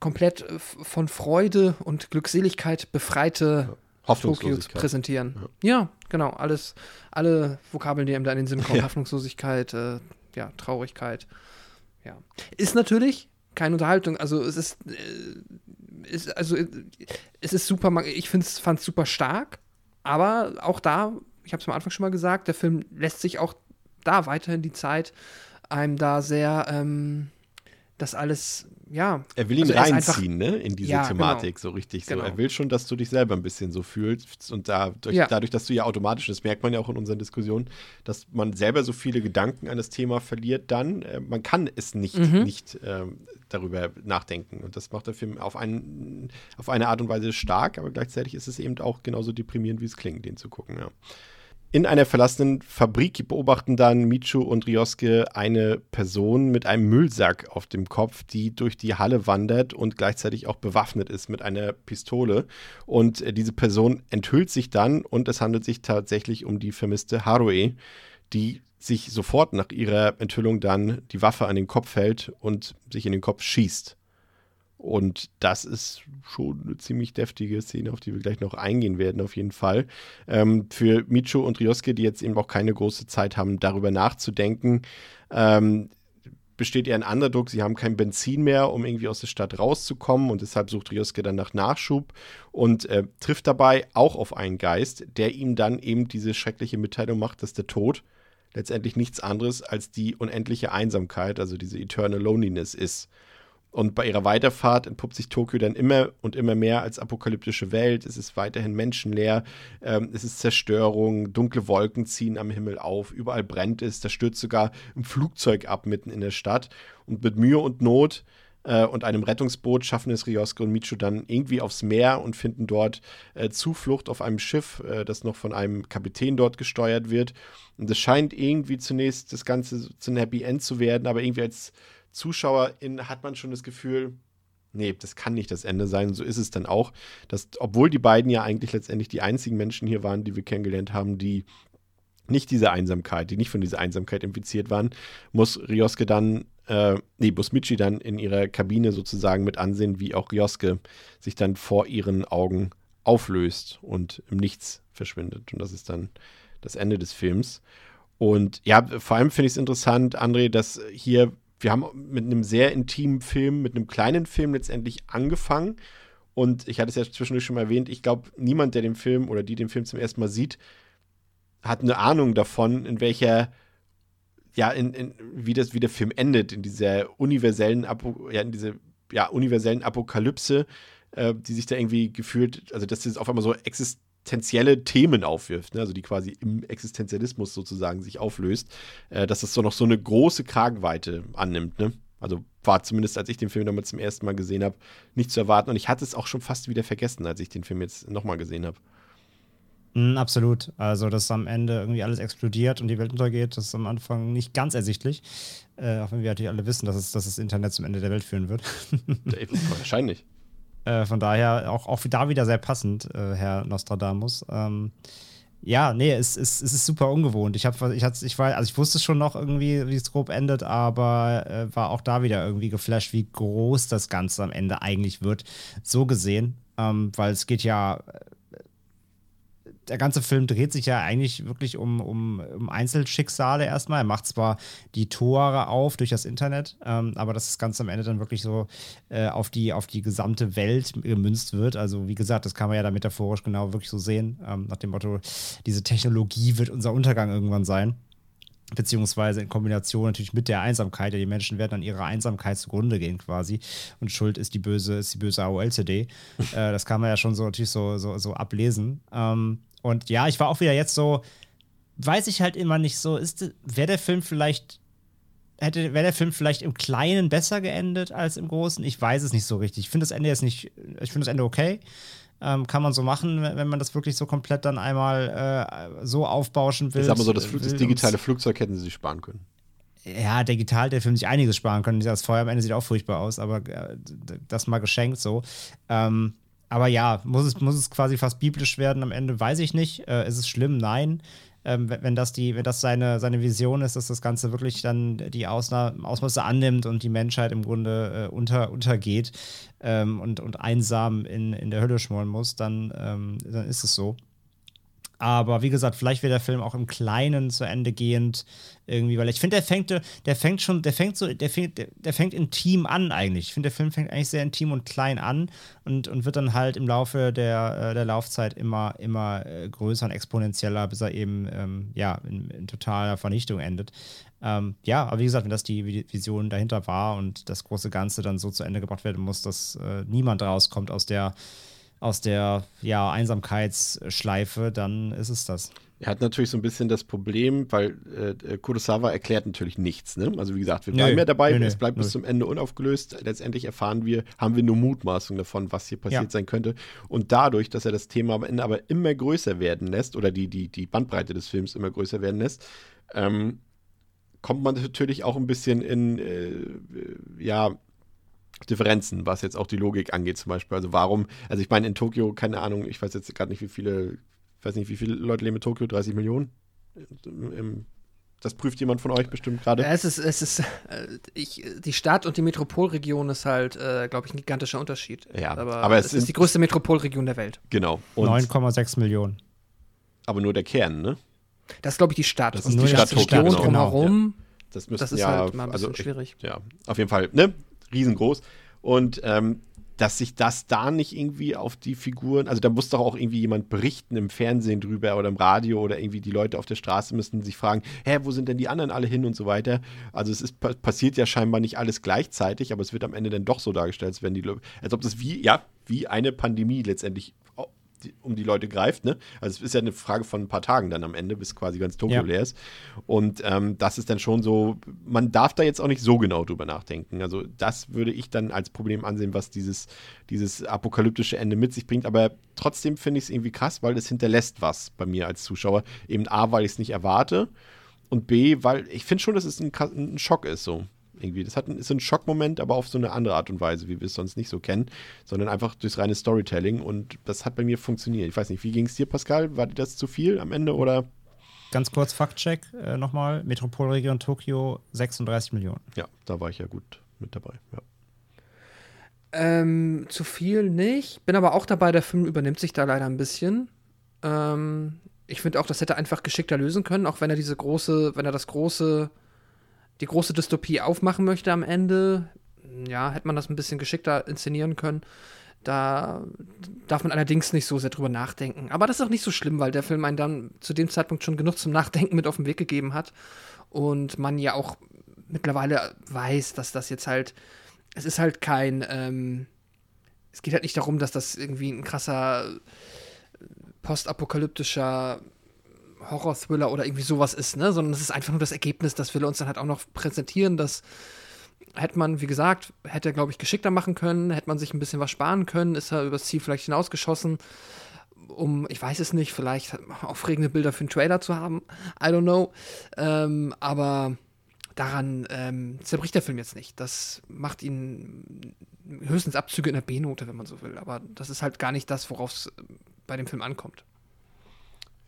komplett äh, von Freude und Glückseligkeit befreite Tokio zu präsentieren. Ja. ja. genau. Alles, alle Vokabeln, die ihm da in den Sinn kommen. Ja. Hoffnungslosigkeit, äh, ja, Traurigkeit. Ja. Ist natürlich keine Unterhaltung. Also es ist, äh, ist also es ist super, ich fand es super stark, aber auch da, ich habe es am Anfang schon mal gesagt, der Film lässt sich auch da weiterhin die Zeit einem da sehr ähm, das alles, ja. Er will ihn also reinziehen, ne, in diese ja, Thematik, genau. so richtig. So. Genau. Er will schon, dass du dich selber ein bisschen so fühlst. Und dadurch, ja. dadurch, dass du ja automatisch, das merkt man ja auch in unseren Diskussionen, dass man selber so viele Gedanken an das Thema verliert, dann, äh, man kann es nicht, mhm. nicht äh, darüber nachdenken. Und das macht der Film auf, einen, auf eine Art und Weise stark, aber gleichzeitig ist es eben auch genauso deprimierend, wie es klingt, den zu gucken, ja. In einer verlassenen Fabrik beobachten dann Michu und Ryosuke eine Person mit einem Müllsack auf dem Kopf, die durch die Halle wandert und gleichzeitig auch bewaffnet ist mit einer Pistole. Und äh, diese Person enthüllt sich dann und es handelt sich tatsächlich um die vermisste Harue, die sich sofort nach ihrer Enthüllung dann die Waffe an den Kopf hält und sich in den Kopf schießt. Und das ist schon eine ziemlich deftige Szene, auf die wir gleich noch eingehen werden, auf jeden Fall. Ähm, für Micho und Ryosuke, die jetzt eben auch keine große Zeit haben, darüber nachzudenken, ähm, besteht eher ein anderer Druck. Sie haben kein Benzin mehr, um irgendwie aus der Stadt rauszukommen und deshalb sucht Ryosuke dann nach Nachschub und äh, trifft dabei auch auf einen Geist, der ihm dann eben diese schreckliche Mitteilung macht, dass der Tod letztendlich nichts anderes als die unendliche Einsamkeit, also diese Eternal Loneliness ist. Und bei ihrer Weiterfahrt entpuppt sich Tokio dann immer und immer mehr als apokalyptische Welt. Es ist weiterhin menschenleer, ähm, es ist Zerstörung, dunkle Wolken ziehen am Himmel auf, überall brennt es, da stürzt sogar ein Flugzeug ab mitten in der Stadt. Und mit Mühe und Not äh, und einem Rettungsboot schaffen es Ryosuke und Michu dann irgendwie aufs Meer und finden dort äh, Zuflucht auf einem Schiff, äh, das noch von einem Kapitän dort gesteuert wird. Und es scheint irgendwie zunächst das Ganze zu einem Happy End zu werden, aber irgendwie als Zuschauerin hat man schon das Gefühl, nee, das kann nicht das Ende sein. So ist es dann auch, dass, obwohl die beiden ja eigentlich letztendlich die einzigen Menschen hier waren, die wir kennengelernt haben, die nicht diese Einsamkeit, die nicht von dieser Einsamkeit infiziert waren, muss Ryosuke dann, äh, nee, muss Michi dann in ihrer Kabine sozusagen mit ansehen, wie auch Ryosuke sich dann vor ihren Augen auflöst und im Nichts verschwindet. Und das ist dann das Ende des Films. Und ja, vor allem finde ich es interessant, André, dass hier wir haben mit einem sehr intimen Film, mit einem kleinen Film letztendlich angefangen. Und ich hatte es ja zwischendurch schon mal erwähnt, ich glaube, niemand, der den Film oder die den Film zum ersten Mal sieht, hat eine Ahnung davon, in welcher, ja, in, in, wie, das, wie der Film endet, in dieser universellen, Apo, ja, in diese, ja, universellen Apokalypse, äh, die sich da irgendwie gefühlt, also dass das auf einmal so existiert existenzielle Themen aufwirft, ne? also die quasi im Existenzialismus sozusagen sich auflöst, äh, dass das so noch so eine große Kragenweite annimmt. Ne? Also war zumindest, als ich den Film damals zum ersten Mal gesehen habe, nicht zu erwarten. Und ich hatte es auch schon fast wieder vergessen, als ich den Film jetzt nochmal gesehen habe. Mm, absolut. Also, dass am Ende irgendwie alles explodiert und die Welt untergeht, das ist am Anfang nicht ganz ersichtlich. Äh, auch wenn wir natürlich alle wissen, dass, es, dass das Internet zum Ende der Welt führen wird. Wahrscheinlich. Äh, von daher auch, auch da wieder sehr passend, äh, Herr Nostradamus. Ähm, ja, nee, es, es, es ist super ungewohnt. Ich, hab, ich, ich, war, also ich wusste schon noch irgendwie, wie es grob endet, aber äh, war auch da wieder irgendwie geflasht, wie groß das Ganze am Ende eigentlich wird. So gesehen, ähm, weil es geht ja der ganze Film dreht sich ja eigentlich wirklich um, um, um Einzelschicksale erstmal. Er macht zwar die Tore auf durch das Internet, ähm, aber dass das Ganze am Ende dann wirklich so äh, auf, die, auf die gesamte Welt gemünzt wird. Also, wie gesagt, das kann man ja da metaphorisch genau wirklich so sehen, ähm, nach dem Motto, diese Technologie wird unser Untergang irgendwann sein beziehungsweise in Kombination natürlich mit der Einsamkeit. Ja, die Menschen werden an ihrer Einsamkeit zugrunde gehen quasi. Und Schuld ist die böse, ist die böse AOL-CD. äh, das kann man ja schon so natürlich so, so, so ablesen. Ähm, und ja, ich war auch wieder jetzt so, weiß ich halt immer nicht so, ist wäre der Film vielleicht hätte wäre der Film vielleicht im Kleinen besser geendet als im Großen? Ich weiß es nicht so richtig. Ich finde das Ende jetzt nicht, ich finde das Ende okay. Ähm, kann man so machen, wenn man das wirklich so komplett dann einmal äh, so aufbauschen will. Sag mal so, das, das digitale Flugzeug hätten sie sich sparen können. Ja, digital der Film sich einiges sparen können. Das Feuer am Ende sieht auch furchtbar aus, aber äh, das mal geschenkt so. Ähm, aber ja, muss es, muss es quasi fast biblisch werden am Ende? Weiß ich nicht. Äh, ist es schlimm? Nein. Ähm, wenn, das, die, wenn das seine, seine Vision ist, dass das Ganze wirklich dann die Ausna Ausmaße annimmt und die Menschheit im Grunde äh, unter, untergeht ähm, und, und einsam in, in der Hölle schmoren muss, dann, ähm, dann ist es so. Aber wie gesagt, vielleicht wird der Film auch im Kleinen zu Ende gehend irgendwie, weil ich finde, der fängt, der fängt schon, der fängt so, der fängt, der, fängt intim an eigentlich. Ich finde, der Film fängt eigentlich sehr intim und klein an und, und wird dann halt im Laufe der, äh, der Laufzeit immer, immer äh, größer und exponentieller, bis er eben ähm, ja, in, in, totaler Vernichtung endet. Ähm, ja, aber wie gesagt, wenn das die Vision dahinter war und das große Ganze dann so zu Ende gebracht werden muss, dass äh, niemand rauskommt aus der aus der ja, Einsamkeitsschleife, dann ist es das. Er hat natürlich so ein bisschen das Problem, weil äh, Kurosawa erklärt natürlich nichts. Ne? Also wie gesagt, wir bleiben ja dabei, nee, es bleibt bis nee. zum Ende unaufgelöst. Letztendlich erfahren wir, haben wir nur Mutmaßungen davon, was hier passiert Ja. sein könnte. Und dadurch, dass er das Thema am Ende aber immer größer werden lässt, oder die, die, die Bandbreite des Films immer größer werden lässt, ähm, kommt man natürlich auch ein bisschen in, äh, äh, ja, Differenzen, was jetzt auch die Logik angeht, zum Beispiel. Also warum, also ich meine, in Tokio, keine Ahnung, ich weiß jetzt gerade nicht, wie viele, ich weiß nicht, wie viele Leute leben in Tokio, 30 Millionen? Im- Das prüft jemand von euch bestimmt gerade. Ja, es ist, es ist, äh, ich, die Stadt und die Metropolregion ist halt, äh, glaube ich, ein gigantischer Unterschied. Ja, aber, aber es es ist die größte Metropolregion der Welt. Genau. Und, 9,6 Millionen. aber nur der Kern, ne? Das ist, glaube ich, die Stadt. Das und ist die die Stadt Tokio, Region genau. drumherum, Das müssten das ist ja, halt mal ein bisschen also, schwierig. Ja, auf jeden Fall, ne? Riesengroß. Und ähm, dass sich das da nicht irgendwie auf die Figuren, also da muss doch auch irgendwie jemand berichten im Fernsehen drüber oder im Radio oder irgendwie die Leute auf der Straße müssen sich fragen, hä, wo sind denn die anderen alle hin und so weiter. Also es ist pa- passiert ja scheinbar nicht alles gleichzeitig, aber es wird am Ende dann doch so dargestellt, als wenn die als ob das wie, ja, wie eine Pandemie letztendlich die- um die Leute greift, ne? Also es ist ja eine Frage von ein paar Tagen dann am Ende, bis quasi ganz Tokio Ja. leer ist. Und ähm, das ist dann schon so, man darf da jetzt auch nicht so genau drüber nachdenken. Also das würde ich dann als Problem ansehen, was dieses, dieses apokalyptische Ende mit sich bringt. Aber trotzdem finde ich es irgendwie krass, weil es hinterlässt was bei mir als Zuschauer. Eben A, weil ich es nicht erwarte und B, weil ich finde schon, dass es ein, ein Schock ist so. Irgendwie. Das hat ein, ist so ein Schockmoment, aber auf so eine andere Art und Weise, wie wir es sonst nicht so kennen, sondern einfach durchs reine Storytelling und das hat bei mir funktioniert. Ich weiß nicht, wie ging es dir, Pascal? War dir das zu viel am Ende oder? Ganz kurz Faktcheck äh, nochmal. Metropolregion Tokio 36 Millionen. Ja, da war ich ja gut mit dabei. Ja. Ähm, zu viel nicht. Bin aber auch dabei, der Film übernimmt sich da leider ein bisschen. Ähm, ich finde auch, das hätte er einfach geschickter lösen können, auch wenn er diese große, wenn er das große, die große Dystopie aufmachen möchte am Ende. Ja, hätte man das ein bisschen geschickter inszenieren können. Da darf man allerdings nicht so sehr drüber nachdenken. Aber das ist auch nicht so schlimm, weil der Film einen dann zu dem Zeitpunkt schon genug zum Nachdenken mit auf den Weg gegeben hat. Und man ja auch mittlerweile weiß, dass das jetzt halt, es ist halt kein, ähm, es geht halt nicht darum, dass das irgendwie ein krasser äh, postapokalyptischer Horror-Thriller oder irgendwie sowas ist, ne? Sondern es ist einfach nur das Ergebnis, das will uns dann halt auch noch präsentieren, das hätte man, wie gesagt, hätte er, glaube ich, geschickter machen können, hätte man sich ein bisschen was sparen können, ist er übers Ziel vielleicht hinausgeschossen, um, ich weiß es nicht, vielleicht aufregende Bilder für einen Trailer zu haben. I don't know. Ähm, aber daran ähm, zerbricht der Film jetzt nicht. Das macht ihn höchstens Abzüge in der B-Note, wenn man so will. Aber das ist halt gar nicht das, worauf es bei dem Film ankommt.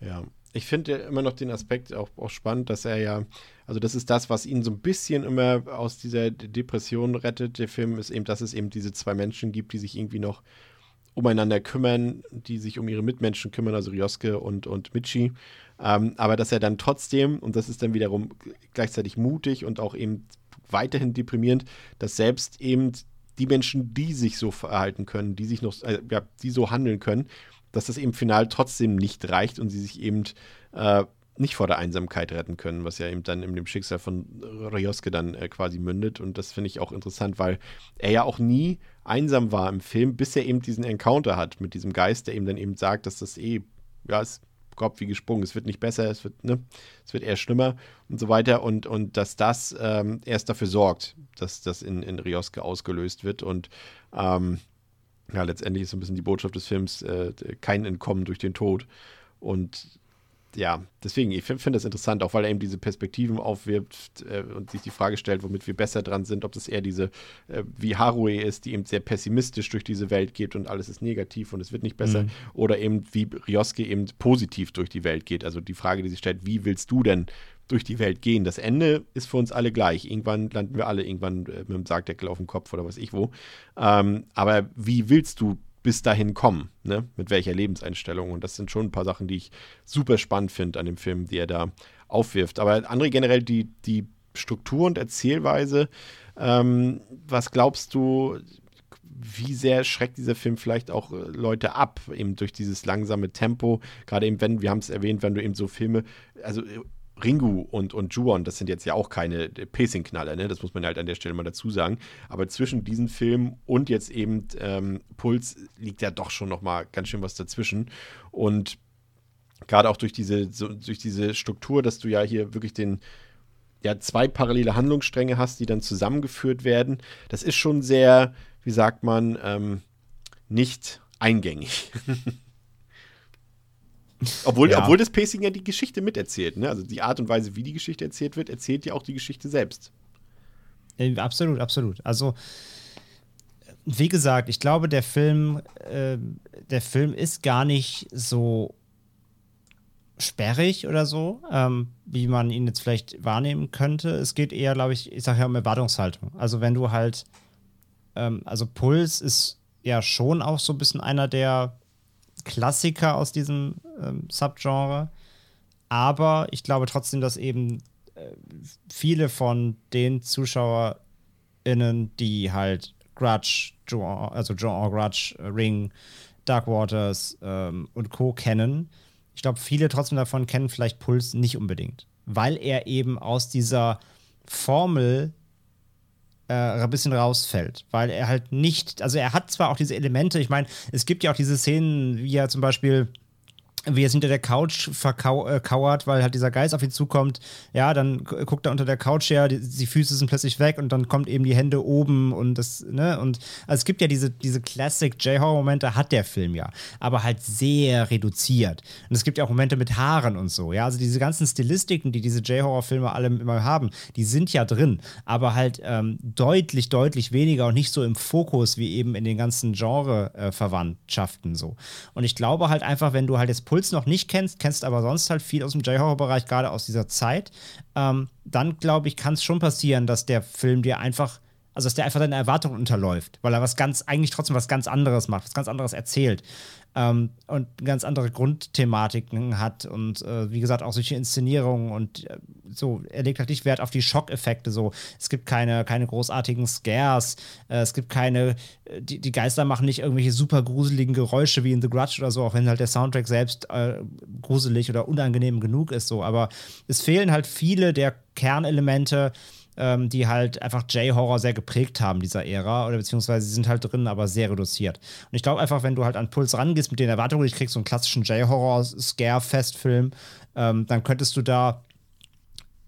Ja, ich finde ja immer noch den Aspekt auch, auch spannend, dass er ja, also das ist das, was ihn so ein bisschen immer aus dieser Depression rettet. Der Film ist eben, dass es eben diese zwei Menschen gibt, die sich irgendwie noch umeinander kümmern, die sich um ihre Mitmenschen kümmern, also Ryosuke und, und Michi. Ähm, aber dass er dann trotzdem, und das ist dann wiederum gleichzeitig mutig und auch eben weiterhin deprimierend, dass selbst eben die Menschen, die sich so verhalten können, die sich noch, äh, ja, die so handeln können, dass das eben final trotzdem nicht reicht und sie sich eben äh, nicht vor der Einsamkeit retten können, was ja eben dann in dem Schicksal von Ryosuke dann äh, quasi mündet. Und das finde ich auch interessant, weil er ja auch nie einsam war im Film, bis er eben diesen Encounter hat mit diesem Geist, der ihm dann eben sagt, dass das eh, ja, es Kopf wie gesprungen, es wird nicht besser, es wird, ne, es wird eher schlimmer und so weiter. Und, und dass das ähm, erst dafür sorgt, dass das in, in Ryosuke ausgelöst wird. Und ähm, ja, letztendlich ist so ein bisschen die Botschaft des Films äh, kein Entkommen durch den Tod. Und ja, deswegen, ich finde find das interessant, auch weil er eben diese Perspektiven aufwirbt äh, und sich die Frage stellt, womit wir besser dran sind, ob das eher diese, äh, wie Harue ist, die eben sehr pessimistisch durch diese Welt geht und alles ist negativ und es wird nicht besser, Mhm. oder eben wie Ryosuke eben positiv durch die Welt geht. Also die Frage, die sich stellt, wie willst du denn durch die Welt gehen? Das Ende ist für uns alle gleich. Irgendwann landen wir alle irgendwann äh, mit dem Sargdeckel auf dem Kopf oder was ich wo. Ähm, aber wie willst du bis dahin kommen, ne? Mit welcher Lebenseinstellung? Und das sind schon ein paar Sachen, die ich super spannend finde an dem Film, die er da aufwirft. Aber André, generell die, die Struktur und Erzählweise, ähm, was glaubst du, wie sehr schreckt dieser Film vielleicht auch äh, Leute ab, eben durch dieses langsame Tempo, gerade eben, wenn, wir haben es erwähnt, wenn du eben so Filme, also äh, Ringu und, und Juon, das sind jetzt ja auch keine äh, Pacing-Knaller, ne? das muss man halt an der Stelle mal dazu sagen. Aber zwischen diesen Filmen und jetzt eben ähm, Puls liegt ja doch schon noch mal ganz schön was dazwischen. Und Gerade auch durch diese, so, durch diese Struktur, dass du ja hier wirklich den, ja, zwei parallele Handlungsstränge hast, die dann zusammengeführt werden. Das ist schon sehr, wie sagt man, ähm, nicht eingängig. obwohl, Ja. obwohl das Pacing ja die Geschichte miterzählt. Ne? Also die Art und Weise, wie die Geschichte erzählt wird, erzählt ja auch die Geschichte selbst. Äh, Absolut, absolut. Also, wie gesagt, ich glaube, der Film, äh, der Film ist gar nicht so sperrig oder so, ähm, wie man ihn jetzt vielleicht wahrnehmen könnte. Es geht eher, glaube ich, ich sage ja um Erwartungshaltung. Also, wenn du halt, ähm, also Puls ist ja schon auch so ein bisschen einer der Klassiker aus diesem ähm, Subgenre. Aber ich glaube trotzdem, dass eben viele von den ZuschauerInnen, die halt Grudge, Joe, also Joe Grudge, äh, Ring, Dark Waters ähm, und Co. kennen. Ich glaube, viele trotzdem davon kennen vielleicht Puls nicht unbedingt, weil er eben aus dieser Formel äh, ein bisschen rausfällt, weil er halt nicht, also er hat zwar auch diese Elemente, ich meine, es gibt ja auch diese Szenen, wie er zum Beispiel wie er hinter der Couch verkauert, weil halt dieser Geist auf ihn zukommt. Ja, dann gu- guckt er unter der Couch her, die, die Füße sind plötzlich weg und dann kommt eben die Hände oben und das, ne, und also es gibt ja diese, diese Classic J-Horror-Momente, hat der Film ja, aber halt sehr reduziert. Und es gibt ja auch Momente mit Haaren und so, ja, also diese ganzen Stilistiken, die diese J-Horror-Filme alle immer haben, die sind ja drin, aber halt ähm, deutlich, deutlich weniger und nicht so im Fokus wie eben in den ganzen Genre-Verwandtschaften so. Und ich glaube halt einfach, wenn du halt jetzt Puls noch nicht kennst, kennst aber sonst halt viel aus dem J-Horror-Bereich, gerade aus dieser Zeit, ähm, dann glaube ich, kann es schon passieren, dass der Film dir einfach, also dass der einfach deine Erwartungen unterläuft, weil er was ganz, eigentlich trotzdem was ganz anderes macht, was ganz anderes erzählt. Ähm, und ganz andere Grundthematiken hat und äh, wie gesagt auch solche Inszenierungen und äh, so, er legt halt nicht Wert auf die Schockeffekte so. Es gibt keine, keine großartigen Scares, äh, es gibt keine, äh, die, die Geister machen nicht irgendwelche super gruseligen Geräusche wie in The Grudge oder so, auch wenn halt der Soundtrack selbst äh, gruselig oder unangenehm genug ist so. Aber es fehlen halt viele der Kernelemente, ähm, die halt einfach J-Horror sehr geprägt haben, dieser Ära, oder beziehungsweise sie sind halt drin, aber sehr reduziert. Und ich glaube einfach, wenn du halt an Puls rangehst mit den Erwartungen, ich krieg so einen klassischen J-Horror-Scare-Festfilm, ähm, dann könntest du da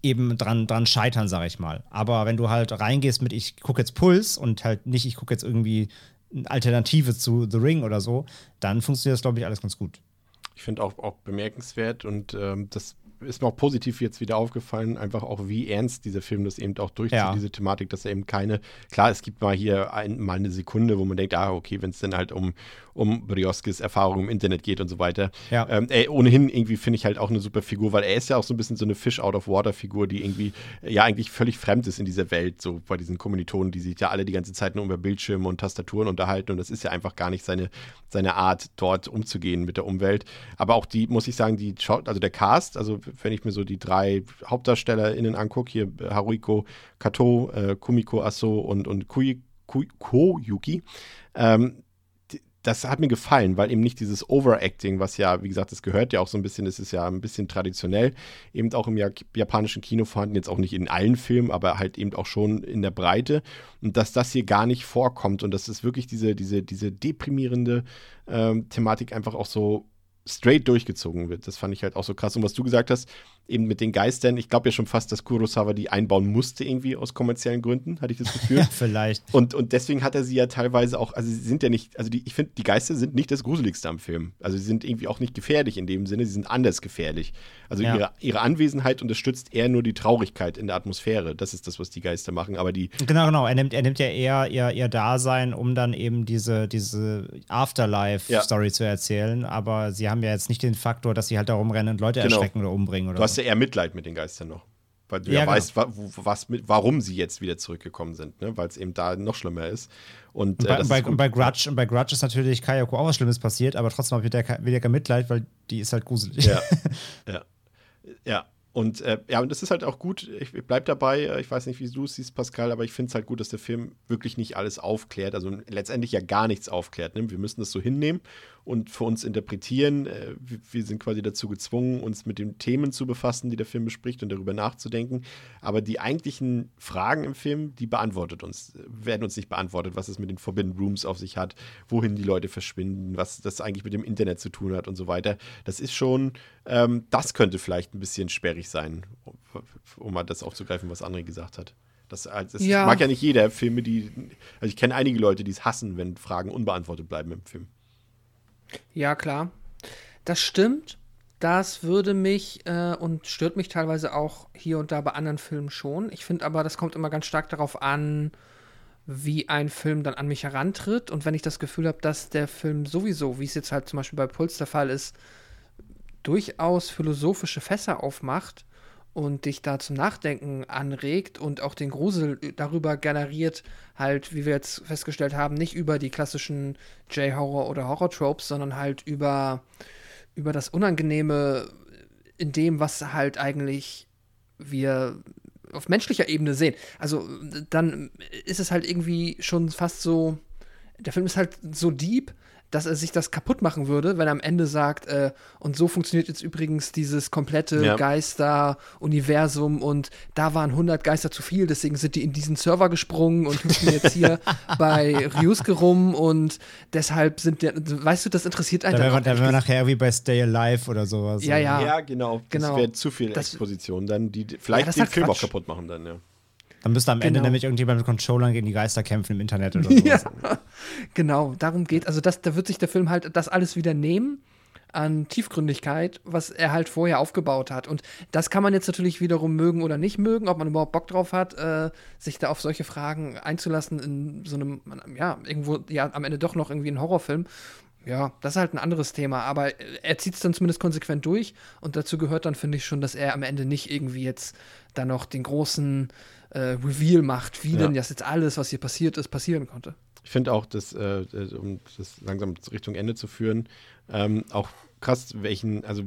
eben dran, dran scheitern, sag ich mal. Aber wenn du halt reingehst mit, ich gucke jetzt Puls und halt nicht, ich gucke jetzt irgendwie eine Alternative zu The Ring oder so, dann funktioniert das, glaube ich, alles ganz gut. Ich finde auch, auch bemerkenswert und ähm, das ist mir auch positiv jetzt wieder aufgefallen, einfach auch wie ernst dieser Film das eben auch durchzieht, Ja. diese Thematik, dass er eben keine, klar, es gibt mal hier ein, mal eine Sekunde, wo man denkt, ah, okay, wenn es dann halt um, um Brioskes Erfahrung im Internet geht und so weiter. Ja. Ähm, ey, ohnehin irgendwie finde ich halt auch eine super Figur, weil er ist ja auch so ein bisschen so eine Fish-out-of-water-Figur, die irgendwie ja eigentlich völlig fremd ist in dieser Welt, so bei diesen Kommilitonen, die sich ja alle die ganze Zeit nur über Bildschirme und Tastaturen unterhalten und das ist ja einfach gar nicht seine, seine Art, dort umzugehen mit der Umwelt. Aber auch die, muss ich sagen, die also der Cast, also wenn ich mir so die drei HauptdarstellerInnen angucke, hier äh, Haruiko Kato, äh, Kumiko Aso und, und Kui, Kui, Koyuki, ähm, das hat mir gefallen, weil eben nicht dieses Overacting, was ja, wie gesagt, das gehört ja auch so ein bisschen, das ist ja ein bisschen traditionell, eben auch im ja japanischen Kino vorhanden, jetzt auch nicht in allen Filmen, aber halt eben auch schon in der Breite. Und dass das hier gar nicht vorkommt und dass es wirklich diese, diese, diese deprimierende ähm, Thematik einfach auch so straight durchgezogen wird. Das fand ich halt auch so krass. Und was du gesagt hast, eben mit den Geistern, ich glaube ja schon fast, dass Kurosawa die einbauen musste, irgendwie aus kommerziellen Gründen, hatte ich das Gefühl. Ja, vielleicht. Und, und deswegen hat er sie ja teilweise auch, also sie sind ja nicht, also die, ich finde, die Geister sind nicht das Gruseligste am Film. Also sie sind irgendwie auch nicht gefährlich in dem Sinne, sie sind anders gefährlich. Also Ja. ihre, ihre Anwesenheit unterstützt eher nur die Traurigkeit in der Atmosphäre. Das ist das, was die Geister machen. Aber die, Genau, genau. Er nimmt, er nimmt ja eher ihr, ihr Dasein, um dann eben diese, diese Afterlife-Story zu erzählen. Aber sie haben ja jetzt nicht den Faktor, dass sie halt da rumrennen und Leute Genau. erschrecken oder umbringen oder du hast. Ja eher Mitleid mit den Geistern noch. Weil du ja, Ja, genau. weißt, wa was mit, warum sie jetzt wieder zurückgekommen sind, ne? weil es eben da noch schlimmer ist. Und, Und äh, bei, das bei, ist und bei Grudge, und bei Grudge ist natürlich Kayako auch was Schlimmes passiert, aber trotzdem habe ich wieder, wieder kein Mitleid, weil die ist halt gruselig. Ja. ja. Ja. Und äh, ja, und das ist halt auch gut. Ich, ich bleib dabei. Äh, Ich weiß nicht, wie du es siehst, Pascal, aber ich finde es halt gut, dass der Film wirklich nicht alles aufklärt. Also letztendlich ja gar nichts aufklärt. Ne? Wir müssen das so hinnehmen und für uns interpretieren. Äh, wir, wir sind quasi dazu gezwungen, uns mit den Themen zu befassen, die der Film bespricht und darüber nachzudenken. Aber die eigentlichen Fragen im Film, die beantwortet uns, werden uns nicht beantwortet, was es mit den Forbidden Rooms auf sich hat, wohin die Leute verschwinden, was das eigentlich mit dem Internet zu tun hat und so weiter. Das ist schon, ähm, das könnte vielleicht ein bisschen sperrig sein, um, um mal das aufzugreifen, was André gesagt hat. Das, das Ja. mag ja nicht jeder Filme, die. Also ich kenne einige Leute, die es hassen, wenn Fragen unbeantwortet bleiben im Film. Ja, klar. Das stimmt. Das würde mich äh, und stört mich teilweise auch hier und da bei anderen Filmen schon. Ich finde aber, das kommt immer ganz stark darauf an, wie ein Film dann an mich herantritt. Und wenn ich das Gefühl habe, dass der Film sowieso, wie es jetzt halt zum Beispiel bei Puls der Fall ist, durchaus philosophische Fässer aufmacht und dich da zum Nachdenken anregt und auch den Grusel darüber generiert, halt, wie wir jetzt festgestellt haben, nicht über die klassischen J-Horror oder Horror-Tropes, sondern halt über, über das Unangenehme in dem, was halt eigentlich wir auf menschlicher Ebene sehen. Also dann ist es halt irgendwie schon fast so, der Film ist halt so deep, dass er sich das kaputt machen würde, wenn er am Ende sagt, äh, und so funktioniert jetzt übrigens dieses komplette Ja. Geister-Universum und da waren 100 Geister zu viel, deswegen sind die in diesen Server gesprungen und hüpfen jetzt hier bei Ryusuke rum und deshalb sind der, weißt du, das interessiert einen Da wären wir, auch nicht. nachher wie bei Stay Alive oder sowas. Ja, ja. Ja, genau. Das Genau. wäre zu viel Das- Exposition dann, die vielleicht Ja, den halt Film auch Quatsch. kaputt machen dann, ja. Dann müsste am Ende Genau. nämlich irgendjemand mit Controllern gegen die Geister kämpfen im Internet oder sowas. Ja, genau, darum geht Also das, da wird sich der Film halt das alles wieder nehmen an Tiefgründigkeit, was er halt vorher aufgebaut hat. Und das kann man jetzt natürlich wiederum mögen oder nicht mögen, ob man überhaupt Bock drauf hat, äh, sich da auf solche Fragen einzulassen in so einem, ja, irgendwo, ja, am Ende doch noch irgendwie ein Horrorfilm. Ja, das ist halt ein anderes Thema, aber er zieht es dann zumindest konsequent durch und dazu gehört dann, finde ich schon, dass er am Ende nicht irgendwie jetzt dann noch den großen äh, Reveal macht, wie Ja. denn das jetzt alles, was hier passiert ist, passieren konnte. Ich finde auch, dass, äh, äh, um das langsam Richtung Ende zu führen, ähm, auch krass, welchen, also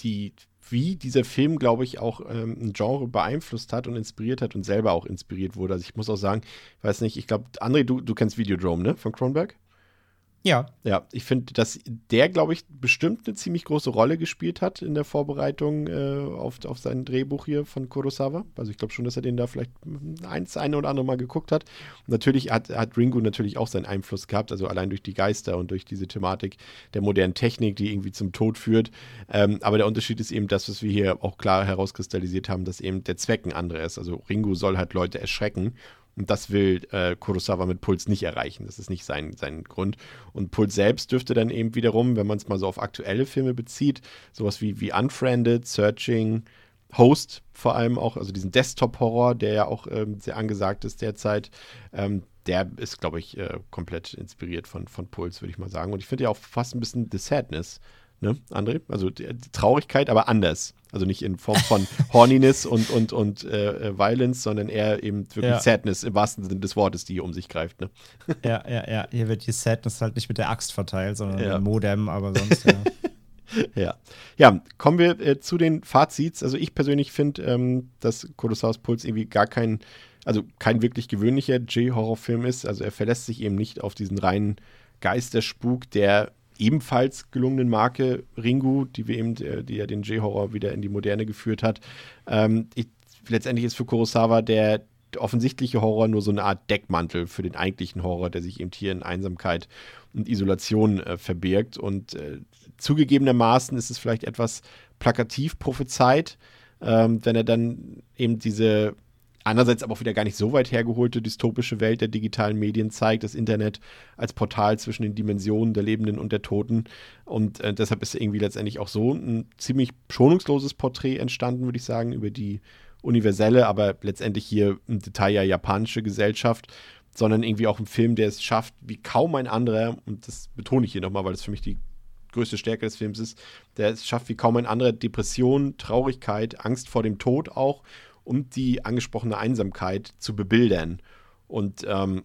die, wie dieser Film, glaube ich, auch ähm, ein Genre beeinflusst hat und inspiriert hat und selber auch inspiriert wurde. Also ich muss auch sagen, ich weiß nicht, ich glaube, André, du, du kennst Videodrome, ne? Von Kronberg? Ja, Ja, ich finde, dass der, glaube ich, bestimmt eine ziemlich große Rolle gespielt hat in der Vorbereitung äh, auf, auf sein Drehbuch hier von Kurosawa. Also ich glaube schon, dass er den da vielleicht eins, eine oder andere Mal geguckt hat. Und natürlich hat, hat Ringo natürlich auch seinen Einfluss gehabt, also allein durch die Geister und durch diese Thematik der modernen Technik, die irgendwie zum Tod führt. Ähm, aber der Unterschied ist eben das, was wir hier auch klar herauskristallisiert haben, dass eben der Zweck ein anderer ist. Also Ringo soll halt Leute erschrecken. Und das will äh, Kurosawa mit Puls nicht erreichen. Das ist nicht sein, sein Grund. Und Puls selbst dürfte dann eben wiederum, wenn man es mal so auf aktuelle Filme bezieht, sowas wie, wie Unfriended, Searching, Host vor allem auch, also diesen Desktop-Horror, der ja auch ähm, sehr angesagt ist derzeit, ähm, der ist, glaube ich, äh, komplett inspiriert von, von Puls, würde ich mal sagen. Und ich finde ja auch fast ein bisschen The Sadness, ne, André? Also Traurigkeit, aber anders. Also nicht in Form von Horniness und, und, und äh, äh, Violence, sondern eher eben wirklich Ja. Sadness im wahrsten Sinne des Wortes, die hier um sich greift. Ne? ja, ja, ja. Hier wird die Sadness halt nicht mit der Axt verteilt, sondern Ja. mit dem Modem, aber sonst, ja. Ja. ja, kommen wir äh, zu den Fazits. Also ich persönlich finde, ähm, dass Kolossaus Puls irgendwie gar kein, also kein wirklich gewöhnlicher J-Horrorfilm ist. Also er verlässt sich eben nicht auf diesen reinen Geisterspuk der ebenfalls gelungenen Marke Ringu, die wir eben, äh, die ja den J-Horror wieder in die Moderne geführt hat. Ähm, ich, letztendlich ist für Kurosawa der offensichtliche Horror nur so eine Art Deckmantel für den eigentlichen Horror, der sich eben hier in Einsamkeit und Isolation äh, verbirgt. Und äh, zugegebenermaßen ist es vielleicht etwas plakativ prophezeit, ähm, wenn er dann eben diese andererseits aber auch wieder gar nicht so weit hergeholte dystopische Welt der digitalen Medien zeigt, das Internet als Portal zwischen den Dimensionen der Lebenden und der Toten. Und äh, deshalb ist irgendwie letztendlich auch so ein ziemlich schonungsloses Porträt entstanden, würde ich sagen, über die universelle, aber letztendlich hier im Detail ja japanische Gesellschaft, sondern irgendwie auch ein Film, der es schafft, wie kaum ein anderer, und das betone ich hier nochmal, weil das für mich die größte Stärke des Films ist, der es schafft, wie kaum ein anderer Depression, Traurigkeit, Angst vor dem Tod auch und die angesprochene Einsamkeit zu bebildern. Und ähm,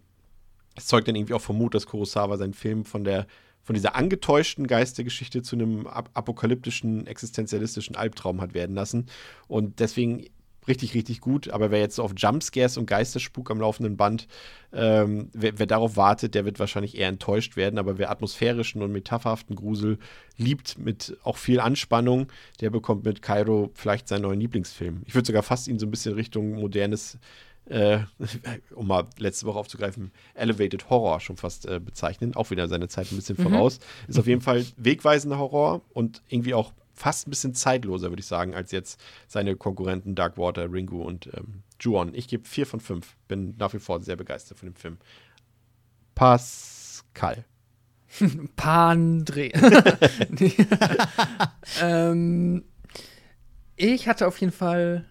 es zeugt dann irgendwie auch vom Mut, dass Kurosawa seinen Film von der von dieser angetäuschten Geistergeschichte zu einem ap apokalyptischen, existenzialistischen Albtraum hat werden lassen. Und deswegen richtig, richtig gut. Aber wer jetzt so auf Jumpscares und Geisterspuk am laufenden Band, ähm, wer, wer, darauf wartet, der wird wahrscheinlich eher enttäuscht werden. Aber wer atmosphärischen und metapherhaften Grusel liebt, mit auch viel Anspannung, der bekommt mit Cairo vielleicht seinen neuen Lieblingsfilm. Ich würde sogar fast ihn so ein bisschen Richtung modernes äh, um mal letzte Woche aufzugreifen, Elevated Horror schon fast äh, bezeichnen. Auch wieder seine Zeit ein bisschen mhm. voraus. Ist auf jeden Fall wegweisender Horror und irgendwie auch fast ein bisschen zeitloser, würde ich sagen, als jetzt seine Konkurrenten Darkwater, Ringu und ähm, Juon. Ich gebe vier von fünf. Bin nach wie vor sehr begeistert von dem Film. Pascal. Pandre. ähm, ich hatte auf jeden Fall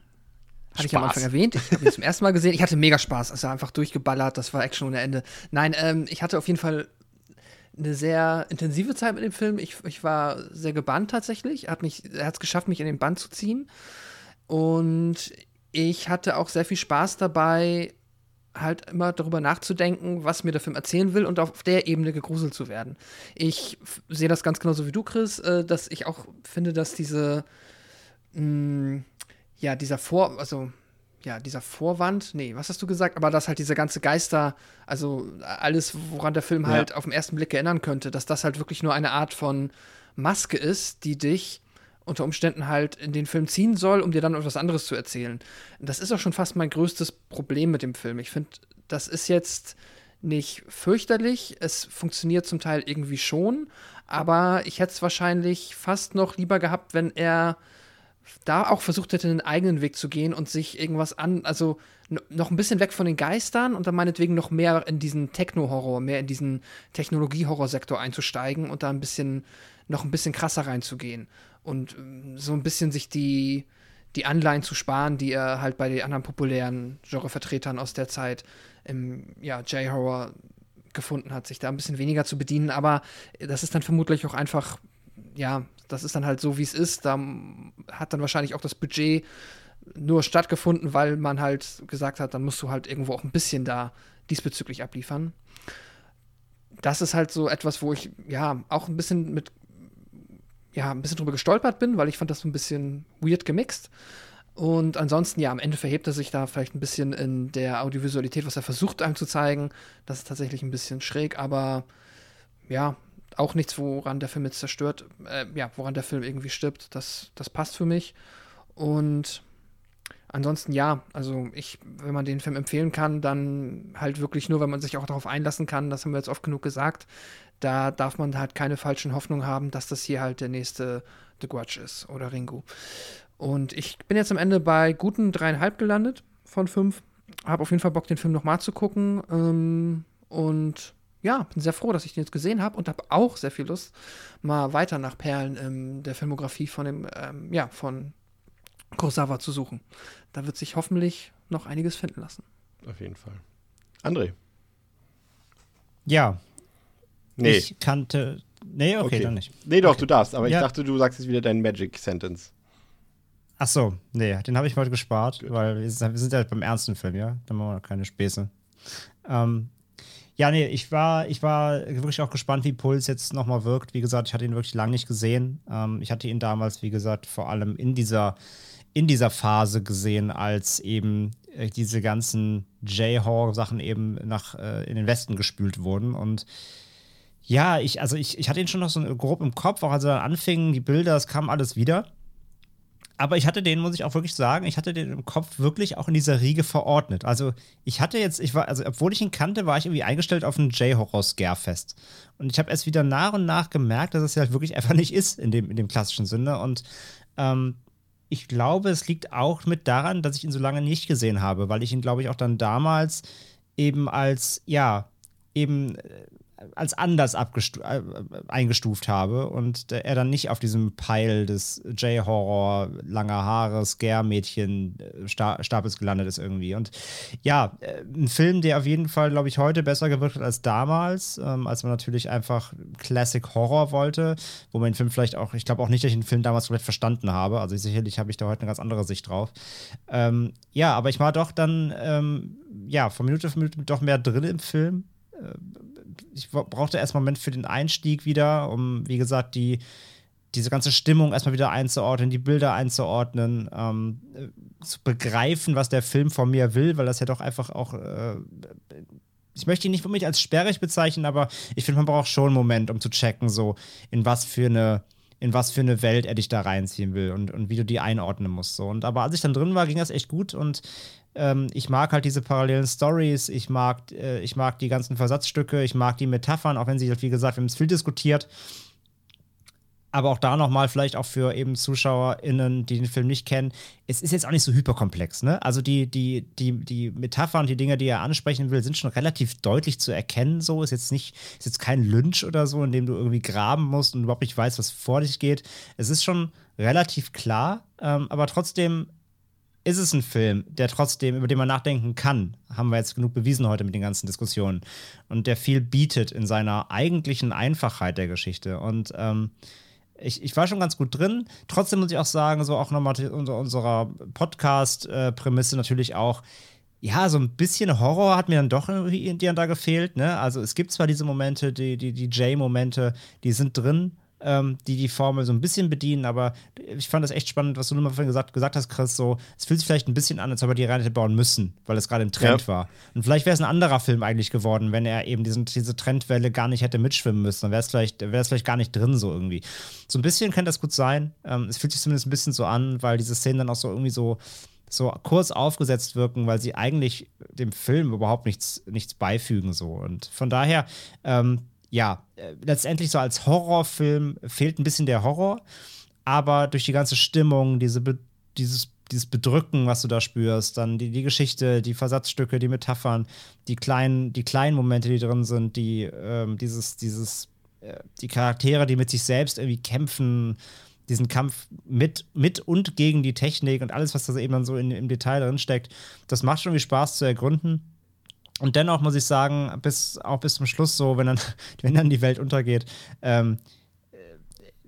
hatte ich am Anfang erwähnt. Ich habe ihn zum ersten Mal gesehen. Ich hatte mega Spaß. Also einfach durchgeballert. Das war Action ohne Ende. Nein, ähm, ich hatte auf jeden Fall eine sehr intensive Zeit mit dem Film. Ich, ich war sehr gebannt tatsächlich. Er hat es geschafft, mich in den Band zu ziehen. Und ich hatte auch sehr viel Spaß dabei, halt immer darüber nachzudenken, was mir der Film erzählen will und auf der Ebene gegruselt zu werden. Ich sehe das ganz genauso wie du, Chris, äh, dass ich auch finde, dass diese mh, mm, ja, dieser Vor, also ja, dieser Vorwand, nee, was hast du gesagt? Aber dass halt diese ganze Geister, also alles, woran der Film ja. halt auf den ersten Blick erinnern könnte, dass das halt wirklich nur eine Art von Maske ist, die dich unter Umständen halt in den Film ziehen soll, um dir dann etwas anderes zu erzählen. Das ist auch schon fast mein größtes Problem mit dem Film. Ich finde, das ist jetzt nicht fürchterlich. Es funktioniert zum Teil irgendwie schon, aber ich hätte es wahrscheinlich fast noch lieber gehabt, wenn er da auch versucht hätte, einen eigenen Weg zu gehen und sich irgendwas an, also noch ein bisschen weg von den Geistern und dann meinetwegen noch mehr in diesen Techno-Horror, mehr in diesen Technologie-Horror-Sektor einzusteigen und da ein bisschen, noch ein bisschen krasser reinzugehen und ähm, so ein bisschen sich die, die Anleihen zu sparen, die er halt bei den anderen populären Genrevertretern aus der Zeit im ja, J-Horror gefunden hat, sich da ein bisschen weniger zu bedienen, aber das ist dann vermutlich auch einfach ja, das ist dann halt so, wie es ist. Da hat dann wahrscheinlich auch das Budget nur stattgefunden, weil man halt gesagt hat, dann musst du halt irgendwo auch ein bisschen da diesbezüglich abliefern. Das ist halt so etwas, wo ich ja auch ein bisschen mit ja, ein bisschen drüber gestolpert bin, weil ich fand das so ein bisschen weird gemixt. Und ansonsten, ja, am Ende verhebt er sich da vielleicht ein bisschen in der Audiovisualität, was er versucht einem zu zeigen. Das ist tatsächlich ein bisschen schräg, aber ja, auch nichts, woran der Film jetzt zerstört, äh, ja, woran der Film irgendwie stirbt. Das, das passt für mich. Und ansonsten ja, also ich, wenn man den Film empfehlen kann, dann halt wirklich nur, wenn man sich auch darauf einlassen kann, das haben wir jetzt oft genug gesagt. Da darf man halt keine falschen Hoffnungen haben, dass das hier halt der nächste The Grudge ist oder Ringo. Und ich bin jetzt am Ende bei guten dreieinhalb gelandet von fünf. Habe auf jeden Fall Bock, den Film nochmal zu gucken. Ähm, und ja, bin sehr froh, dass ich den jetzt gesehen habe und habe auch sehr viel Lust, mal weiter nach Perlen in der Filmografie von dem, ähm, ja, von Kurosawa zu suchen. Da wird sich hoffentlich noch einiges finden lassen. Auf jeden Fall. André. Ja. Nee. Ich kannte. Nee, okay, okay. dann nicht. Nee, doch, okay. du darfst, aber ja. ich dachte, du sagst jetzt wieder deinen Magic Sentence. Ach so, nee, den habe ich heute gespart, Gut. weil wir sind ja beim ernsten Film, ja? Da machen wir keine Späße. Ähm, ja, nee, ich war, ich war wirklich auch gespannt, wie Puls jetzt nochmal wirkt. Wie gesagt, ich hatte ihn wirklich lange nicht gesehen. Ähm, ich hatte ihn damals, wie gesagt, vor allem in dieser, in dieser Phase gesehen, als eben äh, diese ganzen J-Horror-Sachen eben nach, äh, in den Westen gespült wurden. Und ja, ich, also ich, ich hatte ihn schon noch so grob im Kopf, auch als er dann anfing, die Bilder, es kam alles wieder. Aber ich hatte den, muss ich auch wirklich sagen, ich hatte den im Kopf wirklich auch in dieser Riege verordnet. Also ich hatte jetzt, ich war, also obwohl ich ihn kannte, war ich irgendwie eingestellt auf ein J-Horror-Scarefest. Und ich habe erst wieder nach und nach gemerkt, dass es halt wirklich einfach nicht ist in dem, in dem klassischen Sinne. Und ähm, ich glaube, es liegt auch mit daran, dass ich ihn so lange nicht gesehen habe, weil ich ihn, glaube ich, auch dann damals eben als, ja, eben äh, als anders äh, eingestuft habe und er dann nicht auf diesem Pile des J-Horror, langer Haare, Scare-Mädchen äh, gelandet ist irgendwie. Und ja, äh, ein Film, der auf jeden Fall, glaube ich, heute besser gewirkt hat als damals, ähm, als man natürlich einfach Classic Horror wollte, wo man den Film vielleicht auch, ich glaube auch nicht, dass ich den Film damals komplett verstanden habe. Also sicherlich habe ich da heute eine ganz andere Sicht drauf. Ähm, ja, aber ich war doch dann, ähm, ja, von Minute für Minute doch mehr drin im Film ich brauchte erst einen Moment für den Einstieg wieder, um, wie gesagt, die, diese ganze Stimmung erstmal wieder einzuordnen, die Bilder einzuordnen, ähm, äh, zu begreifen, was der Film von mir will, weil das ja doch einfach auch. Äh, ich möchte ihn nicht mich als sperrig bezeichnen, aber ich finde, man braucht schon einen Moment, um zu checken, so in was für eine in was für eine Welt er dich da reinziehen will und, und wie du die einordnen musst. So. Und aber als ich dann drin war, ging das echt gut und ähm, ich mag halt diese parallelen Stories, ich mag, äh, ich mag die ganzen Versatzstücke, ich mag die Metaphern, auch wenn sie, wie gesagt, wir haben es viel diskutiert aber auch da nochmal vielleicht auch für eben ZuschauerInnen, die den Film nicht kennen, es ist jetzt auch nicht so hyperkomplex, ne? Also die, die, die, die Metaphern, die Dinge, die er ansprechen will, sind schon relativ deutlich zu erkennen. So ist jetzt nicht, ist jetzt kein Lynch oder so, in dem du irgendwie graben musst und überhaupt nicht weißt, was vor dich geht. Es ist schon relativ klar, ähm, aber trotzdem ist es ein Film, der trotzdem, über den man nachdenken kann. Haben wir jetzt genug bewiesen heute mit den ganzen Diskussionen. Und der viel bietet in seiner eigentlichen Einfachheit der Geschichte. Und ähm, ich, ich war schon ganz gut drin. Trotzdem muss ich auch sagen, so auch nochmal unter unserer Podcast-Prämisse natürlich auch, ja, so ein bisschen Horror hat mir dann doch irgendwie da gefehlt. Ne? Also es gibt zwar diese Momente, die, die, die J-Momente, die sind drin, ähm, die die Formel so ein bisschen bedienen, aber ich fand das echt spannend, was du nur mal vorhin gesagt, gesagt hast, Chris, so, es fühlt sich vielleicht ein bisschen an, als ob er die rein hätte bauen müssen, weil es gerade im Trend ja. war. Und vielleicht wäre es ein anderer Film eigentlich geworden, wenn er eben diesen, diese Trendwelle gar nicht hätte mitschwimmen müssen, dann wäre es vielleicht, vielleicht gar nicht drin so irgendwie. So ein bisschen könnte das gut sein. Ähm, es fühlt sich zumindest ein bisschen so an, weil diese Szenen dann auch so irgendwie so so kurz aufgesetzt wirken, weil sie eigentlich dem Film überhaupt nichts, nichts beifügen. So. Und von daher, ähm, ja, äh, letztendlich so als Horrorfilm fehlt ein bisschen der Horror, aber durch die ganze Stimmung, diese Be dieses, dieses Bedrücken, was du da spürst, dann die, die Geschichte, die Versatzstücke, die Metaphern, die kleinen, die kleinen Momente, die drin sind, die, ähm, dieses, dieses, äh, die Charaktere, die mit sich selbst irgendwie kämpfen, diesen Kampf mit, mit und gegen die Technik und alles, was da eben dann so in, im Detail drin steckt, das macht schon irgendwie Spaß zu ergründen. Und dennoch muss ich sagen, bis, auch bis zum Schluss so, wenn dann, wenn dann die Welt untergeht, ähm,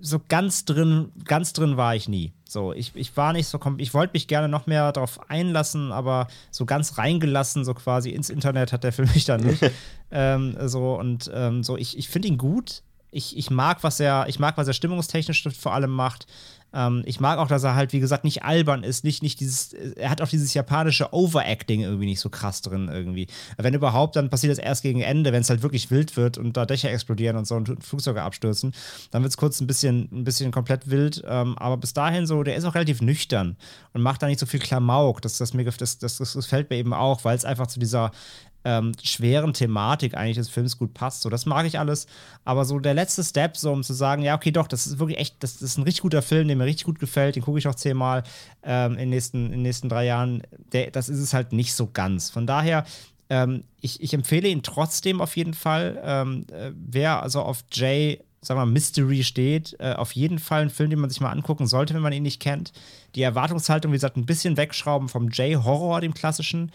so ganz drin, ganz drin war ich nie. So, ich, ich war nicht so, ich wollte mich gerne noch mehr darauf einlassen, aber so ganz reingelassen, so quasi ins Internet hat der Film mich dann nicht. ähm, so, und ähm, so, ich, ich finde ihn gut. Ich, ich mag, was er, ich mag, was er stimmungstechnisch vor allem macht. Ähm, ich mag auch, dass er halt, wie gesagt, nicht albern ist, nicht, nicht dieses, er hat auch dieses japanische Overacting irgendwie nicht so krass drin irgendwie. Wenn überhaupt, dann passiert das erst gegen Ende, wenn es halt wirklich wild wird und da Dächer explodieren und so und Flugzeuge abstürzen. Dann wird es kurz ein bisschen, ein bisschen komplett wild. Ähm, aber bis dahin so, der ist auch relativ nüchtern und macht da nicht so viel Klamauk. Das, das, das, das, das gefällt mir eben auch, weil es einfach zu dieser ähm, schweren Thematik eigentlich des Films gut passt. So, das mag ich alles. Aber so der letzte Step, so um zu sagen, ja, okay, doch, das ist wirklich echt, das, das ist ein richtig guter Film, der mir richtig gut gefällt, den gucke ich auch zehnmal ähm, in, den nächsten, in den nächsten drei Jahren. Der, das ist es halt nicht so ganz. Von daher, ähm, ich, ich empfehle ihn trotzdem auf jeden Fall. Ähm, äh, wer also auf Jay sagen wir, Mystery steht, äh, auf jeden Fall ein Film, den man sich mal angucken sollte, wenn man ihn nicht kennt. Die Erwartungshaltung, wie gesagt, ein bisschen wegschrauben vom J-Horror, dem klassischen.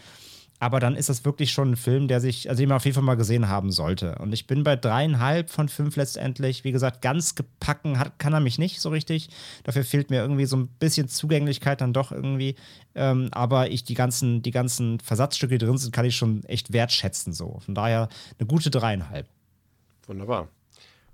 Aber dann ist das wirklich schon ein Film, der sich, also den man auf jeden Fall mal gesehen haben sollte. Und ich bin bei dreieinhalb von fünf letztendlich. Wie gesagt, ganz gepacken hat, kann er mich nicht so richtig. Dafür fehlt mir irgendwie so ein bisschen Zugänglichkeit dann doch irgendwie. Ähm, aber ich die ganzen, die ganzen Versatzstücke, die drin sind, kann ich schon echt wertschätzen. So. Von daher eine gute dreieinhalb. Wunderbar.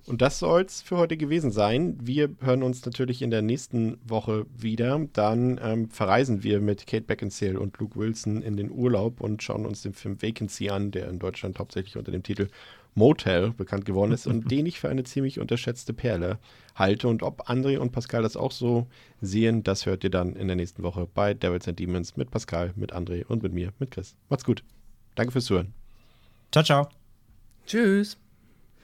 Und das soll es für heute gewesen sein. Wir hören uns natürlich in der nächsten Woche wieder. Dann ähm, verreisen wir mit Kate Beckinsale und Luke Wilson in den Urlaub und schauen uns den Film Vacancy an, der in Deutschland hauptsächlich unter dem Titel Motel bekannt geworden ist und den ich für eine ziemlich unterschätzte Perle halte. Und ob André und Pascal das auch so sehen, das hört ihr dann in der nächsten Woche bei Devils and Demons mit Pascal, mit André und mit mir, mit Chris. Macht's gut. Danke fürs Zuhören. Ciao, ciao. Tschüss.